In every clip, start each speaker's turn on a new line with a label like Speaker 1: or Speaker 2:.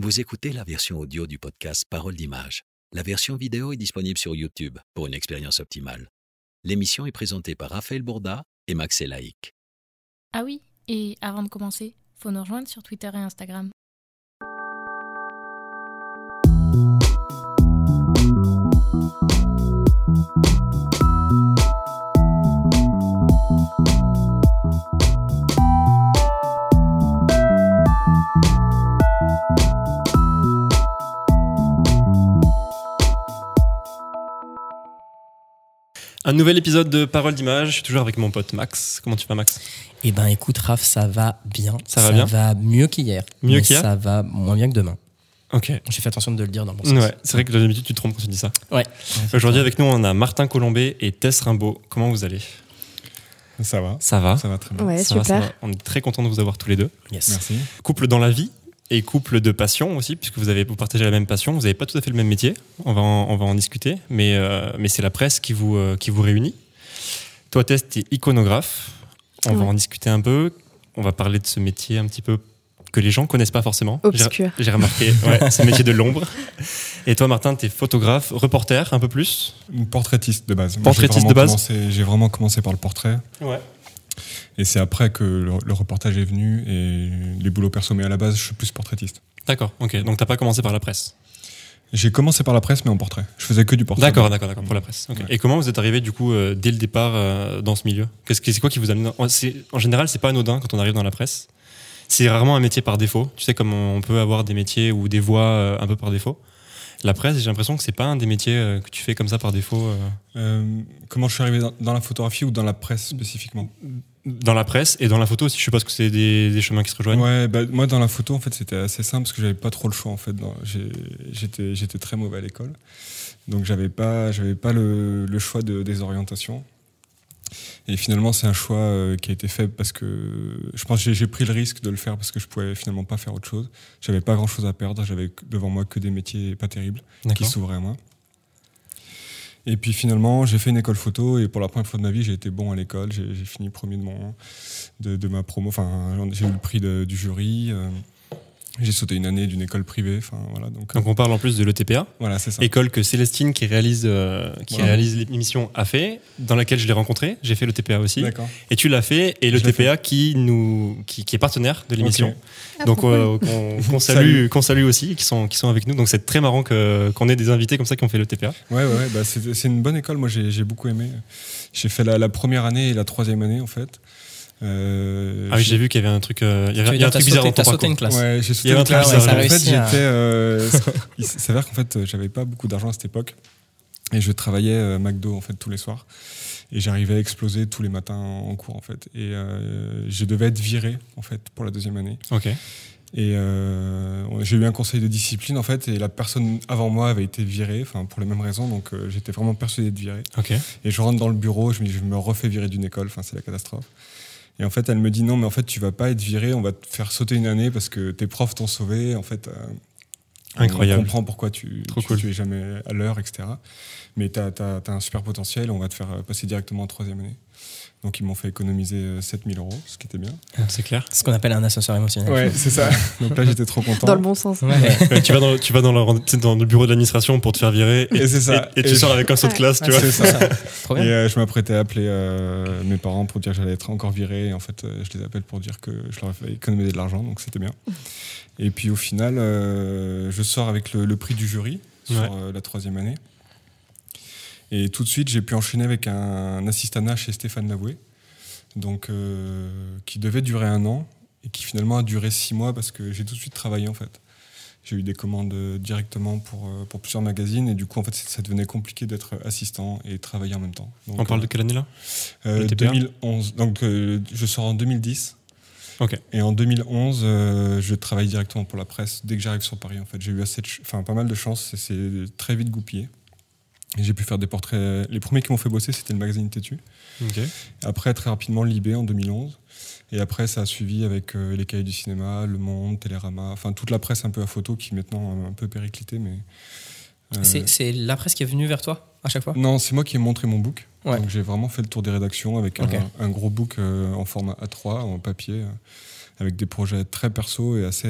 Speaker 1: Vous écoutez la version audio du podcast Parole d'image. La version vidéo est disponible sur YouTube pour une expérience optimale. L'émission est présentée par Raphaël Bourda et Max Elaïc.
Speaker 2: Ah oui, et avant de commencer, faut nous rejoindre sur Twitter et Instagram.
Speaker 3: Un nouvel épisode de Parole d'image. Je suis toujours avec mon pote Max. Comment tu vas, Max?
Speaker 4: Eh ben, écoute, Raph, ça va bien.
Speaker 3: Ça va bien?
Speaker 4: Ça va mieux qu'hier.
Speaker 3: Mieux qu'hier?
Speaker 4: Ça va moins bien que demain.
Speaker 3: Ok.
Speaker 4: J'ai fait attention de le dire dans bon sens.
Speaker 3: Ouais, c'est vrai que d'habitude tu te trompes quand tu dis ça.
Speaker 4: Ouais.
Speaker 3: Aujourd'hui avec nous on a Martin Colombet et Tess Rimbaud. Comment vous allez?
Speaker 5: Ça va.
Speaker 3: Ça va?
Speaker 5: Ça va très bien.
Speaker 6: Ouais,
Speaker 3: Ça va, ça
Speaker 6: super.
Speaker 3: va. On est très content de vous avoir tous les deux.
Speaker 4: Yes.
Speaker 5: Merci.
Speaker 3: Couple dans la vie et couple de passion aussi, puisque vous avez vous partagez la même passion. Vous n'avez pas tout à fait le même métier. On va en, on va en discuter, mais euh, mais c'est la presse qui vous euh, qui vous réunit. Toi, Tess, tu es iconographe. On va en discuter un peu. On va parler de ce métier un petit peu que les gens connaissent pas forcément. J'ai-
Speaker 6: Obscur.
Speaker 3: J'ai remarqué, ouais, c'est le métier de l'ombre. Et toi, Martin, tu es photographe, reporter un peu plus.
Speaker 5: Portraitiste de base.
Speaker 3: Portraitiste de base.
Speaker 5: J'ai vraiment commencé par le portrait.
Speaker 3: Ouais.
Speaker 5: Et c'est après que le, le reportage est venu et les boulots perso. Mais à la base, je suis plus portraitiste.
Speaker 3: D'accord, ok. Donc t'as pas commencé par la presse?
Speaker 5: J'ai commencé par la presse, mais en portrait. Je faisais que du portrait.
Speaker 3: D'accord, d'accord, d'accord, pour la presse.
Speaker 5: Ouais.
Speaker 3: Et comment vous êtes arrivé du coup euh, dès le départ euh, dans ce milieu? Qu'est-ce que c'est quoi qui vous a c'est- En général, c'est pas anodin quand on arrive dans la presse. C'est rarement un métier par défaut. Tu sais comme on peut avoir des métiers ou des voies euh, un peu par défaut. La presse, j'ai l'impression que c'est pas un des métiers que tu fais comme ça par défaut.
Speaker 5: comment je suis arrivé dans, dans la photographie ou dans la presse spécifiquement?
Speaker 3: Dans la presse et dans la photo aussi. Je suppose que c'est des, des chemins qui se rejoignent.
Speaker 5: Ouais, bah, moi dans la photo en fait c'était assez simple parce que j'avais pas trop le choix en fait. J'étais j'étais très mauvais à l'école, donc j'avais pas j'avais pas le, le choix de, des orientations. Et finalement c'est un choix euh, qui a été fait parce que je pense que j'ai- pris le risque de le faire parce que je pouvais finalement pas faire autre chose. J'avais pas grand chose à perdre, j'avais devant moi que des métiers pas terribles qui s'ouvraient à moi. Et puis finalement, j'ai fait une école photo et pour la première fois de ma vie, j'ai été bon à l'école. J'ai fini premier de, ma promo. Enfin, j'ai eu le prix du jury. J'ai sauté une année d'une école privée. Enfin, voilà. Donc,
Speaker 3: Donc on parle en plus de l'ETPA.
Speaker 5: voilà, c'est ça.
Speaker 3: école que Célestine qui réalise euh, qui
Speaker 5: Voilà.
Speaker 3: réalise l'émission a fait, dans laquelle je l'ai rencontré. J'ai fait le TPA aussi.
Speaker 5: D'accord.
Speaker 3: Et tu l'as fait, et le
Speaker 5: Je l'ai
Speaker 3: TPA qui nous qui, qui est partenaire de l'émission.
Speaker 5: Ok.
Speaker 6: Ah,
Speaker 3: Donc euh, qu'on salue,
Speaker 5: Salut.
Speaker 3: qu'on salue aussi, qui sont qui sont avec nous. Donc c'est très marrant qu'on ait des invités comme ça qui ont fait le TPA.
Speaker 5: Ouais, ouais, ouais, bah, c'est une bonne école. Moi, j'ai j'ai beaucoup aimé. J'ai fait la, la première année et la troisième année, en fait. Euh,
Speaker 3: Ah oui, j'ai vu qu'il y avait un truc, euh, il y avait un truc bizarre
Speaker 4: sauté,
Speaker 3: dans ton
Speaker 4: t'as sauté
Speaker 3: parcours.
Speaker 4: une classe.
Speaker 5: Ouais, j'ai sauté
Speaker 3: Il y avait un
Speaker 5: une
Speaker 3: truc
Speaker 5: classe.
Speaker 3: bizarre,
Speaker 5: En fait,
Speaker 4: à-
Speaker 5: j'étais. euh, il s'avère qu'en fait, j'avais pas beaucoup d'argent à cette époque. Et je travaillais euh, McDo, en fait, tous les soirs. Et j'arrivais à exploser tous les matins en cours, en fait. Et euh, je devais être viré, en fait, pour la deuxième année.
Speaker 3: Ok.
Speaker 5: Et euh, j'ai eu un conseil de discipline, en fait. Et la personne avant moi avait été virée, enfin, pour les mêmes raisons. Donc, euh, j'étais vraiment persuadé de virer.
Speaker 3: Ok.
Speaker 5: Et je rentre dans le bureau, je me dis, je me refais virer d'une école, enfin, c'est la catastrophe. Et en fait, elle me dit, non, mais en fait, tu vas pas être viré, on va te faire sauter une année parce que tes profs t'ont sauvé. En fait, euh,
Speaker 3: Incroyable.
Speaker 5: On comprend pourquoi tu,
Speaker 3: Trop
Speaker 5: tu,
Speaker 3: cool.
Speaker 5: tu es jamais à l'heure, etc. Mais tu as, un super potentiel, on va te faire euh, passer directement en troisième année. Donc, ils m'ont fait économiser euh, 7000 euros, ce qui était bien.
Speaker 3: C'est clair.
Speaker 4: Ce qu'on appelle un ascenseur émotionnel.
Speaker 5: Ouais, c'est ça. Donc là, j'étais trop content.
Speaker 6: Dans le bon sens.
Speaker 4: Ouais.
Speaker 3: Ouais, tu vas dans tu vas dans, le, dans bureau de l'administration pour te faire virer et,
Speaker 5: Et c'est ça.
Speaker 3: et, et tu
Speaker 5: Et
Speaker 3: sors
Speaker 5: je-
Speaker 3: avec un saut de
Speaker 6: Ouais.
Speaker 3: classe, tu vois.
Speaker 5: C'est ça.
Speaker 4: Trop
Speaker 5: Et
Speaker 4: bien.
Speaker 5: euh, je m'apprêtais à appeler euh, mes parents pour dire que j'allais être encore viré. Et en fait, euh, je les appelle pour dire que je leur ai fait économiser de l'argent, donc c'était bien. Et puis au final, euh, je sors avec le, le prix du jury sur
Speaker 3: Ouais.
Speaker 5: euh, la troisième année. Et tout de suite, j'ai pu enchaîner avec un, un assistanat chez Stéphane Lavoué, donc euh, qui devait durer un an et qui finalement a duré six mois parce que j'ai tout de suite travaillé en fait. J'ai eu des commandes euh, directement pour, euh, pour plusieurs magazines et du coup en fait ça devenait compliqué d'être assistant et travailler en même temps. Donc,
Speaker 3: On parle
Speaker 5: euh,
Speaker 3: de quelle année là?
Speaker 5: euh,
Speaker 3: le TPA
Speaker 5: 2011. Donc, je sors en 2010.
Speaker 3: Ok.
Speaker 5: Et en 2011, euh, je travaille directement pour la presse dès que j'arrive sur Paris. En fait, j'ai eu assez enfin, pas mal de chance. et C'est très vite goupillé. Et j'ai pu faire des portraits. Les premiers qui m'ont fait bosser, c'était le magazine Tétu.
Speaker 3: Ok.
Speaker 5: Après, très rapidement, Libé en 2011. Et après, ça a suivi avec euh, les cahiers du cinéma, Le Monde, Télérama, enfin toute la presse un peu à photo qui maintenant a un peu périclité. Mais, euh,
Speaker 4: C'est c'est la presse qui est venue vers toi à chaque fois?
Speaker 5: Non, c'est moi qui ai montré mon book.
Speaker 4: Ouais.
Speaker 5: Donc j'ai vraiment fait le tour des rédactions avec un gros book euh, en format A3, en papier, euh, avec des projets très perso et assez,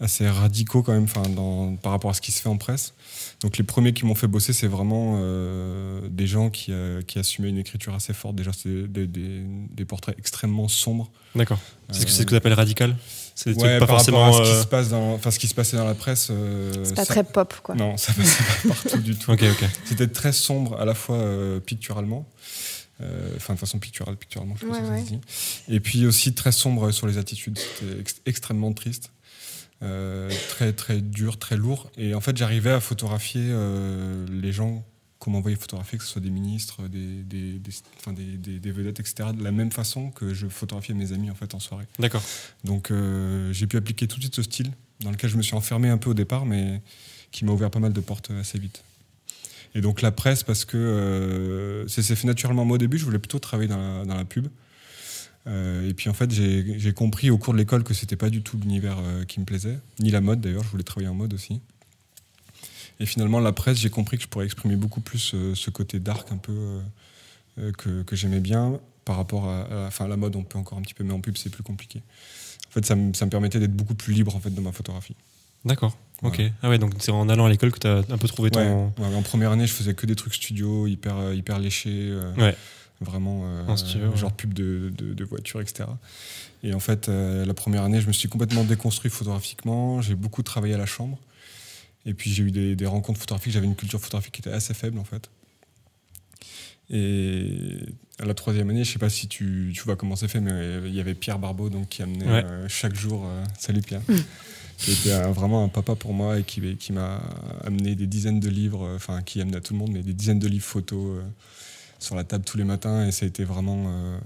Speaker 5: assez radicaux quand même, enfin, dans, par rapport à ce qui se fait en presse. Donc les premiers qui m'ont fait bosser, c'est vraiment euh, des gens qui, euh, qui assumaient une écriture assez forte. Déjà, c'est des, des- des portraits extrêmement sombres.
Speaker 3: D'accord. C'est ce que
Speaker 5: Euh,
Speaker 3: c'est ce que tu appelles radical? C'est des
Speaker 5: Ouais,
Speaker 3: trucs pas
Speaker 5: par
Speaker 3: forcément.
Speaker 5: rapport à ce qui
Speaker 3: euh,
Speaker 5: se passe dans, enfin, ce qui se passait dans la presse. euh,
Speaker 6: C'est pas
Speaker 5: ça-
Speaker 6: très pop, quoi.
Speaker 5: Non, ça passait pas partout du tout.
Speaker 3: Ok, ok.
Speaker 5: C'était très sombre à la fois euh, picturalement, euh, enfin de façon picturale, picturalement, je sais pas
Speaker 6: Ouais,
Speaker 5: si ça
Speaker 6: ouais.
Speaker 5: se dit. Et puis aussi très sombre sur les attitudes. C'était ex- extrêmement triste, très très dur, très lourd. Et en fait, j'arrivais à photographier euh, les gens qu'on m'envoyait photographier, que ce soit des ministres, des, des, des, enfin, des, vedettes, etc., de la même façon que je photographiais mes amis en fait en soirée.
Speaker 3: D'accord.
Speaker 5: Donc euh, j'ai pu appliquer tout de suite ce style, dans lequel je me suis enfermé un peu au départ, mais qui m'a ouvert pas mal de portes assez vite. Et donc la presse, parce que euh, ça s'est fait naturellement. Moi au début, je voulais plutôt travailler dans la, dans la pub. Euh, et puis en fait, j'ai compris au cours de l'école que c'était pas du tout l'univers euh, qui me plaisait, ni la mode d'ailleurs, je voulais travailler en mode aussi. Et finalement, la presse, j'ai compris que je pourrais exprimer beaucoup plus euh, ce côté dark un peu que, que j'aimais bien par rapport à, à- enfin, à la mode, on peut encore un petit peu, mais en pub, c'est plus compliqué. En fait, ça me, ça me permettait d'être beaucoup plus libre en fait dans ma photographie.
Speaker 3: D'accord. Ok. Ah ouais, donc c'est en allant à l'école que tu as un peu trouvé ton.
Speaker 5: Ouais, ouais, en première année, je faisais que des trucs studio, hyper, hyper léchés. euh,
Speaker 3: Ouais.
Speaker 5: Vraiment, euh,
Speaker 3: En studio, ouais.
Speaker 5: genre pub de, de, de voiture, etc. Et en fait, euh, la première année, je me suis complètement déconstruit photographiquement. J'ai beaucoup travaillé à la chambre. Et puis, j'ai eu des, des rencontres photographiques. J'avais une culture photographique qui était assez faible, en fait. Et à la troisième année, je sais pas si tu, tu vois comment c'est fait, mais euh, il y avait Pierre Barbeau donc, qui amenait
Speaker 3: Ouais.
Speaker 5: euh, chaque jour. euh, salut Pierre. Qui était euh, vraiment un papa pour moi et qui, qui m'a amené des dizaines de livres, euh, enfin qui amenait à tout le monde, mais des dizaines de livres photos euh, sur la table tous les matins. Et ça a été vraiment euh,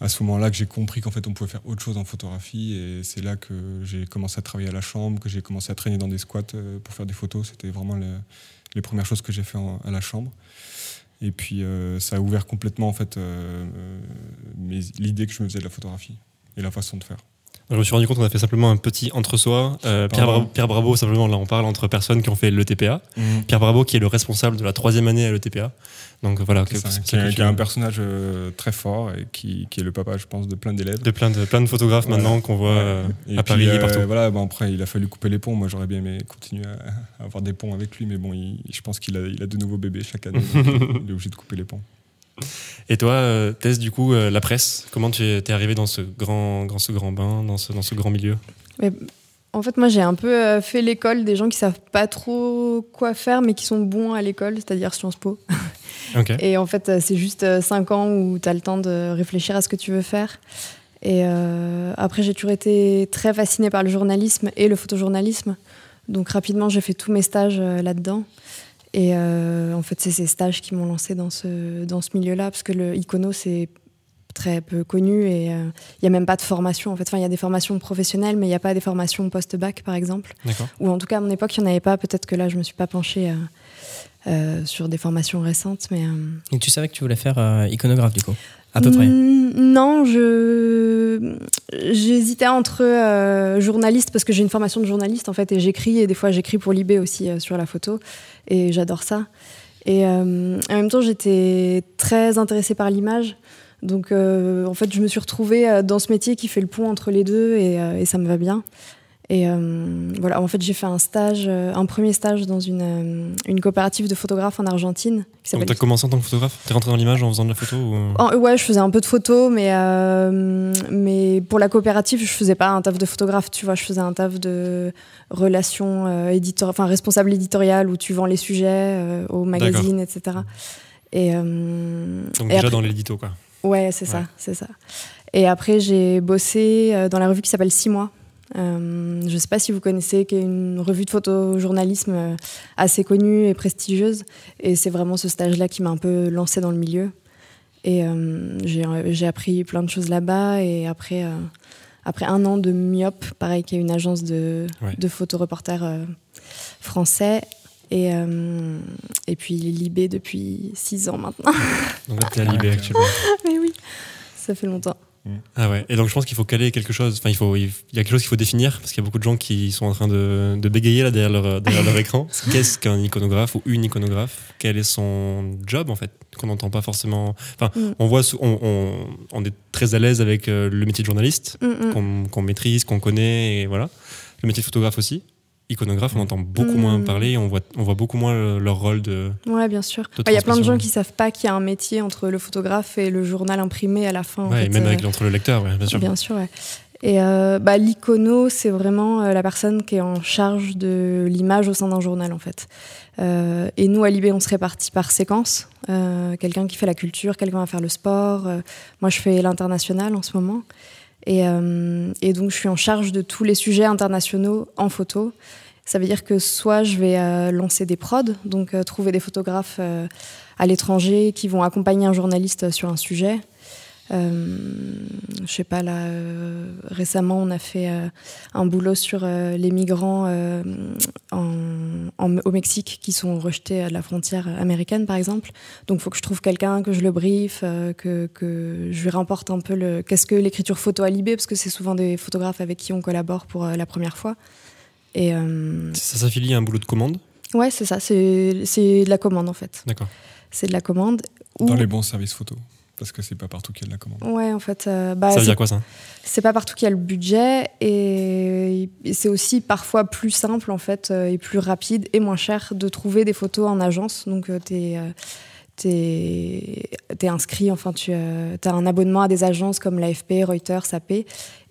Speaker 5: à ce moment-là que j'ai compris qu'en fait on pouvait faire autre chose en photographie. Et c'est là que j'ai commencé à travailler à la chambre, que j'ai commencé à traîner dans des squats euh, pour faire des photos. C'était vraiment le- les premières choses que j'ai fait en- à la chambre. Et puis euh, ça a ouvert complètement en fait l'idée que je me faisais de la photographie et la façon de faire.
Speaker 3: Je me suis rendu compte qu'on a fait simplement un petit entre-soi. Euh, Pierre,
Speaker 5: Pardon.
Speaker 3: Bra- Pierre Bravo, simplement, là, on parle entre personnes qui ont fait l'ETPA. Pierre Bravo, qui est le responsable de la troisième année à l'ETPA. Donc voilà,
Speaker 5: qui, est, un personnage euh, très fort et qui, qui est le papa, je pense, de plein d'élèves.
Speaker 3: de plein de, plein de photographes
Speaker 5: Voilà.
Speaker 3: maintenant qu'on voit
Speaker 5: Ouais.
Speaker 3: euh,
Speaker 5: Et
Speaker 3: à Paris et partout.
Speaker 5: Voilà, après, il a fallu couper les ponts. Moi, j'aurais bien aimé continuer à, à avoir des ponts avec lui, mais bon, il- je pense qu'il a, il a de nouveaux bébés chaque année. donc il est obligé de couper les ponts.
Speaker 3: Et toi, euh, Tess, du coup, euh, la presse, comment tu es, arrivé dans ce grand, grand, ce grand bain, dans ce, dans ce grand milieu?
Speaker 6: Mais, en fait, moi, j'ai un peu euh, fait l'école des gens qui savent pas trop quoi faire, mais qui sont bons à l'école, c'est-à-dire Sciences Po. Et en fait, c'est juste 5 ans où tu as le temps de réfléchir à ce que tu veux faire. Et euh, après, j'ai toujours été très fascinée par le journalisme et le photojournalisme. Donc rapidement, j'ai fait tous mes stages euh, là-dedans. Et euh, en fait, c'est ces stages qui m'ont lancé dans ce, dans ce milieu-là, parce que le icono, c'est très peu connu et euh, il n'y a même pas de formation. En fait, enfin, il y a des formations professionnelles, mais il n'y a pas des formations post-bac, par exemple. Ou en tout cas, à mon époque, il n'y en avait pas. Peut-être que là, je ne me suis pas penchée euh, euh, sur des formations récentes, mais... euh,
Speaker 4: Et tu savais que tu voulais faire euh, iconographe, du coup À peu près?
Speaker 6: Non, je j'hésitais entre euh, journaliste parce que j'ai une formation de journaliste en fait et j'écris et des fois j'écris pour Libé aussi euh, sur la photo et j'adore ça. Et euh, en même temps, j'étais très intéressée par l'image. Donc euh, en fait, je me suis retrouvée euh, dans ce métier qui fait le pont entre les deux et, et ça me va bien. Et euh, voilà, en fait, j'ai fait un stage, euh, un premier stage dans une, euh, une coopérative de photographes en Argentine qui
Speaker 3: Donc t'as commencé en tant que photographe? T'es rentré dans l'image en faisant de la photo ou...
Speaker 6: Ouais, je faisais un peu de photos, mais, mais pour la coopérative, je faisais pas un taf de photographe, tu vois, je faisais un taf de relations euh, éditor- enfin responsable éditorial où tu vends les sujets aux magazines, etc. Et, euh,
Speaker 3: Donc
Speaker 6: et
Speaker 3: déjà
Speaker 6: après-
Speaker 3: dans l'édito, quoi.
Speaker 6: Ouais, c'est
Speaker 3: Ouais.
Speaker 6: ça, c'est ça. Et après, j'ai bossé dans la revue qui s'appelle Six mois. Euh, je sais pas si vous connaissez, qui est une revue de photojournalisme euh, assez connue et prestigieuse. Et c'est vraiment ce stage-là qui m'a un peu lancé dans le milieu. Et euh, j'ai appris plein de choses là-bas. Et après, euh, après un an de Myop, pareil, qui est une agence de,
Speaker 3: Ouais.
Speaker 6: de photoreporters euh, français. Et, euh, et puis Libé depuis six ans maintenant.
Speaker 3: Donc là, t'es à Libé
Speaker 5: Ouais,
Speaker 3: actuellement.
Speaker 6: Mais oui, ça fait longtemps.
Speaker 3: Ah ouais. Et donc je pense qu'il faut caler quelque chose. Enfin, il faut, il y a quelque chose qu'il faut définir parce qu'il y a beaucoup de gens qui sont en train de, de bégayer là derrière leur, derrière leur écran. Qu'est-ce qu'un iconographe ou une iconographe? Quel est son job en fait Qu'on n'entend pas forcément? Enfin,
Speaker 6: Mm.
Speaker 3: on voit, on, on, on est très à l'aise avec euh, le métier de journaliste
Speaker 6: Mm, mm.
Speaker 3: qu'on qu'on maîtrise, qu'on connaît et voilà. le métier de photographe aussi. Iconographe, on entend beaucoup moins parler, on voit, on voit beaucoup moins le- leur rôle de.
Speaker 6: Ouais, bien sûr. Bah, Il y a plein de gens qui savent pas qu'il y a un métier entre le photographe et le journal imprimé à la fin. en
Speaker 3: ouais, et même
Speaker 6: euh,
Speaker 3: avec entre le lecteur, ouais, bien sûr.
Speaker 6: Bien sûr, ouais. Et euh, bah, l'icono, c'est vraiment euh, la personne qui est en charge de l'image au sein d'un journal, en fait. Euh, et nous, à Libé, on se répartit par séquence. Quelqu'un qui fait la culture, quelqu'un va faire le sport. Moi, je fais l'international en ce moment. Et, euh, et donc, je suis en charge de tous les sujets internationaux en photo. Ça veut dire que soit je vais euh, lancer des prods, donc euh, trouver des photographes à l'étranger qui vont accompagner un journaliste sur un sujet. Euh, je sais pas, là, euh, récemment, on a fait euh, un boulot sur euh, les migrants euh, en, en- au Mexique qui sont rejetés à la frontière américaine, par exemple. Donc, il faut que je trouve quelqu'un, que je le brief, euh, que, que je lui rapporte un peu le. Qu'est-ce que l'écriture photo à Libé Parce que c'est souvent des photographes avec qui on collabore pour euh, la première fois. Et euh,
Speaker 3: Ça s'affilie à un boulot de commande?
Speaker 6: Ouais, c'est ça, c'est c'est de la commande en fait.
Speaker 3: D'accord.
Speaker 6: C'est de la commande.
Speaker 5: Dans
Speaker 6: Ou-
Speaker 5: les bons services photo. Parce que c'est pas partout qu'il y a de la commande.
Speaker 6: Ouais, en fait, euh, bah,
Speaker 3: ça veut dire quoi ça?
Speaker 6: c'est pas partout qu'il y a le budget et, et c'est aussi parfois plus simple en fait euh, et plus rapide et moins cher de trouver des photos en agence. Donc euh, t'es t'es t'es inscrit, enfin tu as un abonnement à des agences comme l'AFP, Reuters, AP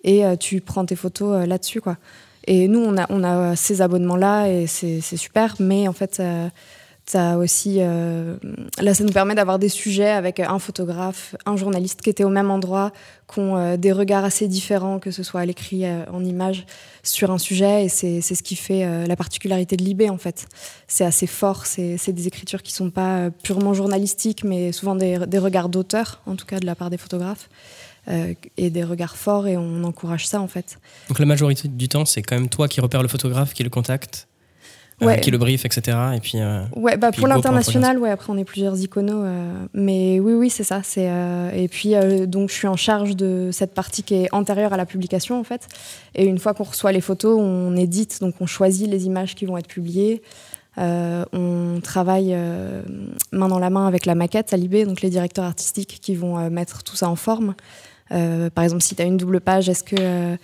Speaker 6: et euh, tu prends tes photos euh, là-dessus quoi. Et nous on a on a ces abonnements là et c'est c'est super, mais en fait T'as aussi, euh, là, ça nous permet d'avoir des sujets avec un photographe, un journaliste qui étaient au même endroit, qui ont euh, des regards assez différents, que ce soit à l'écrit, euh, en image, sur un sujet. Et c'est ce qui fait la particularité de Libé, en fait. C'est assez fort. C'est des écritures qui sont pas purement journalistiques, mais souvent des, des regards d'auteur, en tout cas de la part des photographes. et des regards forts, et on encourage ça, en fait.
Speaker 4: Donc la majorité du temps, c'est quand même toi qui repère le photographe, qui le contacte,
Speaker 6: Ouais.
Speaker 4: qui le brief, etc. Et puis, euh,
Speaker 6: Ouais, bah
Speaker 4: Puis
Speaker 6: pour l'international, ouais, après on est plusieurs iconos. euh, mais oui, oui, c'est ça. C'est, euh, et puis, donc, je suis en charge de cette partie qui est antérieure à la publication, en fait. Et une fois qu'on reçoit les photos, on édite, donc on choisit les images qui vont être publiées. Euh, on travaille euh, main dans la main avec la maquette à Libé, donc les directeurs artistiques qui vont euh, mettre tout ça en forme. Par exemple, si tu as une double page, est-ce que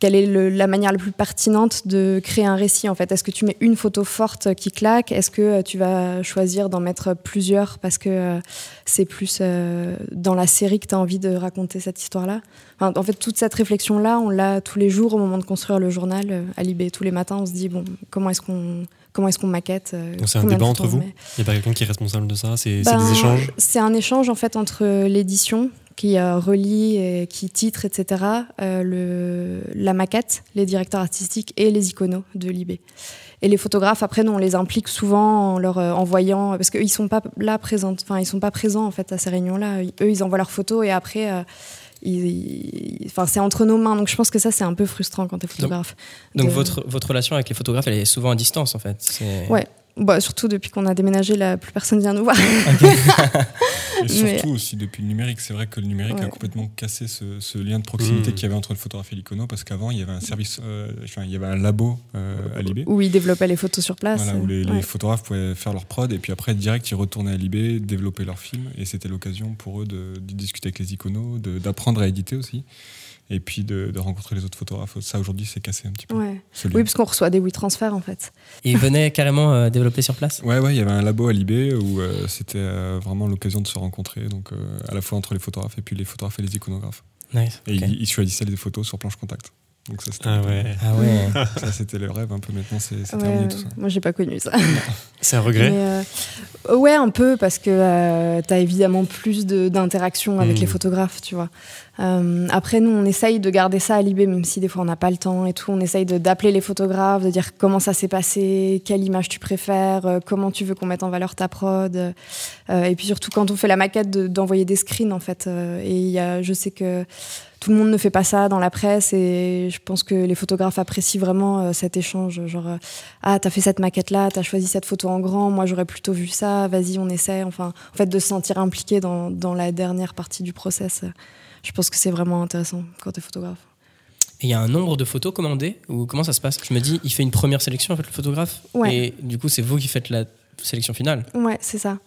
Speaker 6: quelle est le- la manière la plus pertinente de créer un récit en fait? Est-ce que tu mets une photo forte qui claque? Est-ce que euh, tu vas choisir d'en mettre plusieurs parce que euh, c'est plus euh, dans la série que tu as envie de raconter cette histoire-là? Enfin, En fait, toute cette réflexion-là, on l'a tous les jours au moment de construire le journal à Libé. Tous les matins, on se dit bon, comment est-ce qu'on comment est-ce qu'on maquette
Speaker 3: c'est un débat entre vous? Il n'y a pas quelqu'un qui est responsable de ça? C'est c'est
Speaker 6: Ben,
Speaker 3: des échanges?
Speaker 6: C'est un échange en fait entre l'édition qui euh, relie, et qui titre, etc., euh, le, la maquette, les directeurs artistiques et les iconos de Libé. Et les photographes, après, nous, on les implique souvent en leur euh, envoyant, parce qu'ils sont pas là présents, enfin, ils sont pas présents en fait à ces réunions-là. Eux, ils envoient leurs photos et après. euh, ils- ils- Enfin, c'est entre nos mains, donc je pense que ça c'est un peu frustrant quand t'es photographe.
Speaker 4: donc
Speaker 6: De-
Speaker 4: votre, votre relation avec les photographes, elle est souvent à distance, en fait.
Speaker 6: Ouais. Bah, surtout depuis qu'on a déménagé, là, plus personne vient nous voir.
Speaker 5: Et
Speaker 6: Mais-
Speaker 5: surtout aussi depuis le numérique, c'est vrai que le numérique a complètement cassé ce, ce lien de proximité
Speaker 3: Mmh.
Speaker 5: qu'il y avait entre le photographe et l'icono, parce qu'avant il y avait un service, euh, enfin il y avait un labo euh, à Libé.
Speaker 6: Où ils développaient les photos sur place.
Speaker 5: Voilà, où les, photographes pouvaient faire leur prod et puis après direct ils retournaient à Libé, développer leur film et c'était l'occasion pour eux de, de discuter avec les iconos, d'apprendre à éditer aussi et puis de, de rencontrer les autres photographes. Ça aujourd'hui c'est cassé un petit peu.
Speaker 6: Ouais. Oui, parce qu'on reçoit des WeTransfer en fait.
Speaker 4: Et ils venaient carrément euh, développer sur place?
Speaker 5: Ouais, ouais, il y avait un labo à Libé où euh, c'était euh, vraiment l'occasion de se rencontrer, donc euh, à la fois entre les photographes et puis les photographes et les iconographes.
Speaker 4: Nice.
Speaker 5: Et ils, ils choisissaient les photos sur planche contact. Donc ça, c'était
Speaker 3: Ah ouais.
Speaker 4: Ah ouais.
Speaker 5: ça, c'était le rêve un peu. Maintenant, c'est
Speaker 6: Ouais,
Speaker 5: terminé tout ça.
Speaker 6: Moi, j'ai pas connu ça.
Speaker 3: C'est un regret
Speaker 6: Mais, euh, ouais, un peu, parce que euh, t'as évidemment plus de- d'interaction avec
Speaker 3: Mm.
Speaker 6: les photographes, tu vois. Euh, après, nous, on essaye de garder ça à Libé, même si des fois on n'a pas le temps et tout. On essaye d'appeler les photographes, de dire comment ça s'est passé, quelle image tu préfères, euh, comment tu veux qu'on mette en valeur ta prod. Euh, et puis surtout, quand on fait la maquette, de- d'envoyer des screens, en fait. Euh, et y a, je sais que tout le monde ne fait pas ça dans la presse et je pense que les photographes apprécient vraiment euh, cet échange. Genre, ah, t'as fait cette maquette-là, t'as choisi cette photo en grand, moi j'aurais plutôt vu ça, vas-y, on essaie. Enfin, en fait, de se sentir impliqué dans, dans la dernière partie du process, je pense que c'est vraiment intéressant quand t'es photographe.
Speaker 4: Et il y a un nombre de photos commandées ou comment ça se passe? Je me dis, il fait une première sélection, en fait, le photographe.
Speaker 6: Ouais.
Speaker 4: Et du coup, c'est vous qui faites la sélection finale.
Speaker 6: Ouais, c'est ça.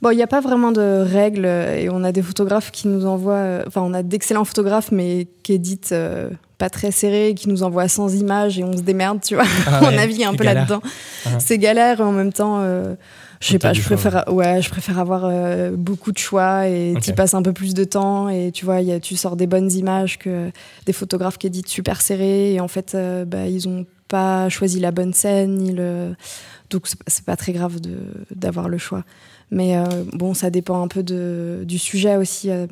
Speaker 6: Bon, il n'y a pas vraiment de règles euh, et on a des photographes qui nous envoient. euh, Enfin, on a d'excellents photographes, mais qui éditent euh, pas très serré, qui nous envoie 100 images et on se démerde, tu vois.
Speaker 4: Ah
Speaker 6: on
Speaker 4: ouais,
Speaker 6: navigue un peu là-dedans.
Speaker 4: Ah.
Speaker 6: C'est galère et en même temps, euh, je sais pas, je
Speaker 3: choix,
Speaker 6: préfère, ouais, je préfère avoir euh, beaucoup de choix et
Speaker 4: Ok.
Speaker 6: tu passes un peu plus de temps et tu vois, il y a- tu sors des bonnes images que des photographes qui éditent super serrés et en fait, euh, bah, ils ont pas choisi la bonne scène, ni le... donc c'est- c'est pas très grave de- d'avoir le choix. Mais euh, bon, ça dépend un peu de, du sujet aussi. euh.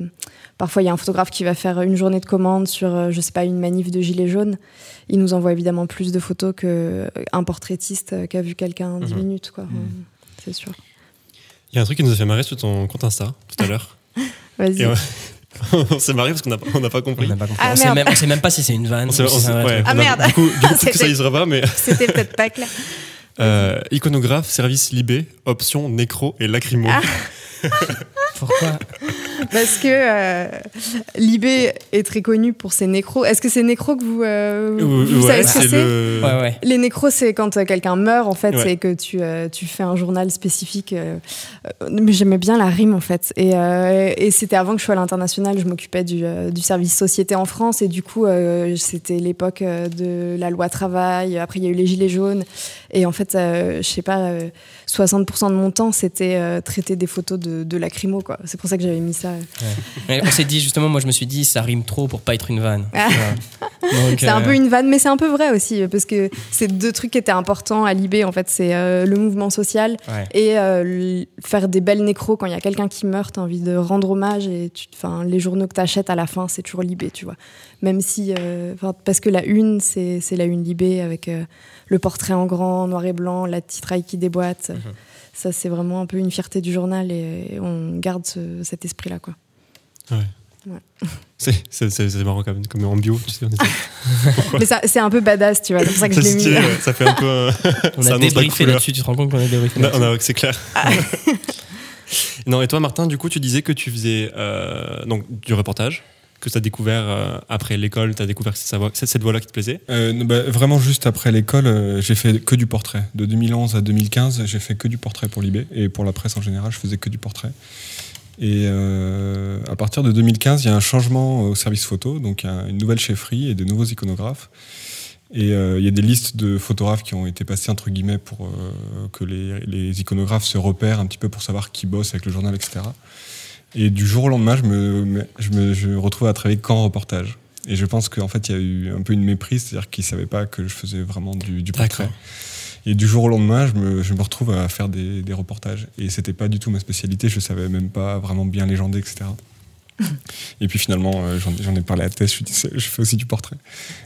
Speaker 6: Parfois, il y a un photographe qui va faire une journée de commande sur, euh, je sais pas, une manif de gilets jaunes. Il nous envoie évidemment plus de photos qu'un portraitiste qui a vu quelqu'un 10
Speaker 3: Mhm.
Speaker 6: minutes, quoi. C'est sûr.
Speaker 3: Il y a un truc qui nous a fait marrer sur ton compte Insta tout à l'heure.
Speaker 6: Vas-y.
Speaker 3: Ouais. on s'est marré parce qu'on n'a pas, on
Speaker 4: On
Speaker 3: compris.
Speaker 4: n'a pas compris.
Speaker 6: Ah,
Speaker 4: on, sait même, on sait même pas si c'est une vanne.
Speaker 3: On sait- on ouais.
Speaker 6: Ah,
Speaker 3: on a-
Speaker 6: merde.
Speaker 3: Du coup, du coup peut-être que ça
Speaker 6: C'était-
Speaker 3: y sera pas, mais
Speaker 6: C'était peut-être pas clair.
Speaker 3: Euh, iconographe, service Libé, option nécro et lacrymo.
Speaker 6: Ah.
Speaker 4: Pourquoi
Speaker 6: Parce que euh, Libé est très connu pour ses nécros. Est-ce que c'est nécro que vous, euh,
Speaker 3: Euh,
Speaker 6: vous
Speaker 3: ouais,
Speaker 6: savez ce que
Speaker 3: c'est
Speaker 6: c'est
Speaker 3: le.
Speaker 4: Ouais, ouais.
Speaker 6: Les nécros, c'est quand euh, quelqu'un meurt, en fait,
Speaker 3: Ouais.
Speaker 6: c'est que tu, euh, tu fais un journal spécifique. euh, euh, mais j'aimais bien la rime, en fait. Et, euh, et c'était avant que je sois à l'international, je m'occupais du, euh, du service société en France. Et du coup, euh, c'était l'époque de la loi travail. Après, il y a eu les gilets jaunes. Et en fait, euh, je sais pas, euh, 60% de mon temps, c'était euh, traiter des photos de, de lacrymo, quoi. C'est pour ça que j'avais mis ça.
Speaker 4: On s'est dit, justement, moi je me suis dit, ça rime trop pour pas être une vanne.
Speaker 6: Ah. C'est un
Speaker 4: euh,
Speaker 6: peu une vanne, mais c'est un peu vrai aussi, parce que c'est deux trucs qui étaient importants à Libé, en fait. C'est euh, le mouvement social
Speaker 4: ouais.
Speaker 6: et euh, faire des belles nécros quand il y a quelqu'un qui meurt, t'as envie de rendre hommage et tu, les journaux que t'achètes à la fin, c'est toujours Libé, tu vois. Même si, parce que la une, c'est la une Libé avec le portrait en grand, noir et blanc, la titraille qui déboîte.
Speaker 4: Mhm.
Speaker 6: Ça, c'est vraiment un peu une fierté du journal et, et on garde ce- cet esprit-là, quoi.
Speaker 3: C'est, c'est, c'est, c'est marrant quand même, comme en bio, tu sais.
Speaker 6: Mais ça- c'est un peu badass, tu vois. C'est pour ça que je l'ai mis.
Speaker 3: stylé, ouais, ça fait un peu. euh,
Speaker 4: On a débriefé là-dessus, tu te rends compte qu'on a débriefé
Speaker 3: On a-
Speaker 4: là-dessus.
Speaker 3: c'est clair. non, et toi, Martin, du coup, tu disais que tu faisais euh, donc, du reportage, que tu as découvert euh, après l'école, tu as découvert c'est cette voie-là qui te plaisait?
Speaker 5: Euh, bah, vraiment juste après l'école, euh, j'ai fait que du portrait. De 2011 à 2015, j'ai fait que du portrait pour Libé et pour la presse en général, je faisais que du portrait. Et euh, à partir de 2015, il y a un changement au service photo, donc il y a une nouvelle chefferie et des nouveaux iconographes. Et il y a des listes de photographes qui ont été passées entre guillemets pour que les iconographes se repèrent un petit peu pour savoir qui bosse avec le journal, etc. Et du jour au lendemain, je me, je me je retrouve à travailler qu'en reportage. Et je pense qu'en fait, il y a eu un peu une méprise, c'est-à-dire qu'ils ne savaient pas que je faisais vraiment du, du portrait. Et du jour au lendemain, je me, je me retrouve à faire des, des reportages. Et c'était pas du tout ma spécialité, je savais même pas vraiment bien légender, etc. Et puis finalement, euh, j'en ai parlé à Tess, je lui ai dit, C'est- je fais aussi du portrait.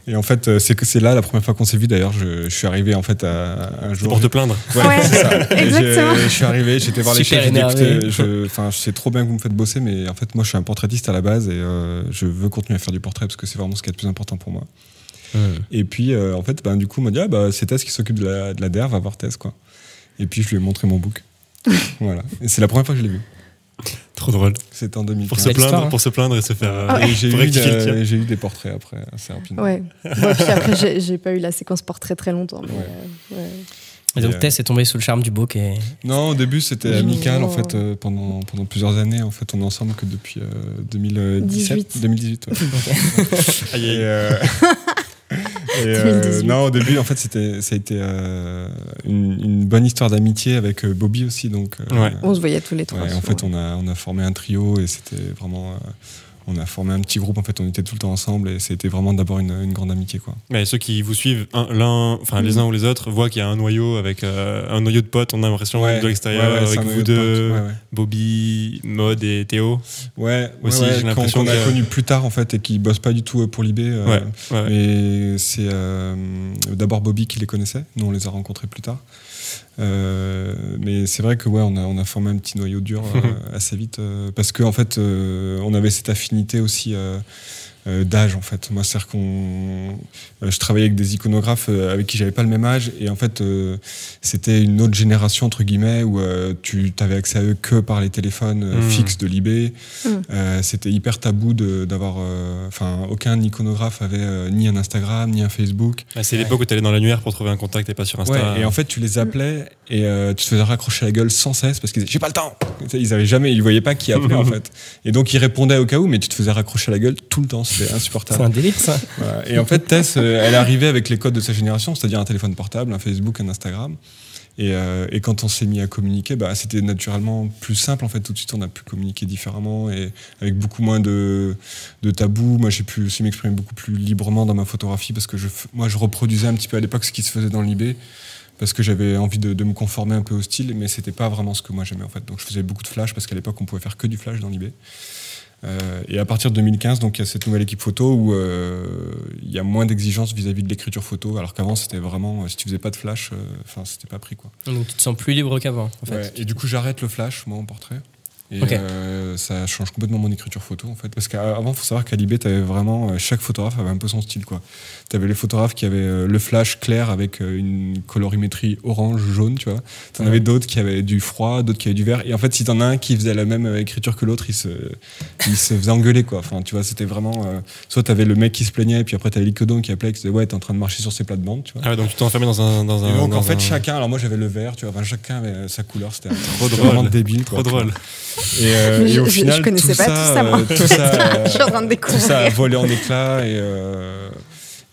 Speaker 5: Et en fait, euh, c'est que c'est là la première fois qu'on s'est vu. D'ailleurs, je, je suis arrivé en fait à un
Speaker 3: C'est
Speaker 5: jour.
Speaker 3: pour te plaindre.
Speaker 5: Ouais,
Speaker 6: Ouais,
Speaker 5: c'est ça.
Speaker 6: Exactement.
Speaker 5: Je suis arrivé, j'étais voir les
Speaker 4: Super
Speaker 5: chefs, j'ai dit
Speaker 4: énervé.
Speaker 5: écoutez, je, enfin, je sais trop bien que vous me faites bosser, mais en fait, moi, je suis un portraitiste à la base et euh, je veux continuer à faire du portrait parce que c'est vraiment ce qui est le plus important pour moi. Et puis, euh, en fait, ben, du coup, on m'a dit ah, bah, c'est Tess qui s'occupe de la, de la DER, va voir Tess, quoi. Et puis, je lui ai montré mon book. voilà. Et c'est la première fois que je l'ai vu.
Speaker 3: Trop drôle.
Speaker 5: C'était en
Speaker 3: Pour
Speaker 5: 2015.
Speaker 3: se,
Speaker 4: Belle
Speaker 3: plaindre,
Speaker 4: histoire, hein.
Speaker 3: pour se plaindre et se faire. euh,
Speaker 5: Et j'ai
Speaker 3: pour
Speaker 5: eu,
Speaker 3: rectifier le tir.
Speaker 5: de- j'ai eu des portraits après, assez rapidement.
Speaker 6: Ouais. Bon, puis après, j'ai- pas eu la séquence portrait très longtemps. mais,
Speaker 5: Ouais.
Speaker 6: euh, ouais.
Speaker 4: Et donc
Speaker 5: euh,
Speaker 4: Tess est tombée sous le charme du book et
Speaker 5: Non, au début, c'était amical, en fait, euh, pendant, pendant plusieurs années. En fait, on est ensemble que depuis euh, 2017.
Speaker 6: 18.
Speaker 5: 2018, ouais. Et, euh, et, euh,
Speaker 6: 2018.
Speaker 5: non, au début, en fait, c'était, ça a été euh, une, une bonne histoire d'amitié avec euh, Bobby aussi. Donc, euh,
Speaker 3: Ouais.
Speaker 6: On se voyait tous les trois.
Speaker 5: ouais, en fait, on a, on a formé un trio et c'était vraiment. On a formé un petit groupe. En fait, on était tout le temps ensemble et c'était vraiment d'abord une, une grande amitié, quoi.
Speaker 3: Mais ceux qui vous suivent, un- l'un, enfin les
Speaker 6: Mm.
Speaker 3: uns ou les autres, voient qu'il y a un noyau avec euh, un noyau de potes. On a l'impression
Speaker 5: Ouais,
Speaker 3: de l'extérieur
Speaker 5: ouais, ouais, c'est
Speaker 3: avec vous
Speaker 5: de
Speaker 3: deux. Bobby, Maud et Théo.
Speaker 5: Ouais,
Speaker 3: Aussi, j'ai l'impression
Speaker 5: qu'on a
Speaker 3: que-
Speaker 5: connu plus tard en fait et qui bossent pas du tout euh, pour Libé. euh. Mais c'est euh, d'abord Bobby qui les connaissait. Nous on les a rencontrés plus tard. Euh, mais c'est vrai que ouais, on a on a formé un petit noyau dur euh, assez vite euh, parce que en fait on avait cette affinité aussi. Euh, d'âge en fait moi c'est qu'on euh, je travaillais avec des iconographes euh, avec qui j'avais pas le même âge et en fait c'était une autre génération entre guillemets où tu avais accès à eux que par les téléphones euh,
Speaker 3: Mm.
Speaker 5: fixes de Libé
Speaker 6: Mm.
Speaker 5: euh, c'était hyper tabou de- d'avoir. Enfin, aucun iconographe avait ni un Instagram, ni un Facebook.
Speaker 3: Ah, c'est l'époque où tu allais dans l'annuaire pour trouver un contact et pas sur Insta.
Speaker 5: Ouais, et en fait, tu les appelais et euh, tu te faisais raccrocher la gueule sans cesse parce qu'ils disaient j'ai pas le temps. Ils avaient jamais, ils voyaient pas qui appelait en fait. Et donc ils répondaient au cas où, mais tu te faisais raccrocher la gueule tout le temps. C'était
Speaker 4: C'est
Speaker 5: insupportable.
Speaker 4: un délire, ça.
Speaker 5: Voilà. Et en fait, Tess, euh, elle arrivait avec les codes de sa génération, c'est-à-dire un téléphone portable, un Facebook, un Instagram. Et, euh, et quand on s'est mis à communiquer, bah, c'était naturellement plus simple. En fait, tout de suite, on a pu communiquer différemment et avec beaucoup moins de, de tabous. Moi, j'ai pu aussi m'exprimer beaucoup plus librement dans ma photographie parce que je, moi, je reproduisais un petit peu à l'époque ce qui se faisait dans l'IB parce que j'avais envie de, de me conformer un peu au style, mais c'était pas vraiment ce que moi j'aimais en fait. Donc, je faisais beaucoup de flash parce qu'à l'époque, on pouvait faire que du flash dans l'IB. Euh, et à partir de 2015, donc il y a cette nouvelle équipe photo où euh, il y a moins d'exigences vis-à-vis de l'écriture photo, alors qu'avant c'était vraiment euh, si tu faisais pas de flash, euh, enfin c'était pas pris quoi.
Speaker 4: Donc tu te sens plus libre qu'avant, en fait.
Speaker 5: Ouais, et du coup j'arrête le flash moi en portrait. Et euh, ça change complètement mon écriture photo en fait. Parce qu'avant, faut savoir qu'à Libé, t'avais vraiment. euh, chaque photographe avait un peu son style quoi. T'avais les photographes qui avaient euh, le flash clair avec une colorimétrie orange, jaune, tu vois. T'en
Speaker 4: Ouais.
Speaker 5: avais d'autres qui avaient du froid, d'autres qui avaient du vert. Et en fait, si t'en as un qui faisait la même écriture que l'autre, il se, il se faisait engueuler quoi. Enfin, tu vois, c'était vraiment. euh, soit t'avais le mec qui se plaignait, et puis après t'avais l'icodon qui appelait, qui disait ouais, t'es en train de marcher sur ses plates-bandes, tu vois.
Speaker 3: Ah ouais, donc tu t'es enfermé dans un. Dans un
Speaker 5: Et donc
Speaker 3: dans
Speaker 5: en fait
Speaker 3: un-
Speaker 5: chacun, alors moi j'avais le vert, tu vois, enfin, chacun avait sa couleur, c'était trop
Speaker 3: drôle.
Speaker 5: vraiment débile,
Speaker 3: Trop
Speaker 5: quoi. Et, euh, et
Speaker 6: je-
Speaker 5: au
Speaker 6: je-
Speaker 5: final,
Speaker 6: je connaissais
Speaker 5: tout
Speaker 6: pas
Speaker 5: ça,
Speaker 6: tout ça, moi.
Speaker 5: tout ça,
Speaker 6: Je suis en train de
Speaker 5: tout
Speaker 6: découvrir.
Speaker 5: ça a volé en éclats et, euh,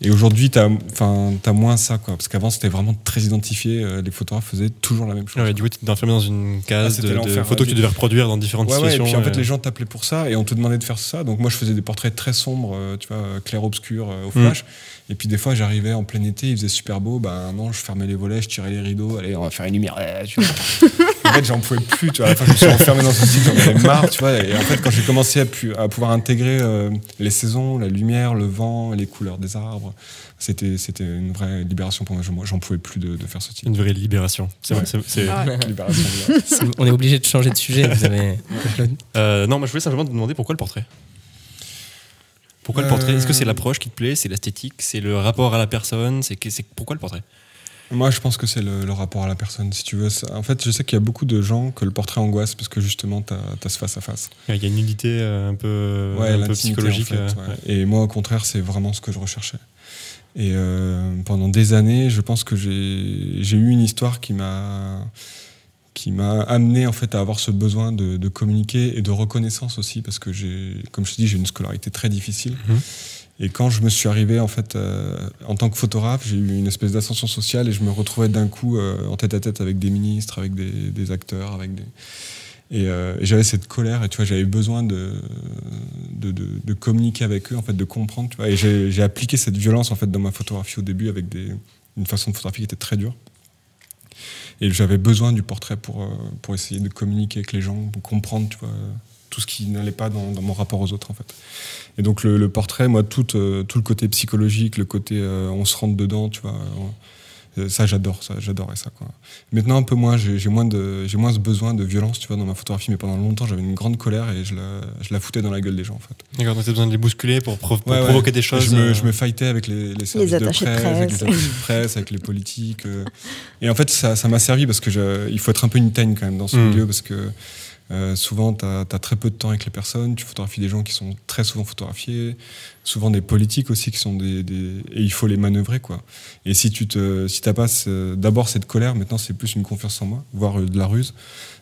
Speaker 5: et aujourd'hui, t'as, enfin, t'as moins ça, quoi. Parce qu'avant, c'était vraiment très identifié. euh, Les photographes faisaient toujours la même chose.
Speaker 3: Ouais, du coup, tu enfermé dans une
Speaker 5: Ah,
Speaker 3: case
Speaker 5: c'était
Speaker 3: de, de photos que tu devais reproduire dans différentes
Speaker 5: Ouais, ouais, et
Speaker 3: situations.
Speaker 5: puis en fait, les gens t'appelaient pour ça et on te demandait de faire ça. Donc moi, je faisais des portraits très sombres, tu vois, clair-obscur au
Speaker 3: Mm.
Speaker 5: flash. Et puis des fois, j'arrivais en plein été, il faisait super beau. Bah non, je fermais les volets, je tirais les rideaux. Allez, on va faire une lumière. Tu vois. en fait, j'en pouvais plus. Tu vois, à la fin, je me suis enfermé dans ce style, j'en avais marre. Tu vois. Et en fait, quand j'ai commencé à, pu- à pouvoir intégrer euh, les saisons, la lumière, le vent, les couleurs des arbres, c'était c'était une vraie libération pour moi. Je- moi. J'en pouvais plus de, de faire ce style.
Speaker 3: Une vraie libération. C'est vrai.
Speaker 5: Ouais.
Speaker 3: c'est- c'est-
Speaker 6: Ah ouais.
Speaker 5: Libération.
Speaker 4: On est obligé de changer de sujet. Vous avez.
Speaker 3: Euh, non, moi je voulais simplement te demander pourquoi le portrait? Pourquoi le
Speaker 5: Euh,
Speaker 3: portrait? Est-ce que c'est l'approche qui te plaît? C'est l'esthétique? C'est le rapport à la personne? C'est Pourquoi le portrait?
Speaker 5: Moi, je pense que c'est le, le rapport à la personne, si tu veux. En fait, je sais qu'il y a beaucoup de gens que le portrait angoisse parce que justement, t'as as ce face à face.
Speaker 3: Il y a une unité euh, un peu,
Speaker 5: Ouais,
Speaker 3: un peu psychologique.
Speaker 5: en fait,
Speaker 3: euh,
Speaker 5: ouais.
Speaker 3: ouais.
Speaker 5: Et moi, au contraire, c'est vraiment ce que je recherchais. Et euh, pendant des années, je pense que j'ai eu une histoire qui m'a qui m'a amené en fait à avoir ce besoin de, de communiquer et de reconnaissance aussi parce que j'ai comme je te dis j'ai une scolarité très difficile.
Speaker 3: Mhm.
Speaker 5: et quand je me suis arrivé en fait euh, en tant que photographe j'ai eu une espèce d'ascension sociale et je me retrouvais d'un coup euh, en tête à tête avec des ministres avec des, des acteurs avec des et, euh, et j'avais cette colère et tu vois j'avais besoin de de, de de communiquer avec eux en fait de comprendre tu vois. Et j'ai j'ai appliqué cette violence en fait dans ma photographie au début avec des une façon de photographier qui était très dure et j'avais besoin du portrait pour, euh, pour essayer de communiquer avec les gens, pour comprendre tout ce qui n'allait pas dans, mon rapport aux autres en fait. Et donc le, portrait, moi, tout, euh, tout le côté psychologique, le côté euh, on se rentre dedans, tu vois, ça j'adore, ça j'adorais ça. Quoi. Maintenant un peu moins, j'ai moins, de- j'ai moins ce besoin de violence tu vois, dans ma photographie, mais pendant longtemps j'avais une grande colère et je la, je la foutais dans la gueule des gens en fait.
Speaker 3: D'accord, donc t'as besoin de les bousculer pour, pro- pour
Speaker 5: Ouais, ouais.
Speaker 3: provoquer des choses.
Speaker 5: Je me,
Speaker 3: euh,
Speaker 5: je me fightais avec les, les services de presse, avec les
Speaker 6: presse.
Speaker 5: attachés de presse, avec les politiques. euh. Et en fait, ça ça m'a servi parce que je- il faut être un peu une teigne quand même dans ce
Speaker 3: Mm.
Speaker 5: milieu parce que euh, souvent, tu as, très peu de temps avec les personnes. Tu photographies des gens qui sont très souvent photographiés, souvent des politiques aussi qui sont des, des- et il faut les manœuvrer quoi. Et si tu te, si t'as pas d'abord cette colère, maintenant c'est plus une confiance en moi, voire euh, de la ruse.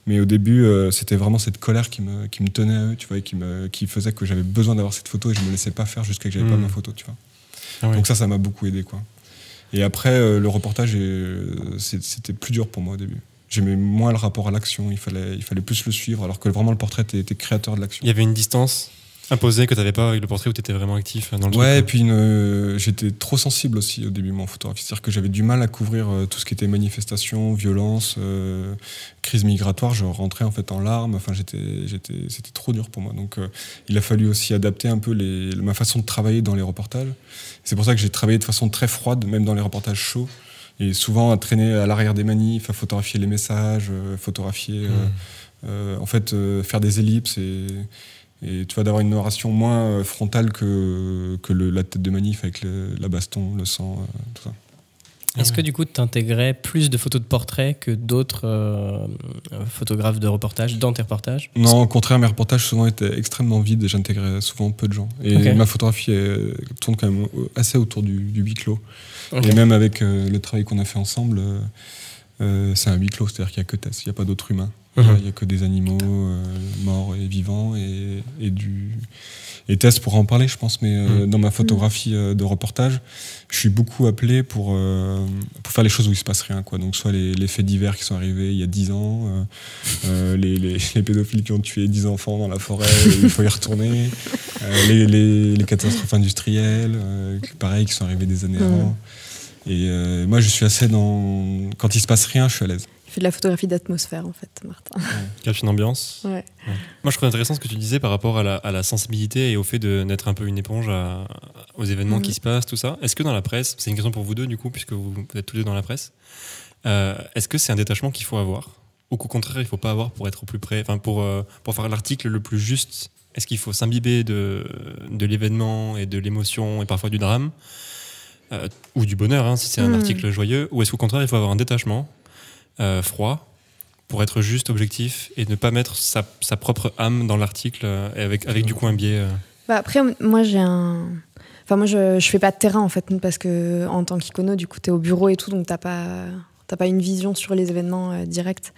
Speaker 5: Mais au début, euh, c'était vraiment cette colère qui me, qui me tenait à eux, tu vois, et qui me, qui faisait que j'avais besoin d'avoir cette photo et je me laissais pas faire jusqu'à que j'avais pas
Speaker 3: Mm.
Speaker 5: ma photo, tu vois.
Speaker 3: ah.
Speaker 5: Donc ça, ça m'a beaucoup aidé, quoi. Et après, euh, le reportage, c'était plus dur pour moi au début. J'aimais moins le rapport à l'action, il fallait, il fallait plus le suivre, alors que vraiment le portrait, t'es créateur de l'action.
Speaker 3: Il y avait une distance imposée que t'avais pas avec le portrait où t'étais vraiment actif dans le
Speaker 5: Ouais, et
Speaker 3: truc.
Speaker 5: puis une, euh, j'étais trop sensible aussi au début, mon photographie. C'est-à-dire que j'avais du mal à couvrir euh, tout ce qui était manifestation, violence, euh, crise migratoire. Je rentrais en fait en larmes. Enfin, j'étais, j'étais, c'était trop dur pour moi. Donc, euh, il a fallu aussi adapter un peu les, ma façon de travailler dans les reportages. C'est pour ça que j'ai travaillé de façon très froide, même dans les reportages chauds. Et souvent à traîner à l'arrière des manifs, à photographier les messages, euh, photographier, euh,
Speaker 3: Mm.
Speaker 5: euh, en fait, euh, faire des ellipses et, et tu vas d'avoir une narration moins frontale que, que le- la tête de manif avec le- la baston, le sang, euh, tout ça.
Speaker 4: Est-ce que du coup, tu intégrais plus de photos de portraits que d'autres euh, photographes de reportage dans tes reportages?
Speaker 5: Non, au contraire, mes reportages souvent étaient extrêmement vides et j'intégrais souvent peu de gens. Et ma photographie tourne quand même assez autour du, du huis clos. Et même avec euh, le travail qu'on a fait ensemble, euh, euh, c'est un huis clos, c'est-à-dire qu'il n'y a que Tess, il n'y a pas d'autres humains. Il
Speaker 4: Mhm.
Speaker 5: n'y a que des animaux euh, morts et vivants et, et du. Et Tess pourra en parler, je pense, mais
Speaker 3: Mhm.
Speaker 5: dans ma photographie de reportage, je suis beaucoup appelé pour, pour faire les choses où il se passe rien. Quoi. Donc, soit les, les faits divers qui sont arrivés il y a 10 ans, les, les, les pédophiles qui ont tué 10 enfants dans la forêt, il faut y retourner, les, catastrophes industrielles, pareil, qui sont arrivées des années
Speaker 6: Mhm.
Speaker 5: avant. Et euh, moi, je suis assez dans. Quand il se passe rien, je suis à l'aise.
Speaker 6: Je fais de la photographie d'atmosphère, en fait, Martin.
Speaker 3: Cache une ambiance.
Speaker 6: Ouais.
Speaker 3: Moi, je trouve intéressant ce que tu disais par rapport à la, à la sensibilité et au fait de n'être un peu une éponge à- aux événements
Speaker 6: Mhm.
Speaker 3: qui se passent, tout ça. Est-ce que dans la presse, c'est une question pour vous deux du coup, puisque vous, vous êtes tous deux dans la presse, euh, est-ce que c'est un détachement qu'il faut avoir ou qu'au contraire il faut pas avoir pour être au plus près, enfin pour euh, pour faire l'article le plus juste? Est-ce qu'il faut s'imbiber de de l'événement et de l'émotion et parfois du drame euh, ou du bonheur hein, si c'est un
Speaker 6: Mhm.
Speaker 3: article joyeux, ou est-ce qu'au contraire il faut avoir un détachement euh, froid pour être juste, objectif et ne pas mettre sa, sa propre âme dans l'article euh, et avec, avec du coup un biais. euh.
Speaker 6: Bah après, moi j'ai un. Enfin, moi je, je fais pas de terrain en fait, parce que en tant qu'icono, du coup, t'es au bureau et tout, donc t'as pas, t'as pas une vision sur les événements euh, directs.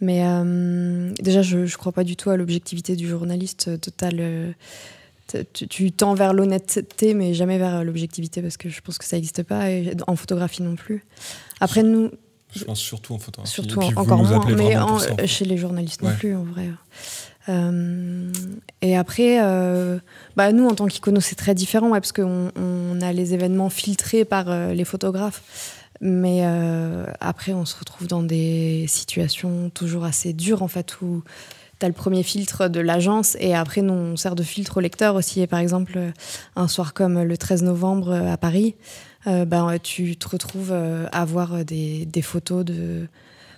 Speaker 6: Mais euh, déjà, je, je crois pas du tout à l'objectivité du journaliste euh, total. Tu, tends vers l'honnêteté, mais jamais vers l'objectivité, parce que je pense que ça n'existe pas, et en photographie non plus. Après, nous,
Speaker 5: Je pense surtout en photographie.
Speaker 6: Surtout en- encore moins, mais
Speaker 5: vraiment
Speaker 6: en-
Speaker 5: pour ça, en fait.
Speaker 6: chez les journalistes non plus, en vrai. Euh, et après, euh, bah, nous, en tant qu'iconos, c'est très différent, ouais, parce qu'on on a les événements filtrés par euh, les photographes. Mais après, on se retrouve dans des situations toujours assez dures, en fait, où le premier filtre de l'agence, et après, nous, on sert de filtre au lecteur aussi. Et par exemple, un soir comme le 13 novembre euh, à Paris, euh, ben, tu te retrouves euh, à voir des photos de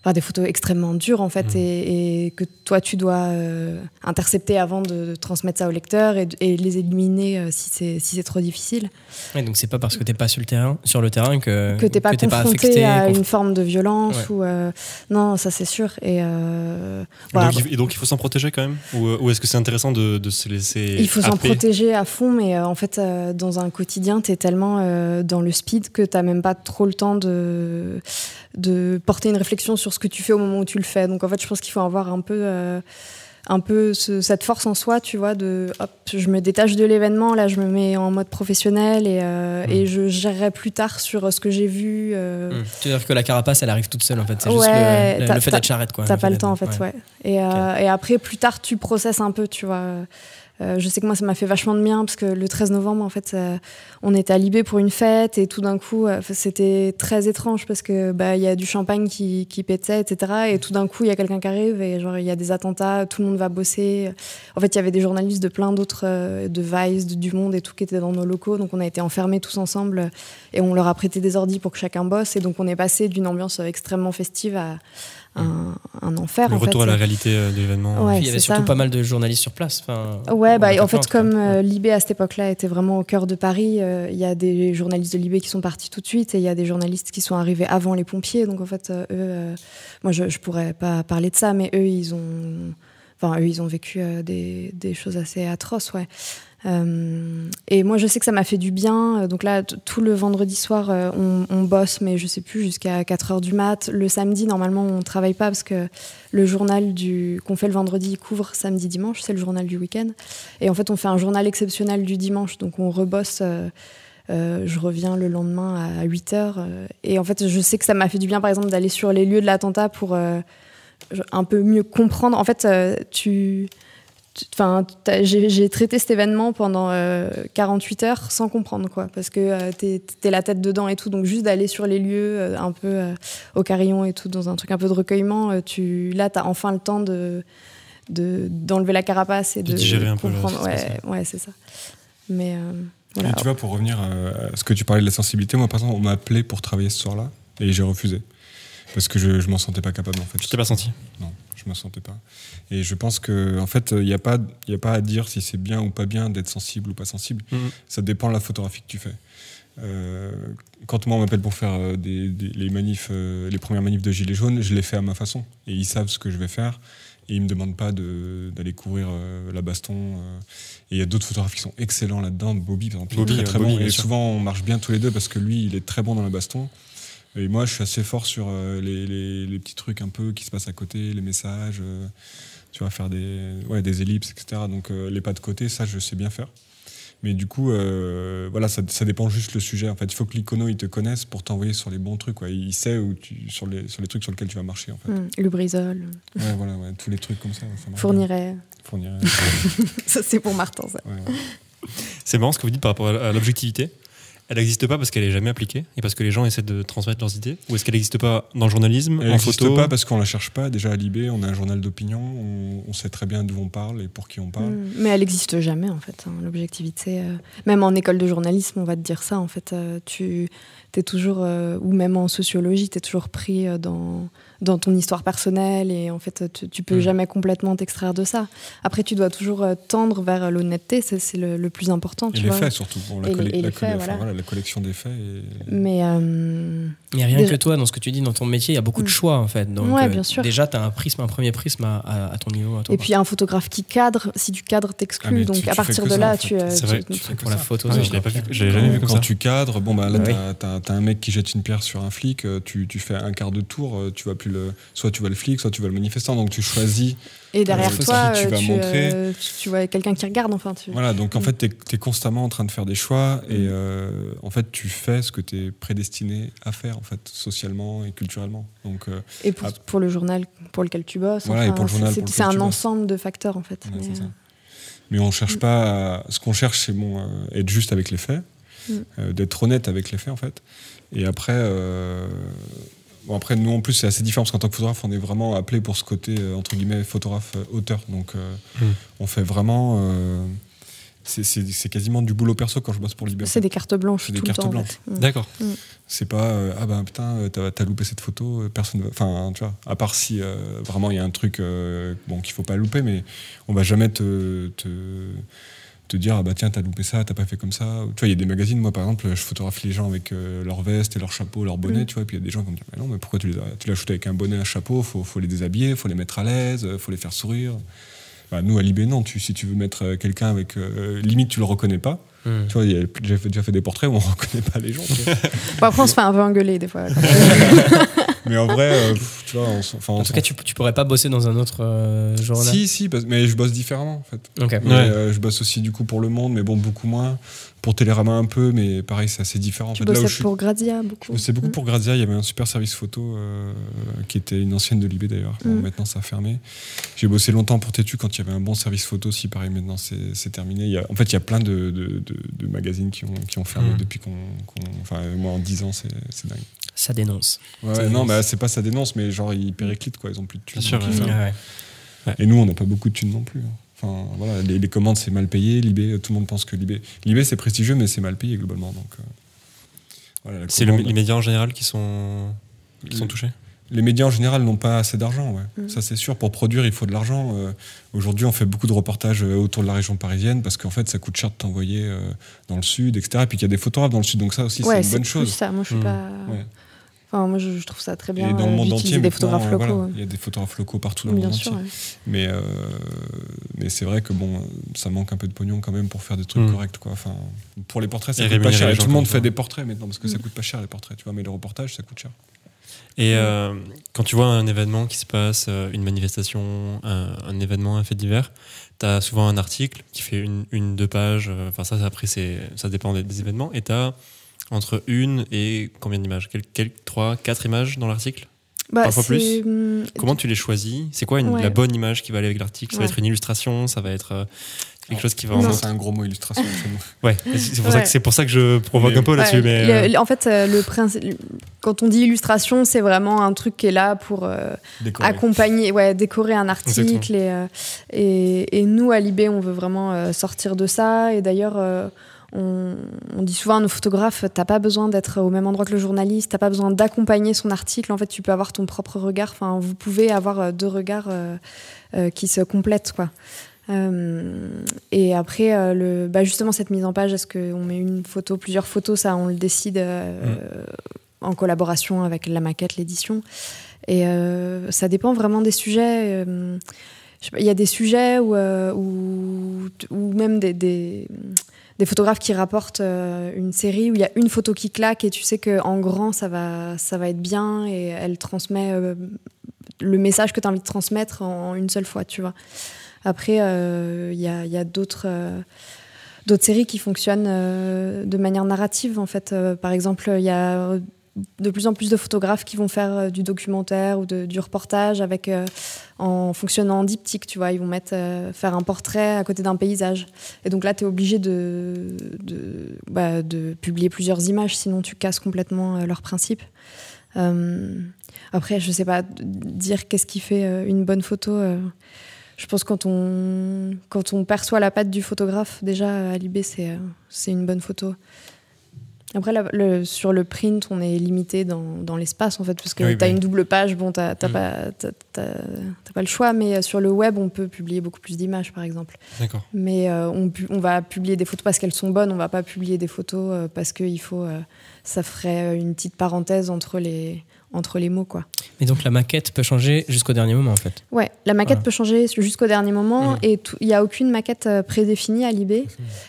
Speaker 6: enfin, des photos extrêmement dures en fait
Speaker 3: Mhm.
Speaker 6: et, et que toi tu dois euh, intercepter avant de, de transmettre ça au lecteur et, et les éliminer euh, si c'est si c'est trop difficile
Speaker 4: Ouais, donc c'est pas parce que t'es pas sur le terrain, sur le terrain que
Speaker 6: que t'es pas confronté
Speaker 4: affecté,
Speaker 6: à
Speaker 4: conf-
Speaker 6: une forme de violence
Speaker 4: Ouais.
Speaker 6: ou euh, non ça c'est sûr et euh, voilà.
Speaker 3: donc, il- et donc il faut s'en protéger quand même? Ou, ou est-ce que c'est intéressant de, de se laisser.
Speaker 6: Il faut s'en protéger à fond, mais euh, en fait, euh, dans un quotidien, tu es tellement euh, dans le speed que tu même pas trop le temps de, de porter une réflexion sur ce que tu fais au moment où tu le fais. Donc en fait, je pense qu'il faut avoir un peu, euh, un peu ce- cette force en soi, tu vois, de hop, je me détache de l'événement, là, je me mets en mode professionnel et, euh,
Speaker 3: Mm.
Speaker 6: et je gérerai plus tard sur ce que j'ai vu. euh,
Speaker 4: Hum. Tu veux dire que la carapace, elle arrive toute seule en fait. C'est juste
Speaker 6: Ouais,
Speaker 4: le, le- le fait d'être charrette quoi.
Speaker 6: T'as pas le temps en fait, ouais. Et, euh, et après, plus tard, tu processes un peu, tu vois. Euh, je sais que moi, ça m'a fait vachement de bien parce que le 13 novembre, en fait, euh, on était à Libé pour une fête et tout d'un coup, euh, c'était très étrange parce que bah il y a du champagne qui, qui pétait, etc. Et tout d'un coup, il y a quelqu'un qui arrive et genre il y a des attentats, tout le monde va bosser. En fait, il y avait des journalistes de plein d'autres, euh, de Vice, de- du Monde et tout qui étaient dans nos locaux. Donc on a été enfermés tous ensemble et on leur a prêté des ordis pour que chacun bosse. Et donc on est passé d'une ambiance extrêmement festive à un, un enfer.
Speaker 3: Le
Speaker 6: en
Speaker 3: retour
Speaker 6: fait.
Speaker 3: à la réalité euh, de l'événement.
Speaker 6: Ouais.
Speaker 4: Il y avait surtout
Speaker 6: ça.
Speaker 4: pas mal de journalistes sur place. Enfin,
Speaker 6: Ouais, bah, en fait, comme euh, Libé à cette époque-là était vraiment au cœur de Paris, euh, il y a des journalistes de Libé qui sont partis tout de suite et il y a des journalistes qui sont arrivés avant les pompiers. Donc en fait, euh, eux, euh, moi je, je pourrais pas parler de ça, mais eux, ils ont, enfin, eux, ils ont vécu euh, des, des choses assez atroces, ouais. Euh, et moi, je sais que ça m'a fait du bien. Euh, Donc là, tout le vendredi soir, euh, on, bosse, mais je sais plus, jusqu'à 4 heures du mat. Le samedi, normalement, on travaille pas parce que le journal qu'on fait le vendredi couvre samedi dimanche, c'est le journal du week-end. Et en fait, on fait un journal exceptionnel du dimanche, donc on rebosse. je reviens le lendemain à 8 heures. et en fait, je sais que ça m'a fait du bien, par exemple, d'aller sur les lieux de l'attentat pour un peu mieux comprendre. En fait, tu. Tu- Enfin, j'ai traité cet événement pendant euh, 48 heures sans comprendre, quoi, parce que euh, t'es t'es la tête dedans et tout. Donc, juste d'aller sur les lieux, euh, un peu euh, au carillon et tout, dans un truc un peu de recueillement, euh, tu, là, t'as enfin le temps de de- d'enlever la carapace et
Speaker 3: De
Speaker 6: de,
Speaker 3: digérer un peu,
Speaker 6: comprendre.
Speaker 3: se
Speaker 6: ouais, ouais, c'est ça. Mais euh, voilà.
Speaker 5: Et tu vois, pour revenir à ce que tu parlais de la sensibilité, moi, par exemple, on m'a appelé pour travailler ce soir-là et j'ai refusé. Parce que je, je m'en sentais pas capable, en fait.
Speaker 3: Je t'ai pas senti?
Speaker 5: Non, je me sentais pas. Et je pense que, en fait, il n'y a, pas- y a pas à dire si c'est bien ou pas bien d'être sensible ou pas sensible.
Speaker 3: Mhm.
Speaker 5: Ça dépend de la photographie que tu fais. Euh, quand moi on m'appelle pour faire euh, des, des- les manifs, euh, les premières manifs de Gilets jaunes, je les fais à ma façon. Et ils savent ce que je vais faire. Et ils me demandent pas de- d'aller couvrir euh, la baston. Et il y a d'autres photographes qui sont excellents là-dedans. Bobby, par exemple, il est
Speaker 3: Bobby,
Speaker 5: très, très
Speaker 3: Bobby,
Speaker 5: bon. Et souvent, on marche bien tous les deux parce que lui, il est très bon dans la baston. Et moi, je suis assez fort sur euh, les, les- les petits trucs un peu qui se passent à côté, les messages, euh, tu vas faire des, ouais, des ellipses, etc. Donc euh, les pas de côté, ça, je sais bien faire. Mais du coup, euh, voilà, ça, ça dépend juste le sujet. En fait, il faut que l'icono il te connaisse pour t'envoyer sur les bons trucs. Quoi. Il sait où tu, sur, les, sur les trucs sur lesquels tu vas marcher. En fait.
Speaker 6: Mm. Lubrizol,
Speaker 5: Ouais, voilà, ouais, tous les trucs comme ça. ça
Speaker 6: fournirait.
Speaker 5: Fournirait.
Speaker 6: Ça, c'est pour Martin, ça.
Speaker 5: ouais, ouais.
Speaker 3: C'est marrant ce que vous dites par rapport à à l'objectivité. Elle n'existe pas parce qu'elle est jamais appliquée et parce que les gens essaient de transmettre leurs idées Ou est-ce qu'elle n'existe pas dans le journalisme,
Speaker 5: Elle n'existe
Speaker 3: photo
Speaker 5: pas parce qu'on la cherche pas. Déjà à Libé, on a un journal d'opinion, on, on sait très bien d'où on parle et pour qui on parle.
Speaker 6: Mm. Mais elle n'existe jamais, en fait, hein, l'objectivité. euh. Même en école de journalisme, on va te dire ça, en fait. euh, tu es toujours, euh, ou même en sociologie, tu es toujours pris euh, dans, dans ton histoire personnelle et en fait, tu, tu peux
Speaker 3: Mm.
Speaker 6: jamais complètement t'extraire de ça. Après, tu dois toujours euh, tendre vers l'honnêteté, c'est c'est le, le plus important,
Speaker 5: Et
Speaker 6: tu
Speaker 5: les
Speaker 6: vois.
Speaker 5: faits surtout. Bon, la,
Speaker 6: Et les- et
Speaker 5: la
Speaker 6: faits, voilà.
Speaker 5: voilà, la collection des faits. Et...
Speaker 6: Mais euh,
Speaker 4: Il n'y a rien
Speaker 6: Déjà-
Speaker 4: que toi dans ce que tu dis dans ton métier, il y a beaucoup de
Speaker 6: Mm.
Speaker 4: choix en fait. Donc,
Speaker 6: Ouais,
Speaker 4: euh,
Speaker 6: bien sûr.
Speaker 4: Déjà, tu as un prisme, un premier prisme à, à- à ton niveau. à toi,
Speaker 6: et puis un photographe qui cadre, si tu cadres,
Speaker 5: Ah,
Speaker 6: t'exclus.
Speaker 5: mais
Speaker 6: donc
Speaker 5: tu-
Speaker 6: à
Speaker 5: tu
Speaker 6: partir de
Speaker 5: ça,
Speaker 6: là,
Speaker 5: en fait.
Speaker 6: tu, euh,
Speaker 3: C'est vrai,
Speaker 6: tu-
Speaker 5: tu fais que
Speaker 4: pour la photo,
Speaker 3: Ah, l'avais pas
Speaker 4: encore
Speaker 3: vu, jamais comme
Speaker 5: quand
Speaker 3: ça.
Speaker 5: tu cadres, bon bah là
Speaker 4: Ouais.
Speaker 5: t'as- un mec qui jette une pierre sur un flic, tu, fais un quart de tour, tu vois plus le, soit tu vois le flic, soit tu vois le manifestant, donc tu choisis.
Speaker 6: Et derrière
Speaker 5: Euh,
Speaker 6: toi,
Speaker 5: tu
Speaker 6: euh,
Speaker 5: vas
Speaker 6: tu,
Speaker 5: montrer-
Speaker 6: euh, tu- tu vois quelqu'un qui regarde. Enfin, tu...
Speaker 5: Voilà, donc en
Speaker 6: Mm.
Speaker 5: fait t'es es constamment en train de faire des choix et
Speaker 6: Mm.
Speaker 5: euh, en fait tu fais ce que t'es prédestiné à faire en fait socialement et culturellement. Donc
Speaker 6: Et pour, pour le journal pour lequel tu bosses.
Speaker 5: Voilà, le
Speaker 6: c'est-
Speaker 5: tu
Speaker 6: un ensemble de facteurs en fait.
Speaker 5: Ouais,
Speaker 6: Mais,
Speaker 5: Mais on cherche pas. à- Ce qu'on cherche, c'est bon, être juste avec les faits,
Speaker 6: Mm.
Speaker 5: d'être honnête avec les faits, en fait. Et après, euh, bon, après, nous en plus, c'est assez différent parce qu'en tant que photographe, on est vraiment appelé pour ce côté euh, entre guillemets photographe euh, auteur. Donc, euh,
Speaker 3: Mm.
Speaker 5: on fait vraiment. euh, c'est- c'est c'est quasiment du boulot perso quand je bosse pour Libé.
Speaker 6: c'est des cartes blanches
Speaker 5: C'est des
Speaker 6: tout
Speaker 5: cartes
Speaker 6: le temps. en
Speaker 5: blanches.
Speaker 6: fait. Mm.
Speaker 3: D'accord.
Speaker 5: C'est pas euh, ah ben putain t'as as loupé cette photo personne va- enfin tu vois à part si euh, vraiment il y a un truc euh, bon qu'il faut pas louper mais on va jamais te te, te dire ah bah tiens t'as loupé ça t'as pas fait comme ça. Tu vois il y a des magazines moi par exemple je photographie les gens avec euh, leur veste et leur chapeau leur bonnet
Speaker 6: Mm.
Speaker 5: tu vois et puis il y a des gens qui me dire mais non mais pourquoi tu les as tu l'as shooté avec un bonnet un chapeau faut faut les déshabiller faut les mettre à l'aise euh, faut les faire sourire. Bah, nous à Libé non tu si tu veux mettre euh, quelqu'un avec euh, limite tu le reconnais pas
Speaker 4: Mm.
Speaker 5: tu vois il y a- j'ai fait- déjà fait des portraits où on reconnaît pas les gens.
Speaker 6: Bon, après, on se fait un peu engueuler des fois.
Speaker 5: Mais en vrai, euh, tu vois, on, enfin,
Speaker 4: En tout cas, tu, tu pourrais pas bosser dans un autre euh, journal.
Speaker 5: Si, si, mais je bosse différemment en fait.
Speaker 4: Ok.
Speaker 5: Mais, euh, je bosse aussi du coup pour Le Monde, mais bon, beaucoup moins. Pour Télérama un peu, mais pareil, c'est assez différent. En
Speaker 6: tu
Speaker 5: fait, là où
Speaker 6: bossais
Speaker 5: je suis-
Speaker 6: pour Grazia beaucoup.
Speaker 5: je bossais beaucoup
Speaker 6: Mm.
Speaker 5: pour Grazia, il y avait un super service photo euh, qui était une ancienne de Libé d'ailleurs. Bon,
Speaker 6: Mm.
Speaker 5: maintenant ça a fermé. J'ai bossé longtemps pour Tétu quand il y avait un bon service photo aussi, pareil, maintenant c'est c'est terminé. Il y a, en fait, il y a plein de, de, de- de magazines qui ont, qui ont fermé
Speaker 3: Mm.
Speaker 5: depuis qu'on. enfin, moi en 10 ans, c'est c'est dingue.
Speaker 4: Ça dénonce.
Speaker 5: Ouais,
Speaker 3: Ça
Speaker 5: ouais, non,
Speaker 3: dénonce.
Speaker 5: bah, c'est pas ça dénonce, mais genre ils périclitent quoi, ils ont plus de thunes.
Speaker 3: Bien sûr, ouais.
Speaker 4: Ouais, ouais.
Speaker 5: Et nous, on n'a pas beaucoup de thunes non plus. hein. Enfin, voilà, les, les commandes, c'est mal payé. Libé, tout le monde pense que Libé. Libé, c'est prestigieux, mais c'est mal payé globalement. Donc, euh, voilà, la
Speaker 3: C'est le- les médias en général qui sont, qui sont touchés?
Speaker 5: Les médias en général n'ont pas assez d'argent, ouais.
Speaker 6: Mm.
Speaker 5: ça c'est sûr. Pour produire, il faut de l'argent. Euh, Aujourd'hui, on fait beaucoup de reportages euh, autour de la région parisienne parce qu'en fait, ça coûte cher de t'envoyer euh, dans le sud, etc. Et puis qu'il y a des photographes dans le sud, donc ça aussi,
Speaker 6: Ouais,
Speaker 5: c'est une
Speaker 6: c'est
Speaker 5: bonne chose.
Speaker 6: ça. Moi, je suis
Speaker 3: Mm.
Speaker 6: pas.
Speaker 5: Ouais.
Speaker 6: Enfin, moi, je, je trouve ça très bien
Speaker 5: Et dans le
Speaker 6: euh,
Speaker 5: monde entier,
Speaker 6: des photographes locaux.
Speaker 5: voilà,
Speaker 6: ouais.
Speaker 5: il y a des photographes locaux partout dans le
Speaker 6: Bien
Speaker 5: monde
Speaker 6: sûr.
Speaker 5: entier.
Speaker 6: ouais.
Speaker 5: Mais, euh, mais c'est vrai que bon, ça manque un peu de pognon quand même pour faire des trucs
Speaker 3: Mm.
Speaker 5: corrects. Quoi. Enfin, pour les portraits, ça
Speaker 3: Et
Speaker 5: coûte pas cher. tout le monde fait des portraits maintenant parce que ça
Speaker 6: Mm.
Speaker 5: coûte pas cher les portraits, tu vois. Mais les reportages, ça coûte cher.
Speaker 3: Et euh, quand tu vois un événement qui se passe, une manifestation, un, un événement, un fait divers, tu as souvent un article qui fait une, une deux pages. Enfin, ça, après, ça dépend des, des événements. Et tu as entre une et combien d'images Quel- quel- Trois, quatre images dans l'article
Speaker 6: Bah,
Speaker 3: Parfois
Speaker 6: c'est,
Speaker 3: plus.
Speaker 6: hum,
Speaker 3: Comment tu les choisis C'est quoi une-
Speaker 6: Ouais.
Speaker 3: la bonne image qui va aller avec l'article Ça va être une illustration Ça va être euh, quelque chose qui va en
Speaker 5: c'est un gros mot illustration.
Speaker 3: Ouais, c'est pour, ça
Speaker 6: Ouais.
Speaker 3: que- c'est pour ça que je provoque
Speaker 5: Mais-
Speaker 3: un peu là-dessus.
Speaker 6: Ouais,
Speaker 3: mais
Speaker 6: le-
Speaker 3: euh,
Speaker 6: le- en fait, euh, le principe, quand on dit illustration, c'est vraiment un truc qui est là pour euh, accompagner, ouais, décorer un article. Et, euh, et, et nous, à Libé, on veut vraiment euh, sortir de ça. Et d'ailleurs, euh, on, on dit souvent à nos photographes, t'as pas besoin d'être au même endroit que le journaliste, t'as pas besoin d'accompagner son article. En fait, tu peux avoir ton propre regard. Enfin, vous pouvez avoir euh, deux regards euh, euh, qui se complètent, quoi. Euh, et après, le, bah justement, cette mise en page, est-ce qu'on met une photo, plusieurs photos, ça, on le décide euh, en collaboration avec la maquette, l'édition. Et ça dépend vraiment des sujets. Euh, il y a des sujets ou euh, ou ou même des, des, photographes qui rapportent euh, une série où il y a une photo qui claque et tu sais que en grand ça va ça va être bien et elle transmet euh, le message que tu as envie de transmettre en une seule fois, tu vois. Après, euh, il y a, a d'autres euh, d'autres séries qui fonctionnent euh, de manière narrative, en fait. Euh, par exemple, il y a de plus en plus de photographes qui vont faire euh, du documentaire ou du reportage avec, euh, en fonctionnant en diptyque, tu vois. Ils vont mettre, euh, faire un portrait à côté d'un paysage. Et donc là, tu es obligé bah, de publier plusieurs images, sinon tu casses complètement leur principe. Après, je sais pas dire qu'est-ce qui fait une bonne photo. je pense quand on, quand on perçoit la patte du photographe, déjà à euh, c'est une bonne photo. Après, la- le- sur le print, on est limité dans, dans l'espace, en fait, parce que
Speaker 3: Oui,
Speaker 6: tu as une double page, bon, tu n'as
Speaker 3: Mm.
Speaker 6: pas, pas le choix, mais euh, sur le web, on peut publier beaucoup plus d'images, par exemple.
Speaker 3: D'accord.
Speaker 6: Mais euh, on, on va publier des photos parce qu'elles sont bonnes, on va pas publier des photos euh, parce que il faut, euh, ça ferait une petite parenthèse entre les, entre les mots, quoi.
Speaker 4: Mais donc la maquette peut changer jusqu'au dernier moment en fait.
Speaker 6: Ouais, la maquette
Speaker 4: Voilà.
Speaker 6: peut changer jusqu'au dernier moment
Speaker 4: Mhm.
Speaker 6: et il n'y a aucune maquette prédéfinie à Libé.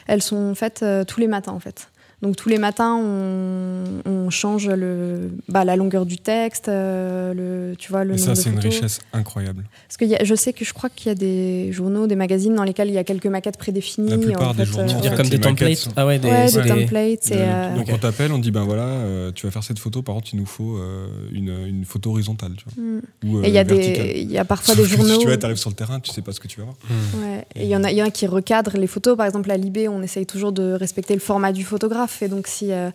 Speaker 6: Elles sont faites euh, tous les matins en fait. Donc tous les matins, on, on change le, bah, la longueur du texte, euh, le, tu vois, le
Speaker 5: Et
Speaker 6: nombre
Speaker 5: ça,
Speaker 6: de
Speaker 5: c'est une richesse incroyable.
Speaker 6: Parce que y a- je sais que je crois qu'il y a des journaux, des magazines dans lesquels il y a quelques maquettes prédéfinies.
Speaker 5: La plupart
Speaker 6: en
Speaker 5: des
Speaker 6: fait,
Speaker 5: journaux,
Speaker 6: euh,
Speaker 5: en fait,
Speaker 4: comme des templates
Speaker 5: sont-
Speaker 4: Ah ouais, des,
Speaker 6: ouais, des
Speaker 4: des-
Speaker 6: templates. et, euh,
Speaker 5: donc on t'appelle, on dit ben voilà, euh, tu vas faire cette photo, par contre il nous faut euh, une, une photo horizontale, tu vois.
Speaker 6: mm.
Speaker 5: Ou, euh,
Speaker 6: Et il y a
Speaker 5: verticale.
Speaker 6: des, il y a parfois des journaux.
Speaker 5: Si tu arrives sur le terrain, tu sais pas ce que tu vas voir.
Speaker 6: Ouais, et il y en a, il y en a qui recadrent les photos. Par exemple, à Libé, on essaye toujours de respecter le format du photographe. Et donc, si, euh,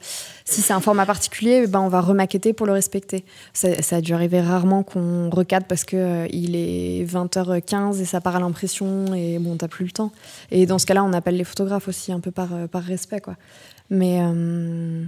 Speaker 6: si c'est un format particulier, ben, on va remaqueter pour le respecter. Ça, a dû arriver rarement qu'on recadre parce que euh, il est 20h15 et ça part à l'impression et bon, t'as plus le temps. Et dans ce cas-là, on appelle les photographes aussi un peu par, euh, par respect, quoi. Mais, euh,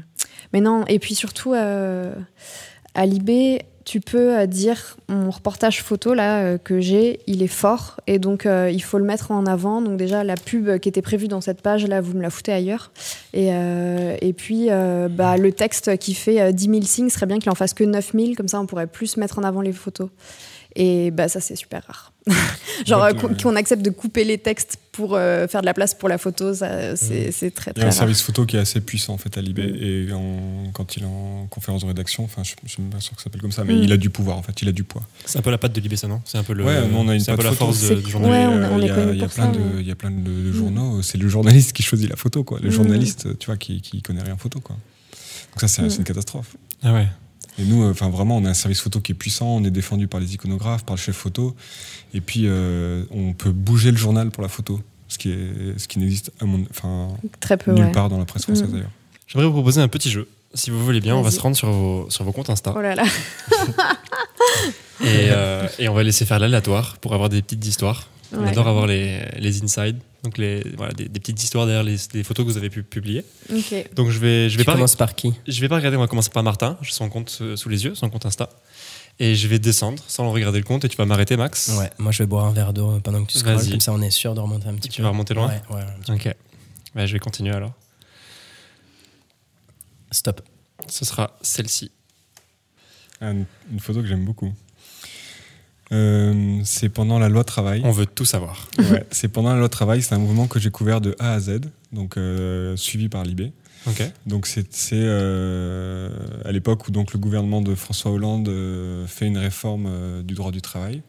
Speaker 6: mais non, et puis surtout, à Libé, tu peux euh, dire mon reportage photo là euh, que j'ai, il est fort et donc euh, il faut le mettre en avant. Donc déjà la pub qui était prévue dans cette page là, vous me la foutez ailleurs. Et, puis bah, le texte qui fait euh, 10 000 signes serait bien qu'il en fasse que 9 000, comme ça on pourrait plus mettre en avant les photos. Et bah ça c'est super rare. Genre euh, qu'on accepte de couper les textes pour euh, faire de la place pour la photo, ça, c'est c'est très
Speaker 5: Il y
Speaker 6: très
Speaker 5: a un
Speaker 6: rare.
Speaker 5: service photo qui est assez puissant en fait à Libé et en- quand il est en conférence de rédaction, enfin je, je suis même pas sûr que ça s'appelle comme ça, mais
Speaker 6: Mm.
Speaker 5: il a du pouvoir en fait, il a du poids.
Speaker 3: C'est un peu la patte de Libé, ça, non? C'est un peu le.
Speaker 5: Ouais, on a une
Speaker 3: c'est un peu
Speaker 5: patte
Speaker 3: la
Speaker 5: photo.
Speaker 3: force du journal.
Speaker 6: Ouais,
Speaker 5: Et,
Speaker 6: on- on
Speaker 5: il
Speaker 6: est
Speaker 5: y a- plein de,
Speaker 6: ouais.
Speaker 5: il y a plein de, de journaux. C'est le journaliste qui choisit la photo quoi, le
Speaker 6: Mm.
Speaker 5: journaliste, tu vois, qui, qui connaît rien photo quoi. Donc ça c'est
Speaker 6: Mm.
Speaker 5: c'est une catastrophe.
Speaker 3: Ah ouais.
Speaker 5: Et nous, euh, enfin vraiment, on a un service photo qui est puissant, on est défendu par les iconographes, par le chef photo, et puis euh, on peut bouger le journal pour la photo, ce qui est, ce qui n'existe à mon, enfin
Speaker 6: Très peu,
Speaker 5: nulle
Speaker 6: ouais.
Speaker 5: part dans la presse française
Speaker 6: Mm.
Speaker 5: d'ailleurs.
Speaker 3: J'aimerais vous proposer un petit jeu. Si vous voulez bien, on va se rendre sur vos, sur vos comptes Insta
Speaker 6: Oh là là.
Speaker 3: et, euh, et on va laisser faire l'aléatoire pour avoir des petites histoires. On adore avoir les, les insides, donc les, voilà, des, des petites histoires derrière les, les photos que vous avez pu publier.
Speaker 6: Ok.
Speaker 3: Donc je vais, je vais
Speaker 4: Tu
Speaker 3: pas,
Speaker 4: par qui
Speaker 3: je vais pas regarder. On va commencer par Martin. J'ai son compte euh, sous les yeux, son compte Insta, et je vais descendre sans regarder le compte. Et tu vas m'arrêter, Max.
Speaker 4: Ouais, moi je vais boire un verre d'eau pendant que tu scrolles, comme ça on est sûr de remonter un petit
Speaker 3: Tu
Speaker 4: peu.
Speaker 3: vas remonter loin
Speaker 4: Ouais, ouais, un petit
Speaker 3: Ok. Ouais, je vais continuer alors.
Speaker 4: Stop.
Speaker 3: Ce sera celle-ci.
Speaker 5: Une, une photo que j'aime beaucoup. Euh, c'est pendant la loi travail.
Speaker 3: On veut tout savoir.
Speaker 5: Ouais, c'est pendant la loi travail, c'est un mouvement que j'ai couvert de A à Z, donc euh, suivi par l'IB. Donc c'est euh, à l'époque où donc le gouvernement de François Hollande fait une réforme du droit du travail.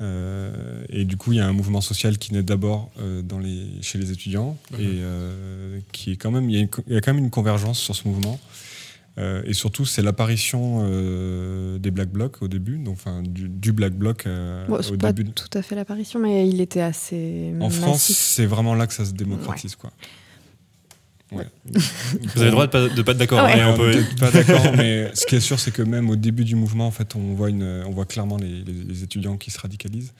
Speaker 5: Et du coup, il y a un mouvement social qui naît d'abord dans les, chez les étudiants
Speaker 3: Mhm.
Speaker 5: et qui est quand même, il y, y a quand même une convergence sur ce mouvement. Euh, et surtout, c'est l'apparition euh, des Black Blocs au début, donc enfin du, du Black Bloc euh,
Speaker 6: Bon,
Speaker 5: au
Speaker 6: pas
Speaker 5: début.
Speaker 6: tout à fait l'apparition, mais il était assez.
Speaker 5: En
Speaker 6: massif.
Speaker 5: France, c'est vraiment là que ça se démocratise, quoi. Ouais.
Speaker 3: Vous avez le droit de pas, de pas être d'accord.
Speaker 6: Ah ouais.
Speaker 3: hein,
Speaker 5: pas d'accord, mais ce qui est sûr, c'est que même au début du mouvement, en fait, on voit, une, on voit clairement les, les- les étudiants qui se radicalisent.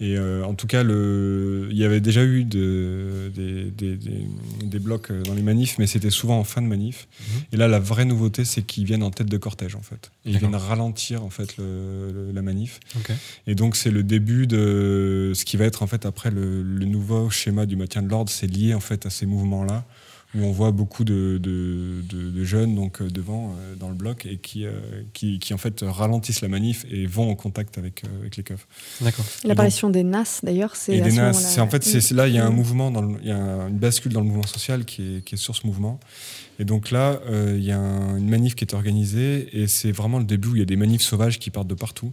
Speaker 5: Et euh, en tout cas, le, il y avait déjà eu de- des, des- des- des blocs dans les manifs, mais c'était souvent en fin de manif.
Speaker 3: Mhm.
Speaker 5: Et là, la vraie nouveauté, c'est qu'ils viennent en tête de cortège, en fait. Et ils viennent ralentir, en fait, le- le- la manif. Et donc, c'est le début de ce qui va être, en fait, après le, le nouveau schéma du maintien de l'ordre. C'est lié, en fait, à ces mouvements-là où on voit beaucoup de, de, de- de jeunes donc euh, devant euh, dans le bloc et qui, euh, qui, qui en fait ralentissent la manif et vont en contact avec, euh, avec les keufs.
Speaker 3: D'accord.
Speaker 6: L'apparition des NAS, d'ailleurs, c'est
Speaker 5: Et des NAS, c'est en fait c'est là il y a un
Speaker 6: Mm.
Speaker 5: mouvement, il y a un- une bascule dans le mouvement social qui est, qui est sur ce mouvement. Et donc là, euh, il y a un- une manif qui est organisée et c'est vraiment le début où il y a des manifs sauvages qui partent de partout,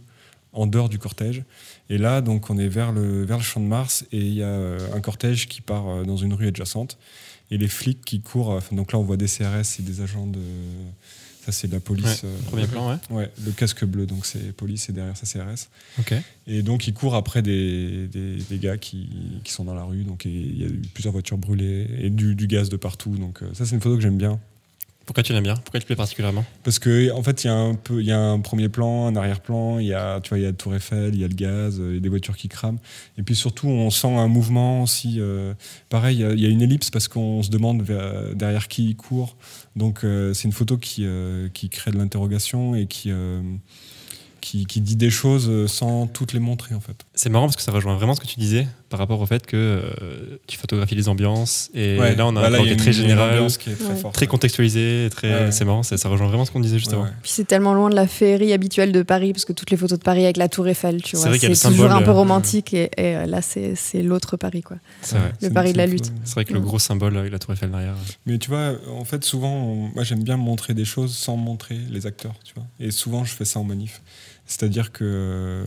Speaker 5: en dehors du cortège. Et là, donc on est vers le vers le champ de Mars et il y a un cortège qui part dans une rue adjacente et les flics qui courent. donc là, on voit des CRS et des agents de ça c'est de la police.
Speaker 3: Ouais,
Speaker 5: euh,
Speaker 3: Premier plan, ouais.
Speaker 5: Ouais, le casque bleu, donc c'est police et derrière ça CRS.
Speaker 3: Ok.
Speaker 5: Et donc, ils courent après des, des, des gars qui, qui sont dans la rue. Donc, il y a eu plusieurs voitures brûlées et du, du gaz de partout. Donc, euh, ça, c'est une photo que j'aime bien.
Speaker 3: Pourquoi tu l'aimes bien? Pourquoi tu plaît particulièrement?
Speaker 5: Parce que, en fait, il y a un peu, il y a un premier plan, un arrière-plan. Il y a, tu vois, il y a la Tour Eiffel, il y a le gaz, euh, il y a des voitures qui crament. Et puis surtout, on sent un mouvement aussi. euh, pareil, il y a- il y, a une ellipse parce qu'on se demande vers- derrière qui il court. Donc, euh, c'est une photo qui, euh, qui crée de l'interrogation et qui, qui, qui dit des choses sans toutes les montrer, en fait.
Speaker 3: C'est marrant parce que ça rejoint vraiment ce que tu disais par rapport au fait que euh, tu photographies les ambiances et
Speaker 5: Ouais,
Speaker 3: là on a
Speaker 5: bah
Speaker 3: un
Speaker 5: là,
Speaker 3: plan
Speaker 5: il y
Speaker 3: qui est très général,
Speaker 5: ambiance qui est très
Speaker 6: Ouais.
Speaker 3: contextualisé, très
Speaker 5: Ouais.
Speaker 3: c'est marrant, ça, ça rejoint vraiment ce qu'on disait juste avant.
Speaker 6: Puis c'est tellement loin de la féerie habituelle de Paris, parce que toutes les photos de Paris avec la Tour Eiffel, tu
Speaker 3: C'est
Speaker 6: vois, c'est toujours
Speaker 3: symbole,
Speaker 6: un peu
Speaker 3: euh,
Speaker 6: romantique, et, et, euh, là c'est l'autre Paris, quoi.
Speaker 3: C'est vrai.
Speaker 6: Le
Speaker 5: C'est-
Speaker 6: pari de la lutte.
Speaker 3: C'est vrai que le gros symbole avec la tour Eiffel derrière.
Speaker 5: Mais tu vois, en fait, souvent, on- moi j'aime bien montrer des choses sans montrer les acteurs, tu vois. Et souvent, je fais ça en manif. C'est-à-dire que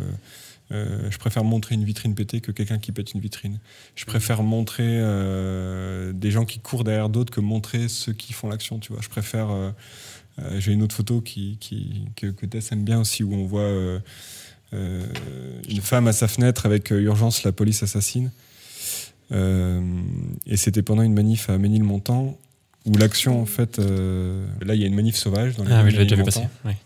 Speaker 5: euh, je préfère montrer une vitrine pétée que quelqu'un qui pète une vitrine. Je préfère montrer euh, des gens qui courent derrière d'autres que montrer ceux qui font l'action, tu vois. Je préfère. euh, J'ai une autre photo qui, qui, que, que Tess aime bien aussi, où on voit une femme à sa fenêtre avec urgence, la police assassine. Et c'était pendant une manif à Ménilmontant où l'action, en fait, là, il y a une manif sauvage dans les
Speaker 3: Ah oui, je l'ai déjà vu passer. Ouais.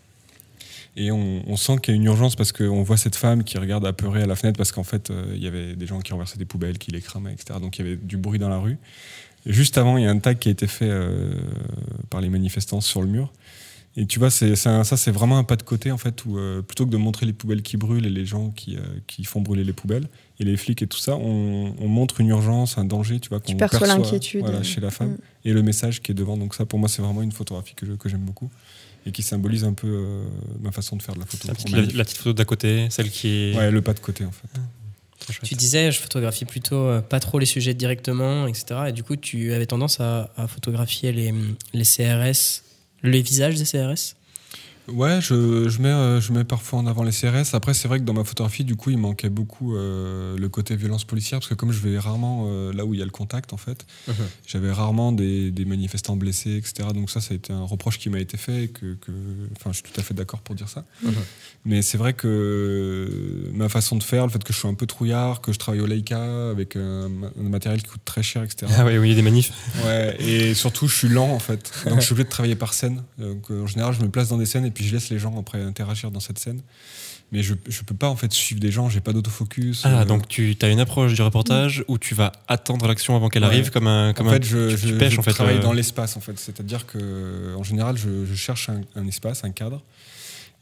Speaker 5: Et on, on sent qu'il y a une urgence parce qu'on voit cette femme qui regarde apeurée à la fenêtre parce qu'en fait, euh, il y avait des gens qui renversaient des poubelles, qui les cramaient, etc. Donc il y avait du bruit dans la rue. Et juste avant, il y a un tag qui a été fait euh, par les manifestants sur le mur. Et tu vois, c'est, ça, c'est vraiment un pas de côté, en fait, où euh, plutôt que de montrer les poubelles qui brûlent et les gens qui, euh, qui font brûler les poubelles, et les flics et tout ça, on, on montre une urgence, un danger, tu vois, qu'on perçoit,
Speaker 6: l'inquiétude.
Speaker 5: voilà, chez la femme
Speaker 6: Mm.
Speaker 5: et le message qui est devant. Donc ça, pour moi, c'est vraiment une photographie que, je- que j'aime beaucoup et qui symbolise un peu euh, ma façon de faire de la photo.
Speaker 3: La petite, la,
Speaker 5: manif.
Speaker 3: la petite photo d'à côté, celle qui est
Speaker 5: Ouais, le pas de côté en fait.
Speaker 3: chouette.
Speaker 4: Tu disais, je photographie plutôt euh, pas trop les sujets directement, etc. Et du coup, tu avais tendance à, à photographier les, les CRS, les visages des CRS
Speaker 5: Ouais, je, je, mets, euh, je mets parfois en avant les CRS. Après, c'est vrai que dans ma photographie, du coup, il manquait beaucoup euh, le côté violence policière, parce que comme je vais rarement euh, là où il y a le contact, en fait, j'avais rarement des, des manifestants blessés, etc. Donc ça, ça a été un reproche qui m'a été fait, et que, que- enfin, je suis tout à fait d'accord pour dire ça.
Speaker 4: Mhm.
Speaker 5: Mais c'est vrai que ma façon de faire, le fait que je suis un peu trouillard, que je travaille au Leica avec un, un matériel qui coûte très cher, etc.
Speaker 3: Ah ouais, oui, il y a des manifs.
Speaker 5: Ouais, et surtout, je suis lent en fait. Donc, je suis obligé de travailler par scène. Donc, en général, je me place dans des scènes et puis je laisse les gens après interagir dans cette scène. Mais je, je peux pas en fait suivre des gens, j'ai pas d'autofocus.
Speaker 3: Ah,
Speaker 5: euh,
Speaker 3: donc tu as une approche du reportage où tu vas attendre l'action avant qu'elle
Speaker 5: Ouais.
Speaker 3: arrive comme un. Comme
Speaker 5: en
Speaker 3: un-
Speaker 5: fait, je,
Speaker 3: tu, tu
Speaker 5: je-
Speaker 3: pêches,
Speaker 5: je
Speaker 3: en fait.
Speaker 5: travaille
Speaker 3: euh,
Speaker 5: dans l'espace en fait. C'est-à-dire que en général, je, je cherche un, un espace, un cadre.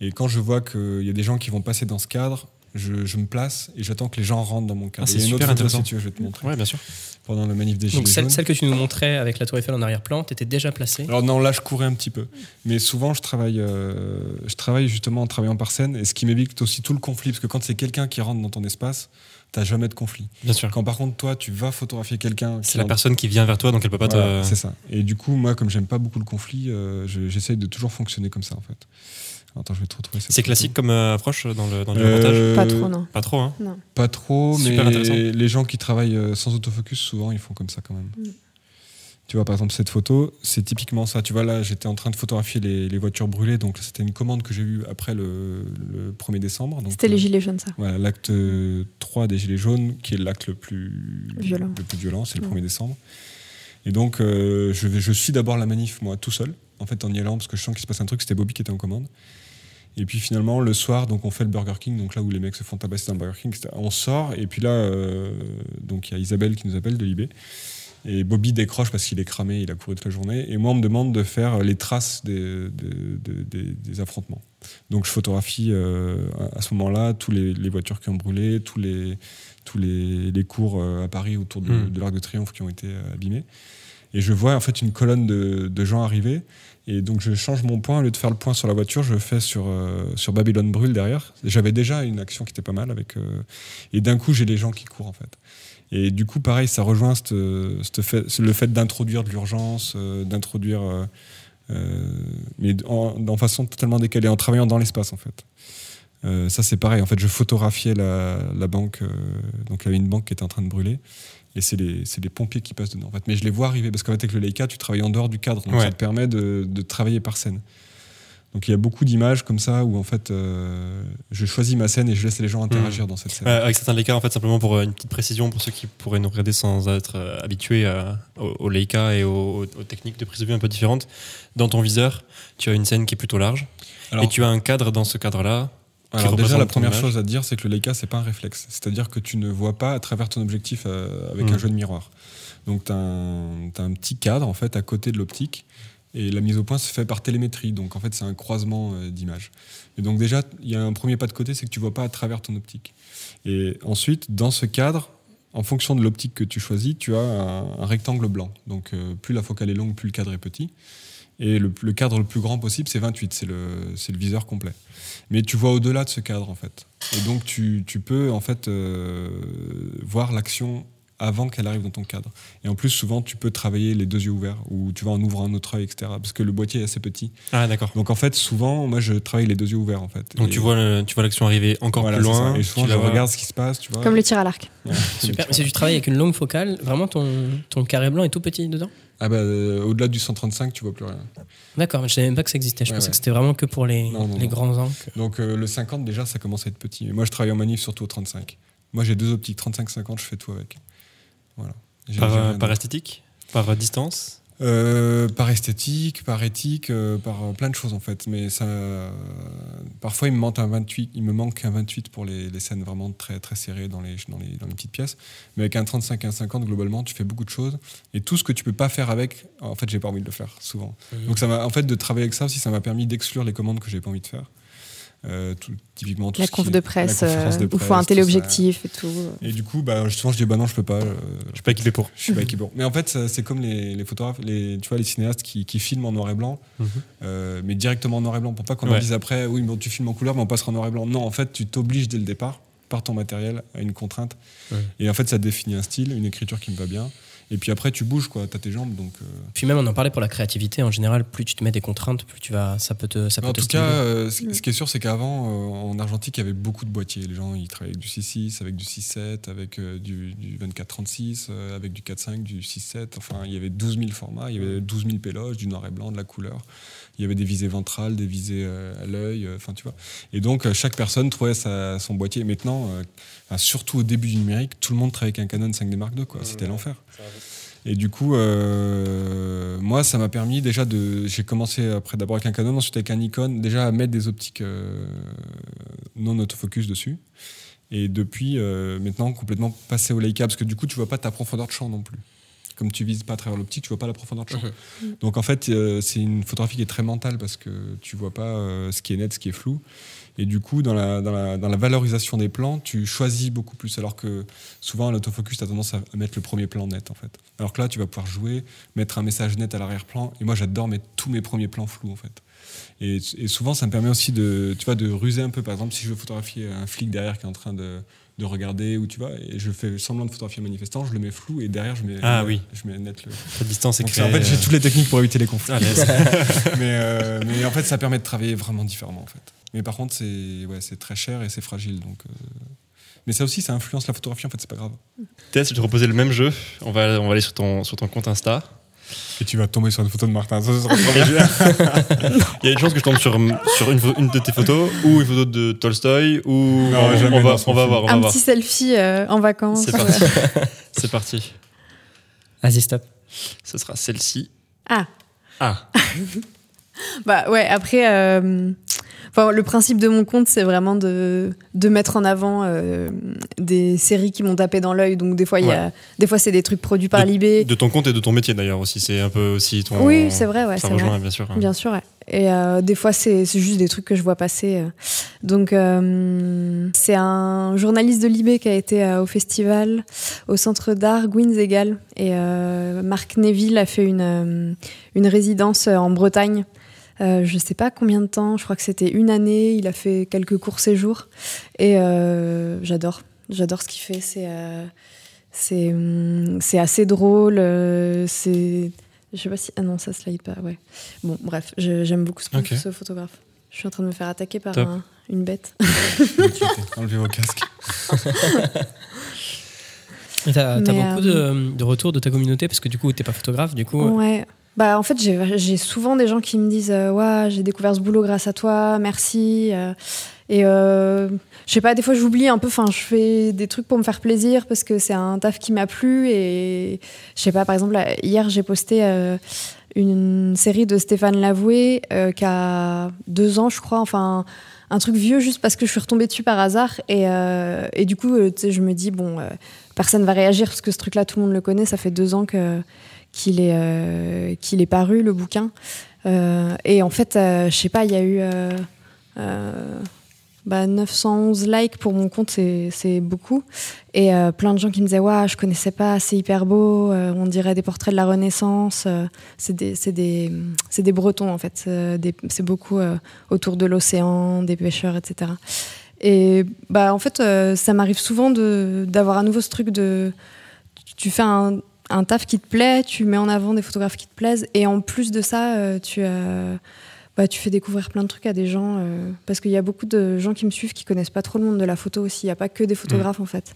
Speaker 5: Et quand je vois qu'il y a des gens qui vont passer dans ce cadre, je, je me place et j'attends que les gens rentrent dans mon cadre.
Speaker 3: Ah, c'est super
Speaker 5: autre
Speaker 3: intéressant.
Speaker 5: si tu veux, je vais te montrer.
Speaker 3: Ouais, bien sûr.
Speaker 5: Pendant le manif des Gilets
Speaker 4: Donc celle, que tu nous montrais avec la tour Eiffel en arrière-plan, tu étais déjà placé
Speaker 5: Alors non, là je courais un petit peu. Mais souvent je travaille, euh, je travaille justement en travaillant par scène, et ce qui m'évite aussi tout le conflit, parce que quand c'est quelqu'un qui rentre dans ton espace, t'as jamais de conflit.
Speaker 3: Bien sûr.
Speaker 5: Quand par contre toi tu vas photographier quelqu'un,
Speaker 3: C'est la
Speaker 5: rentre-
Speaker 3: personne qui vient vers toi, donc elle peut pas
Speaker 5: Voilà,
Speaker 3: te.
Speaker 5: c'est ça. Et du coup moi comme j'aime pas beaucoup le conflit, euh, je- j'essaye de toujours fonctionner comme ça en fait. Attends, je vais te retrouver. cette
Speaker 3: C'est classique comme euh, approche dans le, dans le
Speaker 5: Euh,
Speaker 3: reportage
Speaker 6: Pas trop, non.
Speaker 3: Pas trop, hein?
Speaker 5: Pas trop,
Speaker 3: Super
Speaker 5: mais
Speaker 3: intéressant.
Speaker 5: les gens qui travaillent euh, sans autofocus, souvent, ils font comme ça quand même.
Speaker 6: Mm.
Speaker 5: Tu vois, par exemple, cette photo, c'est typiquement ça. Tu vois, là, j'étais en train de photographier les, les voitures brûlées. Donc, c'était une commande que j'ai eue après le, le 1er décembre.
Speaker 6: C'était les gilets jaunes, ça.
Speaker 5: Voilà, l'acte 3 des Gilets jaunes, qui est l'acte le plus
Speaker 6: Violent.
Speaker 5: le plus violent, c'est le
Speaker 6: Ouais.
Speaker 5: 1er décembre. Et donc, euh, je, vais, je suis d'abord la manif, moi, tout seul, en fait, en y allant, parce que je sens qu'il se passe un truc, c'était Bobby qui était en commande. Et puis finalement, le soir, donc on fait le Burger King, donc là où les mecs se font tabasser dans le Burger King, on sort, et puis là, euh, donc il y a Isabelle qui nous appelle de Libé. Et Bobby décroche parce qu'il est cramé, il a couru toute la journée. Et moi, on me demande de faire les traces des, des- des- des- des affrontements. Donc je photographie euh, à- ce moment-là tous les, les voitures qui ont brûlé, tous les, tous les, les cours euh, à Paris autour de,
Speaker 3: Mm.
Speaker 5: de l'Arc de Triomphe qui ont été euh, abîmés. et je vois en fait une colonne de, de gens arriver. Et donc je change mon point, au lieu de faire le point sur la voiture, je le fais sur, euh, sur Babylone Brûle derrière. J'avais déjà une action qui était pas mal avec. euh, et d'un coup, j'ai les gens qui courent en fait. Et du coup, pareil, ça rejoint le fait d'introduire de l'urgence, euh, d'introduire. mais en, façon totalement décalée, en travaillant dans l'espace en fait. Ça c'est pareil, en fait je photographiais la, la banque, donc il y avait une banque qui était en train de brûler, et c'est les, pompiers qui passent dedans en fait. Mais je les vois arriver, parce qu'en fait avec le Leica tu travailles en dehors du cadre, donc
Speaker 3: Ouais.
Speaker 5: ça te permet de, de travailler par scène. Donc il y a beaucoup d'images comme ça où en fait euh, je choisis ma scène et je laisse les gens interagir dans cette scène.
Speaker 3: Ouais, avec certains Leica, en fait, simplement pour euh, une petite précision, pour ceux qui pourraient nous regarder sans être euh, habitués au, au Leica et aux, aux techniques de prise de vue un peu différentes, dans ton viseur, tu as une scène qui est plutôt large,
Speaker 5: Alors-
Speaker 3: et tu as un cadre dans ce cadre-là.
Speaker 5: Alors déjà, la première
Speaker 3: image.
Speaker 5: chose à dire, c'est que le Leica, c'est pas un réflexe. C'est-à-dire que tu ne vois pas à travers ton objectif euh, avec un jeu de miroir. Donc tu as, un petit cadre en fait à côté de l'optique et la mise au point se fait par télémétrie. Donc en fait, c'est un croisement euh, d'images. Et donc déjà, il y a un premier pas de côté, c'est que tu vois pas à travers ton optique. Et ensuite, dans ce cadre, en fonction de l'optique que tu choisis, tu as un, un rectangle blanc. Donc euh, plus la focale est longue, plus le cadre est petit. Et le, le cadre le plus grand possible, c'est 28, c'est le, viseur complet. Mais tu vois au-delà de ce cadre, en fait. Et donc, tu, tu peux, en fait, euh, voir l'action avant qu'elle arrive dans ton cadre. Et en plus, souvent, tu peux travailler les deux yeux ouverts, ou tu vas en ouvrant un autre œil, etc. Parce que le boîtier est assez petit.
Speaker 3: Ah, d'accord.
Speaker 5: Donc, en fait, souvent, moi, je travaille les deux yeux ouverts, en fait.
Speaker 3: Donc
Speaker 5: Et
Speaker 3: tu vois, le- tu vois l'action arriver encore
Speaker 5: voilà,
Speaker 3: plus loin.
Speaker 5: Et souvent,
Speaker 3: tu
Speaker 5: je
Speaker 3: la vois-
Speaker 5: regarde ce qui se passe, tu vois.
Speaker 6: Comme le tir à l'arc.
Speaker 5: Ouais.
Speaker 4: Super. Mais si tu travailles avec une longue focale, vraiment ton, ton carré blanc est tout petit dedans?
Speaker 5: Ah bah, euh, au-delà du 135, tu vois plus rien.
Speaker 4: D'accord, mais je savais même pas que ça existait. Je
Speaker 5: Ouais,
Speaker 4: pensais
Speaker 5: ouais.
Speaker 4: que c'était vraiment que pour les,
Speaker 5: Non, non,
Speaker 4: les
Speaker 5: non.
Speaker 4: grands angles.
Speaker 5: Donc, euh, le 50, déjà, ça commence à être petit. Mais moi, je travaille en manif surtout au 35. Moi, j'ai deux optiques, 35-50, je fais tout avec. Voilà.
Speaker 3: Par, euh, par esthétique? Par distance?
Speaker 5: Euh, par esthétique, par éthique, euh, par euh, plein de choses en fait. Mais ça, euh, parfois il me manque un 28, il me manque un 28 pour les, les scènes vraiment très très serrées dans les, dans les dans les petites pièces. Mais avec un 35 et un 50 globalement, tu fais beaucoup de choses et tout ce que tu peux pas faire avec, en fait, j'ai pas envie de le faire souvent. Donc ça m'a, en fait, de travailler avec ça aussi, ça m'a permis d'exclure les commandes que j'ai pas envie de faire. Euh, tout, typiquement tout
Speaker 6: La conf de presse,
Speaker 5: la conférence
Speaker 6: euh, où il faut
Speaker 5: presse,
Speaker 6: un téléobjectif et tout.
Speaker 5: Et du coup, bah, souvent je dis bah non, je peux pas. euh,
Speaker 3: Je suis pas équipé pour.
Speaker 5: je suis pas équipé. Mais en fait, c'est comme les, les photographes, les, tu vois, les cinéastes qui, qui filment en noir et blanc,
Speaker 3: Mhm.
Speaker 5: euh, mais directement en noir et blanc, pour pas qu'on
Speaker 3: Ouais.
Speaker 5: leur dise après, oui, bon, tu filmes en couleur, mais on passera en noir et blanc. Non, en fait, tu t'obliges dès le départ, par ton matériel, à une contrainte.
Speaker 4: Ouais.
Speaker 5: Et en fait, ça définit un style, une écriture qui me va bien. Et puis après, tu bouges, quoi. T'as tes jambes, donc. euh,
Speaker 4: Puis même, on en parlait pour la créativité. En général, plus tu te mets des contraintes, plus tu vas, ça peut te, ça peut
Speaker 5: En
Speaker 4: te
Speaker 5: tout cas,
Speaker 4: stimuler.
Speaker 5: euh, ce ce qui est sûr, c'est qu'avant, euh, en argentique, il y avait beaucoup de boîtiers. Les gens, ils travaillaient avec du 6.6, avec du 6.7, avec euh, du, du 24.36, euh, avec du 4.5, du 6.7. Enfin, il y avait 12 000 formats, il y avait 12 000 péloges, du noir et blanc, de la couleur. Il y avait des visées ventrales, des visées euh, à l'œil, euh, enfin, tu vois. Et donc, euh, chaque personne trouvait sa- son boîtier. Maintenant, enfin, surtout au début du numérique, tout le monde travaillait avec un Canon 5D Mark II, quoi. C'était l'enfer. Et du coup, euh, moi, ça m'a permis déjà de. J'ai commencé après d'abord avec un Canon, ensuite avec un Nikon, déjà à mettre des optiques euh, non autofocus dessus. Et depuis, euh, maintenant, complètement passé au Leica, parce que du coup, tu vois pas ta profondeur de champ non plus. Comme tu vises pas à travers l'optique, tu vois pas la profondeur de champ. Donc en fait, euh, c'est une photographie qui est très mentale parce que tu vois pas euh, ce qui est net, ce qui est flou. Et du coup, dans la, dans la, dans la valorisation des plans, tu choisis beaucoup plus. Alors que souvent, l'autofocus, tu as tendance à à mettre le premier plan net, en fait. Alors que là, tu vas pouvoir jouer, mettre un message net à l'arrière-plan. Et moi, j'adore mettre tous mes premiers plans flous, en fait. Et, et souvent, ça me permet aussi de, tu vois, de ruser un peu. Par exemple, si je veux photographier un flic derrière qui est en train de, de regarder, ou tu vois, et je fais semblant de photographier un manifestant, je le mets flou, et derrière, je mets,
Speaker 3: Ah
Speaker 5: je mets-
Speaker 3: oui.
Speaker 5: je mets net le.
Speaker 3: Ta distance est créée.
Speaker 5: en fait, j'ai
Speaker 3: euh,
Speaker 5: toutes les techniques pour éviter les conflits. mais, euh, mais en fait, ça permet de travailler vraiment différemment, en fait. Mais par contre, c'est ouais, c'est très cher et c'est fragile. Donc, euh, Mais ça aussi, ça influence la photographie, en fait, c'est pas grave.
Speaker 3: Tess, je vais te reposer le même jeu. On va, on va aller sur ton, sur ton compte Insta.
Speaker 5: Et tu vas tomber sur une photo de Martin, ça, ce sera trop bien.
Speaker 3: Il y a une chance que je tombe sur, sur une, de tes photos ou une photo de Tolstoy ou
Speaker 5: Non,
Speaker 3: on, on va, on va voir. On va
Speaker 6: Un
Speaker 3: voir.
Speaker 6: petit selfie euh, en vacances.
Speaker 3: C'est parti. C'est parti.
Speaker 4: Vas-y, stop.
Speaker 3: Ce sera celle-ci.
Speaker 6: Ah.
Speaker 3: Ah.
Speaker 6: Bah ouais, après, euh, enfin, le principe de mon compte, c'est vraiment de, de mettre en avant euh, des séries qui m'ont tapé dans l'œil. Donc des fois, il y a, des fois c'est des trucs produits par Libé.
Speaker 3: De ton compte et de ton métier d'ailleurs aussi. C'est un peu aussi ton.
Speaker 6: Oui, c'est vrai, ouais,
Speaker 3: Ça rejoint
Speaker 6: vrai.
Speaker 3: bien sûr.
Speaker 6: Bien sûr, ouais. Et euh, des fois, c'est juste des trucs que je vois passer. euh. Donc, euh, c'est un journaliste de Libé qui a été euh, au festival, au centre d'art Gwyn's Et Marc Neville a fait une, une résidence en Bretagne. Euh, je sais pas combien de temps, je crois que c'était une année. Il a fait quelques courts séjours. Et euh, j'adore. J'adore ce qu'il fait. C'est euh, c'est hum, c'est assez drôle. euh, c'est. Je sais pas si. Ah non, ça slide pas, ouais. Bon, bref, j'aime beaucoup ce,
Speaker 3: Ok.
Speaker 6: ce photographe. Je suis en train de me faire attaquer par un- une bête.
Speaker 5: Enlevez vos casques.
Speaker 4: T'as t'as
Speaker 6: Mais,
Speaker 4: beaucoup
Speaker 6: euh,
Speaker 4: de, de retours de ta communauté parce que du coup, t'es pas photographe, du coup.
Speaker 6: Ouais. Bah, en fait, j'ai souvent des gens qui me disent euh, Ouais, j'ai découvert ce boulot grâce à toi, merci. euh, et euh, je sais pas, des fois j'oublie un peu, enfin, je fais des trucs pour me faire plaisir parce que c'est un taf qui m'a plu. Et je sais pas, par exemple, hier j'ai posté euh, une série de Stéphane Lavoué qui a deux ans, je crois, enfin. Un truc vieux juste parce que je suis retombée dessus par hasard. Et, et du coup, je me dis, bon, euh, personne va réagir parce que ce truc-là, tout le monde le connaît. Ça fait deux ans que, qu'il est, euh, qu'il est paru, le bouquin. Euh, et en fait, euh, je sais pas, il y a eu euh, euh, bah, 911 likes pour mon compte, c'est, beaucoup. Et plein de gens qui me disaient Waouh, je connaissais pas, c'est hyper beau, on dirait des portraits de la Renaissance. c'est, des, des, des Bretons, en fait. C'est, beaucoup autour de l'océan, des pêcheurs, etc. Et bah, en fait, ça m'arrive souvent d'avoir à nouveau ce truc de. Tu fais un, un taf qui te plaît, tu mets en avant des photographes qui te plaisent, et en plus de ça, euh, tu, euh, bah, tu fais découvrir plein de trucs à des gens. euh, parce qu'il y a beaucoup de gens qui me suivent qui connaissent pas trop le monde de la photo aussi. Il n'y a pas que des photographes en fait.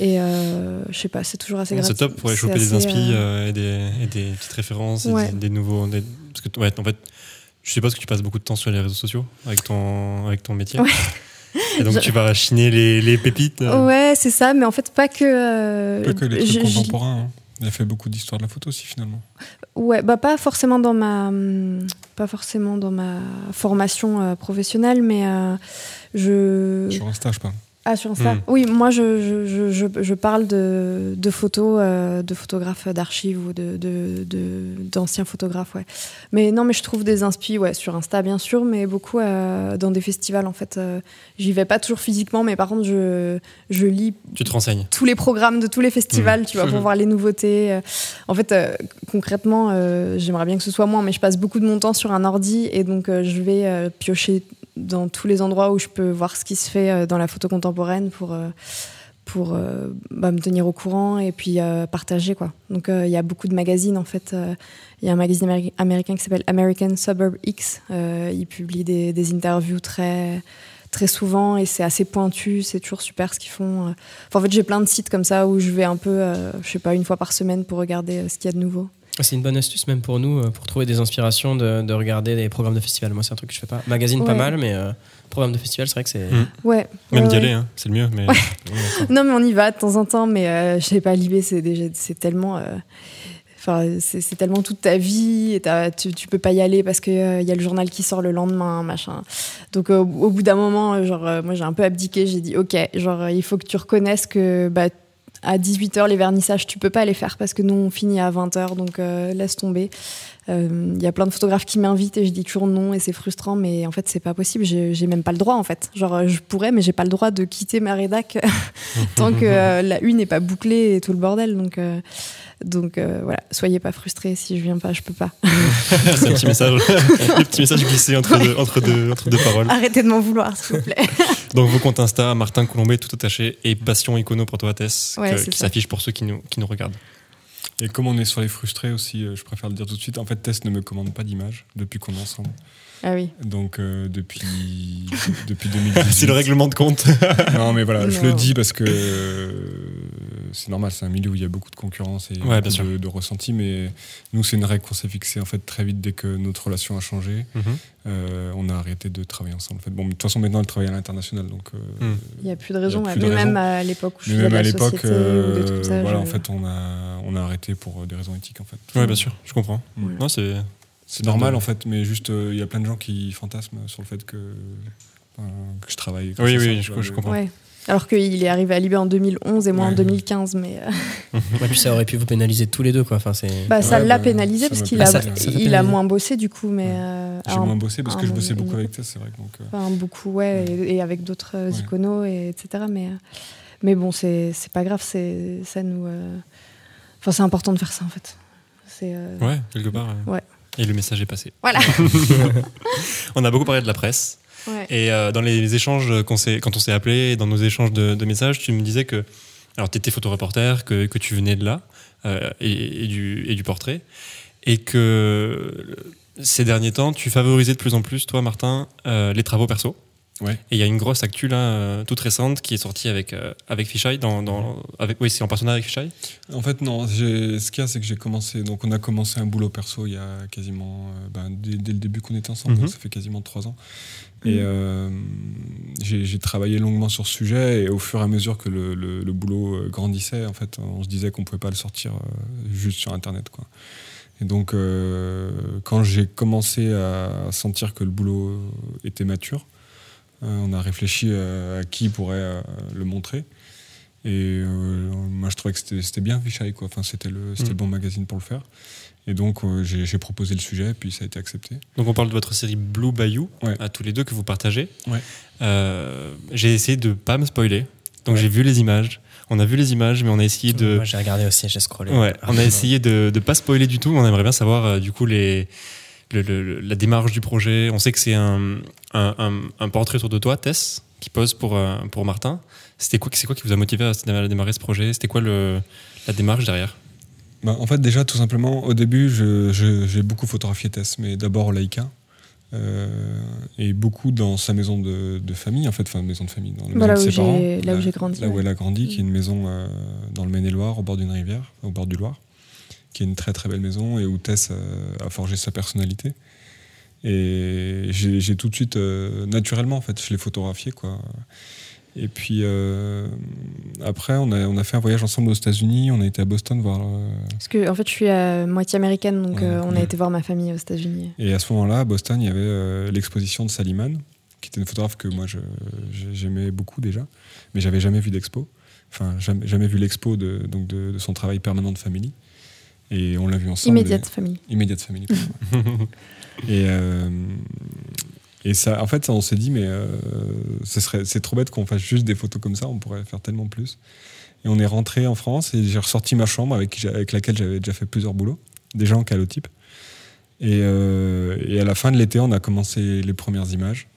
Speaker 6: Et je sais pas, c'est toujours assez
Speaker 3: C'est
Speaker 6: grati-
Speaker 3: top pour aller
Speaker 6: c'est
Speaker 3: des inspi et, des, et des petites références, et
Speaker 6: Ouais.
Speaker 3: des, des nouveaux. des- parce que, ouais, en fait, je suppose que tu passes beaucoup de temps sur les réseaux sociaux avec ton, avec ton métier.
Speaker 6: Ouais.
Speaker 3: Et donc
Speaker 6: Je-
Speaker 3: tu vas chiner les, les pépites. euh.
Speaker 6: Ouais, c'est ça, mais en fait, pas que. euh,
Speaker 5: Pas que les trucs
Speaker 6: je-
Speaker 5: contemporains. hein. Il a fait beaucoup d'histoires de la photo aussi finalement.
Speaker 6: Ouais, bah pas forcément dans ma, pas forcément dans ma formation euh, professionnelle, mais euh, je.
Speaker 5: Sur Insta, je parle.
Speaker 6: Ah, sur Insta
Speaker 3: Hmm.
Speaker 6: Oui, moi, je, je, je, je- parle de, de photos, euh, de photographes d'archives ou de, de, de- d'anciens photographes, ouais. Mais non, mais je trouve des inspi, ouais, sur Insta, bien sûr, mais beaucoup euh, dans des festivals, en fait. euh, j'y vais pas toujours physiquement, mais par contre, je, je lis
Speaker 3: Tu te renseignes.
Speaker 6: tous les programmes de tous les festivals, tu vois, pour voir les nouveautés. En fait, concrètement, j'aimerais bien que ce soit moi, mais je passe beaucoup de mon temps sur un ordi et donc je vais piocher dans tous les endroits où je peux voir ce qui se fait euh, dans la photo contemporaine pour, euh, pour euh, bah, me tenir au courant et puis partager, quoi. Donc, il y a beaucoup de magazines, en fait. Il y a un magazine améri- américain qui s'appelle American Suburb X. Il publie des, interviews très très souvent et c'est assez pointu, c'est toujours super ce qu'ils font. en fait, j'ai plein de sites comme ça où je vais un peu, euh, je sais pas, une fois par semaine pour regarder ce qu'il y a de nouveau.
Speaker 4: C'est une bonne astuce même pour nous, euh, pour trouver des inspirations, de, de regarder des programmes de festival. Moi, c'est un truc que je fais pas. Magazine, pas mal, mais euh, programme de festival, c'est vrai que c'est.
Speaker 3: Mm.
Speaker 6: Ouais.
Speaker 3: Même
Speaker 6: ouais,
Speaker 3: d'y
Speaker 6: ouais.
Speaker 3: aller, hein, c'est le mieux. Mais...
Speaker 6: Non, mais on y va de temps en temps, mais euh, je sais pas, Libé, c'est déjà, c'est tellement. euh, Enfin, c'est c'est tellement toute ta vie et tu, tu peux pas y aller parce qu'il y a le journal qui sort le lendemain, machin. Donc, euh, au, bout d'un moment, euh, genre, euh, moi, j'ai un peu abdiqué. J'ai dit, OK, genre, euh, il faut que tu reconnaisses que bah, à 18h, les vernissages, tu peux pas les faire parce que nous, on finit à 20h, donc euh, laisse tomber. Euh, Il y a plein de photographes qui m'invitent et je dis toujours non et c'est frustrant, mais en fait, c'est pas possible. J'ai même pas le droit, en fait. Genre, euh, je pourrais, mais j'ai pas le droit de quitter ma rédac tant que euh, la une n'est pas bouclée et tout le bordel. Donc, euh, donc euh, voilà, soyez pas frustrés. Si je viens pas, je peux pas.
Speaker 3: c'est un petit message, le petit message glissé entre deux, entre deux, entre deux paroles.
Speaker 6: Arrêtez de m'en vouloir, s'il vous plaît.
Speaker 3: Donc vos comptes Insta, Martin Colombet, tout attaché, et Passion Icono pour toi, Tess,
Speaker 6: Ouais,
Speaker 3: que-
Speaker 6: c'est
Speaker 3: qui s'affiche pour ceux qui nous, qui nous regardent.
Speaker 5: Et comme on est sur les frustrés aussi, euh, je préfère le dire tout de suite. En fait, Tess ne me commande pas d'image depuis qu'on est ensemble.
Speaker 6: Ah oui.
Speaker 5: Donc euh, depuis depuis 2018.
Speaker 3: C'est le règlement de compte.
Speaker 5: Non, mais voilà, je le dis parce que euh, c'est normal, c'est un milieu où il y a beaucoup de concurrence et
Speaker 3: Ouais,
Speaker 5: de, de ressentis. Mais nous, c'est une règle qu'on s'est fixée en fait très vite dès que notre relation a changé.
Speaker 3: Mhm.
Speaker 5: Euh, on a arrêté de travailler ensemble. En fait. Bon, de toute façon, maintenant, elle travaille à l'international, donc. euh,
Speaker 3: Mm.
Speaker 6: Il y a plus de raison.
Speaker 5: Plus de
Speaker 6: Mais même
Speaker 5: raison.
Speaker 6: à l'époque où je
Speaker 5: Mais
Speaker 6: faisais
Speaker 5: même à l'époque, euh, voilà,
Speaker 6: je-
Speaker 5: en fait, on a, on a arrêté pour euh, des raisons éthiques, en fait.
Speaker 3: Ouais, bien sûr, je comprends.
Speaker 5: Mm.
Speaker 3: Non, c'est
Speaker 5: C'est normal, en fait, mais juste, euh, il y a plein de gens qui fantasment sur le fait que, que je travaille. comme
Speaker 3: Oui,
Speaker 5: ça,
Speaker 3: oui,
Speaker 5: ça,
Speaker 3: je-
Speaker 5: vois,
Speaker 3: je
Speaker 5: mais-
Speaker 3: comprends.
Speaker 6: Ouais. Alors qu'il est arrivé à Libé en 2011 et moi en
Speaker 5: Ouais.
Speaker 6: 2015, mais euh,
Speaker 4: Ouais, puis ça aurait pu vous pénaliser tous les deux, quoi. Enfin, c'est.
Speaker 6: bah, ça
Speaker 5: Ouais,
Speaker 6: l'a
Speaker 5: bah,
Speaker 6: pénalisé
Speaker 5: ça
Speaker 6: parce qu'il a,
Speaker 5: Ça-
Speaker 4: ça fait
Speaker 6: il a moins bossé du coup, mais
Speaker 5: Ouais.
Speaker 6: euh,
Speaker 5: J'ai moins bossé parce
Speaker 6: un
Speaker 5: que je bossais beaucoup avec Tess, c'est vrai. Donc, euh,
Speaker 6: Enfin, beaucoup, ouais, et, et avec d'autres
Speaker 5: Ouais.
Speaker 6: iconos, et, etc. Mais, euh, mais bon, c'est c'est pas grave, c'est ça nous. euh, Enfin, c'est important de faire ça en fait. C'est. euh,
Speaker 3: Ouais, quelque part.
Speaker 6: Ouais.
Speaker 3: Et le message est passé.
Speaker 6: Voilà.
Speaker 3: On a beaucoup parlé de la presse.
Speaker 6: Ouais.
Speaker 3: Et euh, dans les échanges, quand on s'est appelé, dans nos échanges de, de messages, tu me disais que alors tu étais photoreporter, que, que tu venais de là, euh, et, et du, et du portrait, et que ces derniers temps, tu favorisais de plus en plus, toi, Martin, euh, les travaux perso.
Speaker 5: Ouais.
Speaker 3: Et il y a une grosse actu là, euh, toute récente, qui est sortie avec, euh, avec Fisheye, dans, dans, avec, oui, c'est en partenariat avec Fisheye?
Speaker 5: En fait, non. Ce qu'il y a, c'est que j'ai commencé. Donc, on a commencé un boulot perso il y a quasiment. euh, ben, dès, dès le début qu'on était ensemble,
Speaker 3: Mhm.
Speaker 5: donc ça fait quasiment trois ans. Et euh, j'ai travaillé longuement sur ce sujet. Et au fur et à mesure que le, le- le boulot grandissait, en fait, on se disait qu'on pouvait pas le sortir juste sur Internet, quoi. Et donc, quand j'ai commencé à sentir que le boulot était mature, on a réfléchi euh, à qui pourrait euh, le montrer. Et euh, moi, je trouvais que c'était bien quoi. Enfin, c'était le, c'était
Speaker 3: Mm.
Speaker 5: le bon magazine pour le faire. Et donc, euh, j'ai proposé le sujet, puis ça a été accepté.
Speaker 3: Donc on parle de votre série Blue Bayou,
Speaker 5: Ouais.
Speaker 3: à tous les deux que vous partagez.
Speaker 5: Ouais.
Speaker 3: Euh, j'ai essayé de pas me spoiler, donc
Speaker 5: Ouais.
Speaker 3: j'ai vu les images. On a vu les images, mais on a essayé de,
Speaker 4: Moi, j'ai regardé aussi, j'ai scrollé.
Speaker 3: ouais, on a essayé de de pas spoiler du tout. On aimerait bien savoir euh, du coup les le- le- le- la démarche du projet. On sait que c'est un, un, un- un portrait autour de toi, Tess, qui pose pour euh, pour Martin. C'était quoi, c'est quoi qui vous a motivé à à démarrer ce projet? C'était quoi le la démarche derrière?
Speaker 5: Bah, en fait, déjà, tout simplement, au début, je- je- j'ai beaucoup photographié Tess, mais d'abord au Laïka. euh, et beaucoup dans sa maison de, de famille, en fait, enfin, maison de famille, dans la maison
Speaker 6: Voilà
Speaker 5: de
Speaker 6: où
Speaker 5: ses parents.
Speaker 6: là où
Speaker 5: la-
Speaker 6: j'ai grandi,
Speaker 5: Là où elle a grandi, qui est une maison euh, dans le Maine-et-Loire, au bord d'une rivière, au bord du Loire, qui est une très très belle maison et où Tess euh, a forgé sa personnalité. Et j'ai tout de suite, euh, naturellement, en fait, je l'ai photographié, quoi. Et puis euh, après, on a, on a fait un voyage ensemble aux États-Unis. On a été à Boston voir. euh,
Speaker 6: Parce que en fait, je suis à moitié américaine, donc
Speaker 5: Ouais,
Speaker 6: on a
Speaker 5: ouais.
Speaker 6: été voir ma famille aux États-Unis.
Speaker 5: Et à ce moment-là, à Boston, il y avait l'exposition de Saliman, qui était une photographe que moi j'aimais beaucoup déjà, mais j'avais jamais vu d'expo. Enfin, jamais, jamais vu l'expo de, donc de, de son travail permanent de famille. Et on l'a vu ensemble.
Speaker 6: Immédiate famille.
Speaker 5: Et- Immédiate famille. pardon. et, euh, et ça, en fait, ça, on s'est dit, mais euh, ce serait, c'est trop bête qu'on fasse juste des photos comme ça, on pourrait faire tellement plus. Et on est rentré en France et j'ai ressorti ma chambre avec, avec laquelle j'avais déjà fait plusieurs boulots, déjà en calotype. Et, euh, et à la fin de l'été, on a commencé les premières images.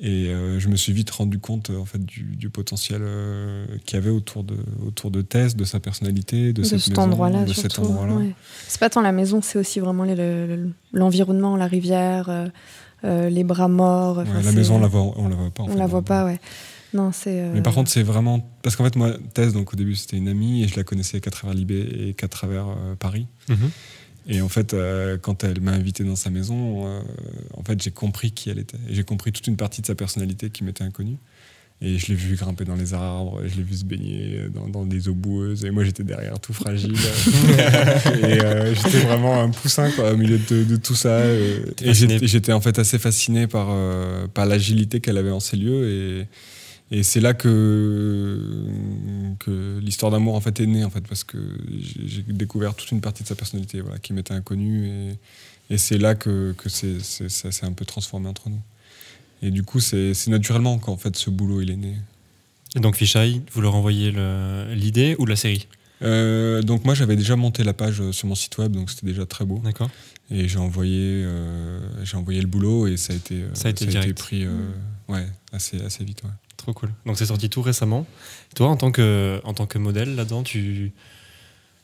Speaker 5: Et euh, je me suis vite rendu compte euh, en fait, du, du potentiel euh, qu'il y avait autour de, autour de Tess, de sa personnalité, de,
Speaker 6: De,
Speaker 5: cette
Speaker 6: cet
Speaker 5: maison,
Speaker 6: endroit-là, ouais. C'est pas tant la maison, c'est aussi vraiment les- le- le- l'environnement, la rivière, euh, euh, les bras morts.
Speaker 5: Ouais, la maison, on la voit, on la voit pas. en
Speaker 6: on
Speaker 5: fait,
Speaker 6: la voit pas, ouais. Non, c'est. euh,
Speaker 5: Mais par contre, c'est vraiment. Parce qu'en fait, moi, Tess, donc au début, c'était une amie et je la connaissais qu'à travers Libé et qu'à travers euh, Paris.
Speaker 3: Mhm.
Speaker 5: Et en fait, euh, quand elle m'a invité dans sa maison, euh, en fait, j'ai compris qui elle était. J'ai compris toute une partie de sa personnalité qui m'était inconnue. Et je l'ai vu grimper dans les arbres, je l'ai vu se baigner dans, dans des eaux boueuses. Et moi, j'étais derrière tout fragile. et euh, j'étais vraiment un poussin quoi, au milieu de, de tout ça. et j'étais en fait assez fasciné par, par l'agilité qu'elle avait en ces lieux. Et, et c'est là que, que l'histoire d'amour en fait est née en fait parce que j'ai découvert toute une partie de sa personnalité voilà, qui m'était inconnue et, et c'est là que, que c'est, c'est- ça s'est un peu transformé entre nous. Et du coup c'est, naturellement qu'en fait ce boulot il est né.
Speaker 3: Et donc Fisheye, vous leur envoyez l'idée ou la série?
Speaker 5: Euh, donc moi j'avais déjà monté la page euh, sur mon site web donc c'était déjà très beau
Speaker 3: D'accord.
Speaker 5: et j'ai envoyé euh, j'ai envoyé le boulot et ça a été
Speaker 3: Ça a été
Speaker 5: pris euh, ouais assez assez vite ouais.
Speaker 3: Trop cool. Donc c'est sorti tout récemment. Toi, en tant que, en tant que modèle là-dedans, tu...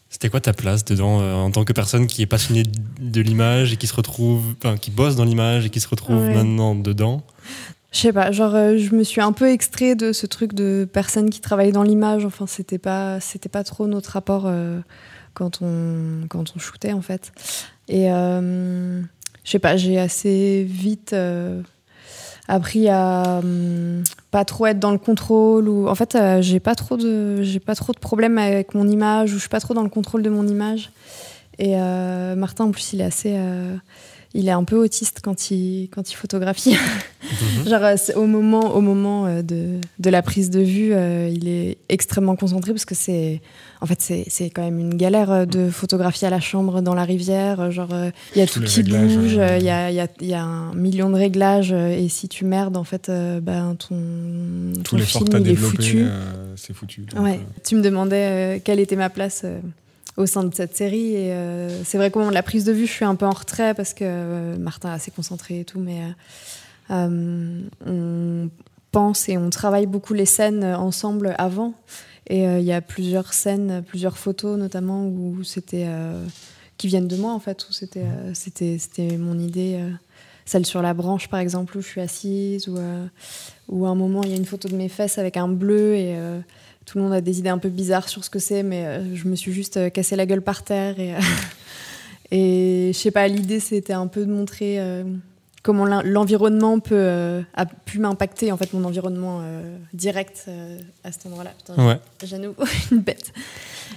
Speaker 3: c'était quoi ta place dedans euh, en tant que personne qui est passionnée de- l'image et qui se retrouve, enfin, qui bosse dans l'image et qui se retrouve
Speaker 6: Ouais.
Speaker 3: maintenant dedans?
Speaker 6: Je sais pas, genre euh, je me suis un peu extrait de ce truc de personnes qui travaillent dans l'image. Enfin, c'était pas, c'était pas trop notre rapport euh, quand on quand on shootait en fait. Et je sais pas, j'ai assez vite appris à hum, pas trop être dans le contrôle ou en fait euh, j'ai pas trop de j'ai pas trop de problèmes avec mon image ou je suis pas trop dans le contrôle de mon image. Et euh, Martin en plus il est assez euh, il est un peu autiste quand il, quand il photographie. Genre, euh, au moment, au moment euh, de, de la prise de vue, euh, il est extrêmement concentré parce que c'est, en fait, c'est, quand même une galère de photographier à la chambre dans la rivière. Genre, euh, il y a
Speaker 5: Tous
Speaker 6: tout qui
Speaker 5: réglages,
Speaker 6: bouge,
Speaker 5: euh,
Speaker 6: il y, a, y, a, y a un million de réglages et si tu merdes, en fait, ben, ton,
Speaker 5: Tout
Speaker 6: ton film, il est foutu.
Speaker 5: c'est foutu. Donc,
Speaker 6: Ouais. Tu me demandais quelle était ma place au sein de cette série. Euh, c'est vrai qu'au moment de la prise de vue, je suis un peu en retrait parce que euh, Martin est assez concentré et tout. Mais euh, on pense et on travaille beaucoup les scènes ensemble avant. Et il y a plusieurs scènes, plusieurs photos notamment où c'était. qui viennent de moi en fait, où c'était c'était c'était mon idée. celle sur la branche par exemple où je suis assise ou ou à un moment il y a une photo de mes fesses avec un bleu et tout le monde a des idées un peu bizarres sur ce que c'est, mais euh, je me suis juste euh, cassé la gueule par terre. Et, euh, et je sais pas, l'idée c'était un peu de montrer euh, comment l'en- l'environnement peut, euh, a pu m'impacter, en fait, mon environnement euh, direct euh, à cet endroit-là. Putain,
Speaker 3: Ouais.
Speaker 6: j'ai à nouveau une bête.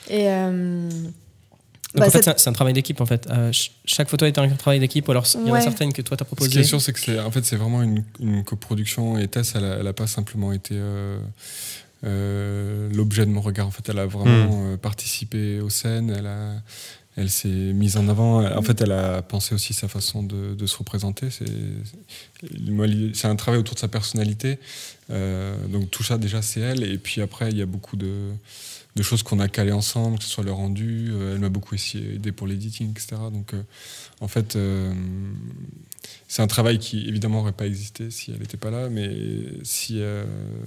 Speaker 6: Et. euh,
Speaker 4: Donc
Speaker 6: bah,
Speaker 4: en fait, c'est un- travail d'équipe en fait. Euh, ch- chaque photo est un travail d'équipe, ou alors il y en a
Speaker 6: Ouais.
Speaker 4: certaines que toi t'as
Speaker 5: Ce qui
Speaker 4: proposées.
Speaker 5: est sûr, c'est que c'est en fait c'est vraiment une, une coproduction et Tess, elle a, elle a pas simplement été euh, l'objet de mon regard. En fait, elle a vraiment euh, participé aux scènes. Elle a, elle s'est mise en avant. En fait, elle a pensé aussi sa façon de, de se représenter. C'est un travail autour de sa personnalité. Euh, donc tout ça déjà c'est elle. Et puis après, il y a beaucoup de de choses qu'on a calées ensemble, que ce soit le rendu. Euh, elle m'a beaucoup essayé- aidé pour l'editing, etc. Donc, euh, en fait, euh, c'est un travail qui, évidemment, n'aurait pas existé si elle n'était pas là, mais si, euh,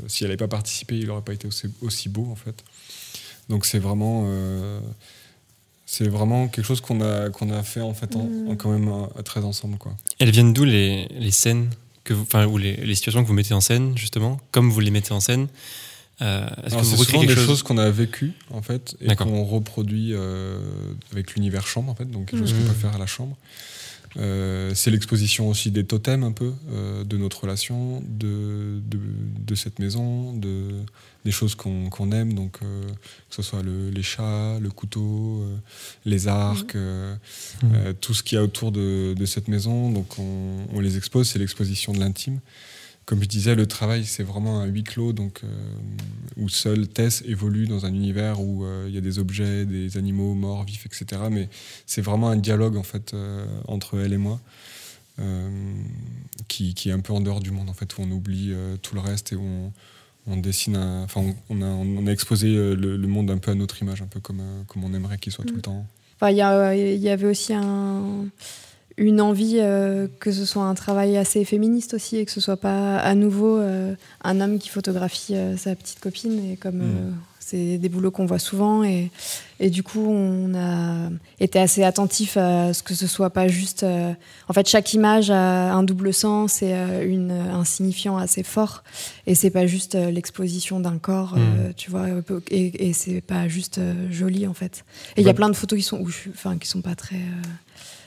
Speaker 5: si elle n'avait pas participé, il n'aurait pas été aussi, aussi beau, en fait. Donc, c'est vraiment, euh, c'est vraiment quelque chose qu'on a, qu'on a fait, en fait, en,
Speaker 6: Mm.
Speaker 5: en quand même très ensemble, quoi.
Speaker 3: Elles viennent d'où les, les scènes que vous, ou les, les situations que vous mettez en scène, justement, comme vous les mettez en scène euh, Est-ce que
Speaker 5: Alors,
Speaker 3: vous
Speaker 5: c'est
Speaker 3: recréez
Speaker 5: souvent
Speaker 3: quelque
Speaker 5: des
Speaker 3: chose
Speaker 5: choses qu'on a vécues en fait et qu'on reproduit euh, avec l'univers chambre en fait, donc quelque chose
Speaker 3: Mhm.
Speaker 5: qu'on peut faire à la chambre. Euh, c'est l'exposition aussi des totems un peu euh, de notre relation, de, de, de cette maison, de, des choses qu'on aime, donc euh, que ce soit le- les chats, le couteau, euh, les arcs, euh, tout ce qu'il y a autour de, de cette maison. Donc on, on les expose, c'est l'exposition de l'intime. Comme je disais, le travail, c'est vraiment un huis clos, donc euh, où seule Tess évolue dans un univers où euh, il y a des objets, des animaux morts, vifs, etc. Mais c'est vraiment un dialogue en fait euh, entre elle et moi, qui, qui est un peu en dehors du monde en fait, où on oublie tout le reste et où on, on dessine, enfin on, on a, exposé le, le monde un peu à notre image, un peu comme, comme on aimerait qu'il soit tout le temps.
Speaker 6: Enfin, il y, il y avait aussi un- une envie euh, que ce soit un travail assez féministe aussi et que ce soit pas à nouveau euh, un homme qui photographie euh, sa petite copine et comme
Speaker 5: Mm.
Speaker 6: c'est des boulots qu'on voit souvent et, et du coup on a été assez attentif à ce que ce soit pas juste en fait chaque image a un double sens et une, un signifiant assez fort et c'est pas juste l'exposition d'un corps euh, tu vois et, et c'est pas juste joli en fait. Et il y a plein de photos qui sont enfin qui sont pas très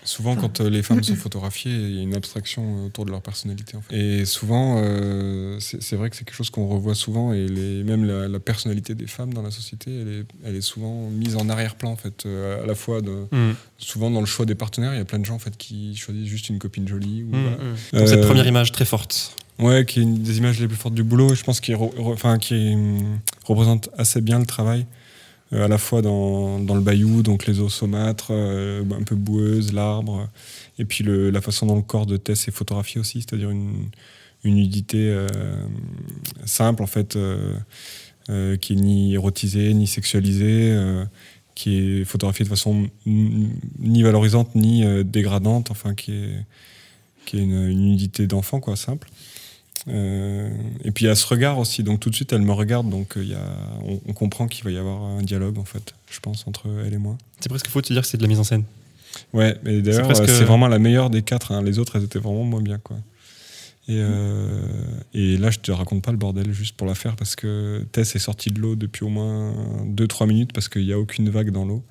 Speaker 5: Souvent,
Speaker 6: Enfin.
Speaker 5: quand euh, les femmes sont photographiées, il y a une abstraction autour de leur personnalité. en fait. Et souvent, euh, c'est vrai que c'est quelque chose qu'on revoit souvent, et les, même la, la personnalité des femmes dans la société, elle est, elle est souvent mise en arrière-plan, en fait, euh, à la fois de,
Speaker 3: Mhm.
Speaker 5: souvent dans le choix des partenaires. Il y a plein de gens en fait qui choisissent juste une copine jolie. Ou, voilà.
Speaker 3: Donc, cette
Speaker 5: Euh,
Speaker 3: première image très forte.
Speaker 5: Ouais, qui est une des images les plus fortes du boulot. Je pense qu'il re- re- enfin, qui hum, représente assez bien le travail, euh, à la fois dans, dans le bayou, donc les eaux saumâtres, euh, un peu boueuses, l'arbre, et puis le- la façon dont le corps de Tess est photographié aussi, c'est-à-dire une, une nudité euh, simple en fait, euh, euh, qui est ni érotisée ni sexualisée. euh, qui est photographiée de façon ni valorisante ni euh, dégradante, enfin qui est, qui est une, une nudité d'enfant, quoi, simple. Euh, et puis il y a ce regard aussi, donc tout de suite elle me regarde, donc euh, il y a, on, on comprend qu'il va y avoir un dialogue en fait, je pense, entre elle et moi.
Speaker 3: C'est presque faux de te dire que c'est de la mise en scène.
Speaker 5: Ouais, mais d'ailleurs
Speaker 3: C'est
Speaker 5: c'est
Speaker 3: presque-
Speaker 5: vraiment la meilleure des quatre, hein. les autres elles étaient vraiment moins bien quoi. Et, euh, et là je te raconte pas le bordel juste pour la faire parce que Tess est sortie de l'eau depuis au moins 2-3 minutes parce qu'il n'y a aucune vague dans l'eau.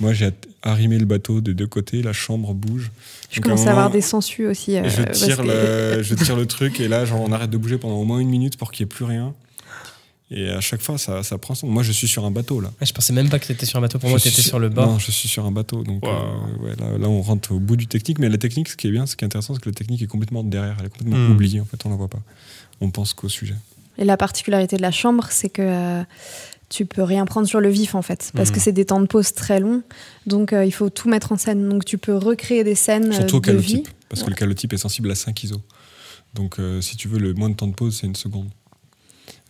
Speaker 5: Moi j'ai arrimé le bateau des deux côtés, la chambre bouge.
Speaker 6: je
Speaker 5: Donc,
Speaker 6: commence à avoir des sangsues aussi euh,
Speaker 5: je
Speaker 6: parce
Speaker 5: tire,
Speaker 6: que-
Speaker 5: le, je tire le truc et là, genre, on arrête de bouger pendant au moins une minute pour qu'il n'y ait plus rien. Et à chaque fois, ça, ça prend son. Moi, je suis sur un bateau là.
Speaker 4: Ouais, je pensais même pas que tu étais sur un bateau. Pour moi, tu étais sur le bord.
Speaker 5: Non, je suis sur un bateau. Donc
Speaker 3: Wow.
Speaker 5: euh, ouais, là, là, on rentre au bout du technique. Mais la technique, ce qui est bien, ce qui est intéressant, c'est que la technique est complètement derrière. Elle est complètement
Speaker 3: Hmm.
Speaker 5: oubliée. En fait, on la voit pas. On pense qu'au sujet.
Speaker 6: Et la particularité de la chambre, c'est que euh, tu peux rien prendre sur le vif en fait, parce que c'est des temps de pause très longs. Donc euh, il faut tout mettre en scène. Donc tu peux recréer des scènes euh,
Speaker 5: Surtout au
Speaker 6: vie.
Speaker 5: calotype. Parce que le calotype est sensible à 5 ISO. Donc, euh, si tu veux, le moins de temps de pause, c'est une seconde.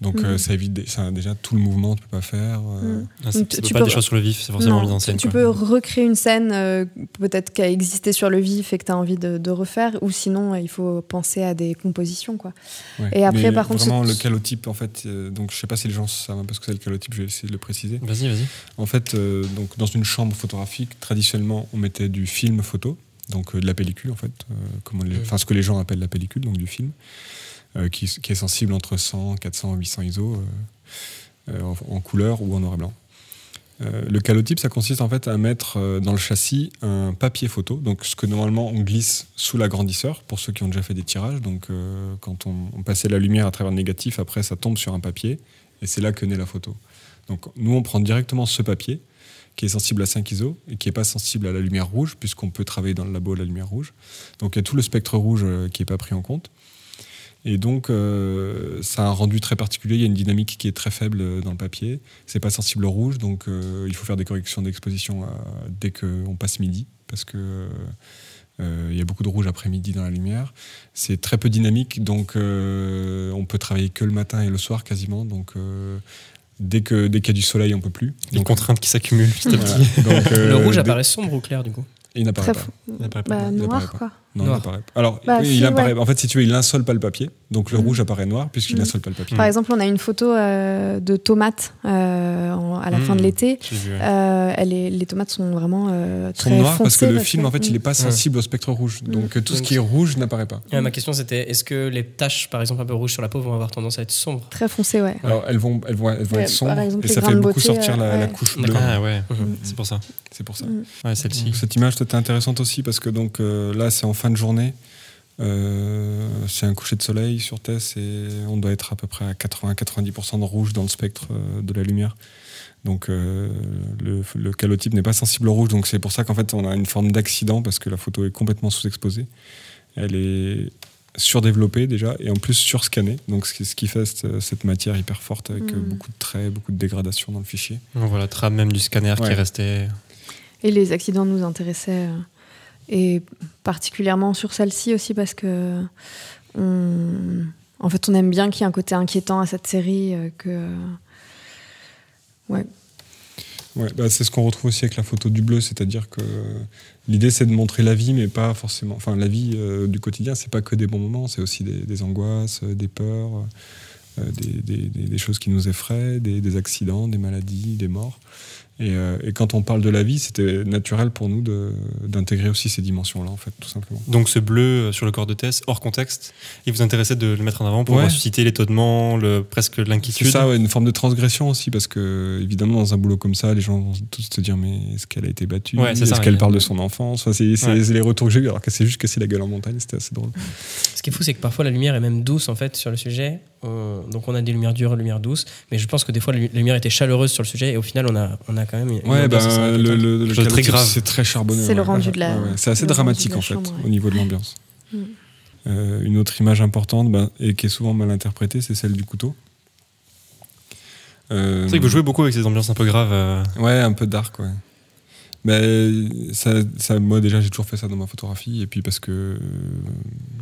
Speaker 5: Donc, euh, ça évite des- ça, déjà tout le mouvement, tu peux pas faire. euh.
Speaker 3: Ah, c'est
Speaker 6: tu
Speaker 3: pas
Speaker 6: peux-
Speaker 3: des choses sur le vif, c'est forcément
Speaker 6: Non,
Speaker 3: mise en scène.
Speaker 6: tu
Speaker 3: quoi.
Speaker 6: peux recréer une scène euh, peut-être qui a existé sur le vif et que tu as envie de, de refaire, ou sinon euh, il faut penser à des compositions. Quoi.
Speaker 5: ouais.
Speaker 6: Et après,
Speaker 5: Mais
Speaker 6: par contre,
Speaker 5: Vraiment, le calotype, en fait, euh, donc je sais pas si les gens savent un peu ce que c'est le calotype, je vais essayer de le préciser.
Speaker 3: Vas-y, vas-y.
Speaker 5: En fait, euh, donc, dans une chambre photographique, traditionnellement, on mettait du film photo, donc euh, de la pellicule, en fait, euh, comme on les-
Speaker 4: Mhm.
Speaker 5: enfin, ce que les gens appellent la pellicule, donc du film, euh, qui, qui est sensible entre 100, 400, 800 ISO euh, euh, en, couleur ou en noir et blanc. Euh, le calotype, ça consiste en fait à mettre euh, dans le châssis un papier photo, donc ce que normalement on glisse sous l'agrandisseur pour ceux qui ont déjà fait des tirages. Donc euh, quand on, passait la lumière à travers le négatif, après ça tombe sur un papier et c'est là que naît la photo. Donc nous on prend directement ce papier qui est sensible à 5 ISO et qui n'est pas sensible à la lumière rouge puisqu'on peut travailler dans le labo à la lumière rouge. Donc il y a tout le spectre rouge euh, qui n'est pas pris en compte. Et donc, euh, ça a un rendu très particulier. Il y a une dynamique qui est très faible euh, dans le papier. C'est pas sensible au rouge, donc euh, il faut faire des corrections d'exposition euh, dès qu'on passe midi, parce que euh, il y a beaucoup de rouge après midi dans la lumière. C'est très peu dynamique, donc euh, on peut travailler que le matin et le soir quasiment. Donc euh, dès que dès qu'il y a du soleil, on peut plus.
Speaker 3: Les
Speaker 5: Donc,
Speaker 3: contraintes qui s'accumulent petit à
Speaker 5: voilà.
Speaker 3: petit.
Speaker 5: Donc, euh,
Speaker 4: le rouge
Speaker 5: dès-
Speaker 4: apparaît sombre ou clair du coup?
Speaker 5: Il n'apparaît
Speaker 6: Très
Speaker 5: pas.
Speaker 6: fou.
Speaker 3: Il apparaît pas.
Speaker 6: Bah,
Speaker 5: il
Speaker 6: noir,
Speaker 5: apparaît pas.
Speaker 6: quoi.
Speaker 5: Non,
Speaker 4: Noir.
Speaker 5: il apparaît pas. Alors,
Speaker 6: Bah,
Speaker 5: oui,
Speaker 6: si,
Speaker 5: il apparaît.
Speaker 6: ouais.
Speaker 5: En fait, si tu veux, il insole pas le papier. Donc le
Speaker 6: Mhm.
Speaker 5: rouge apparaît noir puisqu'il
Speaker 6: Mhm.
Speaker 5: insole pas le papier.
Speaker 6: Par exemple, on a une photo euh, de tomates euh, en- à la fin de l'été. Euh, est- les tomates sont vraiment euh,
Speaker 5: Ils sont
Speaker 6: très
Speaker 5: noirs parce que le film, en fait, il n'est pas
Speaker 4: Ouais.
Speaker 5: sensible au spectre rouge. Donc tout ce qui est rouge n'apparaît pas.
Speaker 4: Ouais, Ma question c'était est-ce que les taches, par exemple un peu rouges sur la peau, vont avoir tendance à être sombres
Speaker 6: très foncées, ouais.
Speaker 5: Alors elles vont, elles vont, elles vont
Speaker 6: Ouais,
Speaker 5: être sombres
Speaker 6: exemple,
Speaker 5: et ça fait beaucoup
Speaker 6: beauté,
Speaker 5: sortir la, couche bleue.
Speaker 3: Ah ouais, c'est pour ça.
Speaker 5: C'est pour ça.
Speaker 3: Celle-ci.
Speaker 5: Cette image, c'était intéressante aussi parce que donc là, c'est en fin de journée. Euh, c'est un coucher de soleil sur Tess et on doit être à peu près à 80-90% de rouge dans le spectre euh, de la lumière. Donc euh, le, le calotype n'est pas sensible au rouge, donc c'est pour ça qu'en fait on a une forme d'accident parce que la photo est complètement sous-exposée. Elle est surdéveloppée déjà et en plus surscannée, donc ce qui, ce qui fait cette, matière hyper forte avec
Speaker 6: Mhm.
Speaker 5: beaucoup de traits, beaucoup de dégradation dans le fichier.
Speaker 3: On voit la trame même du scanner qui
Speaker 5: Ouais.
Speaker 3: est resté.
Speaker 6: Et les accidents nous intéressaient. Et particulièrement sur celle-ci aussi parce que en fait, on aime bien qu'il y ait un côté inquiétant à cette série. euh, que, ouais.
Speaker 5: Ouais, bah, c'est ce qu'on retrouve aussi avec la photo du bleu, c'est-à-dire que l'idée c'est de montrer la vie, mais pas forcément. Enfin, la vie euh, du quotidien, c'est pas que des bons moments, c'est aussi des, angoisses, euh, des peurs, des, des- choses qui nous effraient, des accidents, des maladies, des morts. Et, euh, et quand on parle de la vie, c'était naturel pour nous d'intégrer aussi ces dimensions-là, en fait, tout simplement.
Speaker 3: Donc ce bleu euh, sur le corps de Tess, hors contexte, il vous intéressait de le mettre en avant pour
Speaker 5: Ouais.
Speaker 3: susciter l'étonnement, le, presque
Speaker 5: C'est
Speaker 3: l'inquiétude.
Speaker 5: ça, ouais, une forme de transgression aussi, parce que évidemment, dans un boulot comme ça, les gens vont tous se dire mais est-ce qu'elle a été battue?
Speaker 3: Ouais, c'est
Speaker 5: Est-ce
Speaker 3: ça,
Speaker 5: qu'elle parle de son enfance? Enfin, C'est c'est
Speaker 3: Ouais.
Speaker 5: les retours que j'ai eu, alors qu'elle s'est juste cassé la gueule en montagne, c'était assez drôle.
Speaker 4: Ce qui est fou, c'est que parfois la lumière est même douce en fait sur le sujet. On- donc on a des lumières dures, des lumières douces, mais je pense que des fois la lu- la lumière était chaleureuse sur le sujet et au final on a, on a quand même. une
Speaker 5: Ouais, ben, le, le,
Speaker 3: très grave.
Speaker 5: C'est très charbonneux.
Speaker 6: C'est le rendu de la-
Speaker 5: Ouais, ouais. C'est assez dramatique en fait,
Speaker 6: chambre, ouais.
Speaker 5: au niveau de l'ambiance.
Speaker 6: Mm.
Speaker 5: Euh, une autre image importante, ben, et qui est souvent mal interprétée, c'est celle du couteau. Euh,
Speaker 3: C'est vrai que vous jouez beaucoup avec ces ambiances un peu graves. euh.
Speaker 5: Ouais, un peu dark, ouais. Mais ça, ça, moi déjà j'ai toujours fait ça dans ma photographie et puis parce que euh,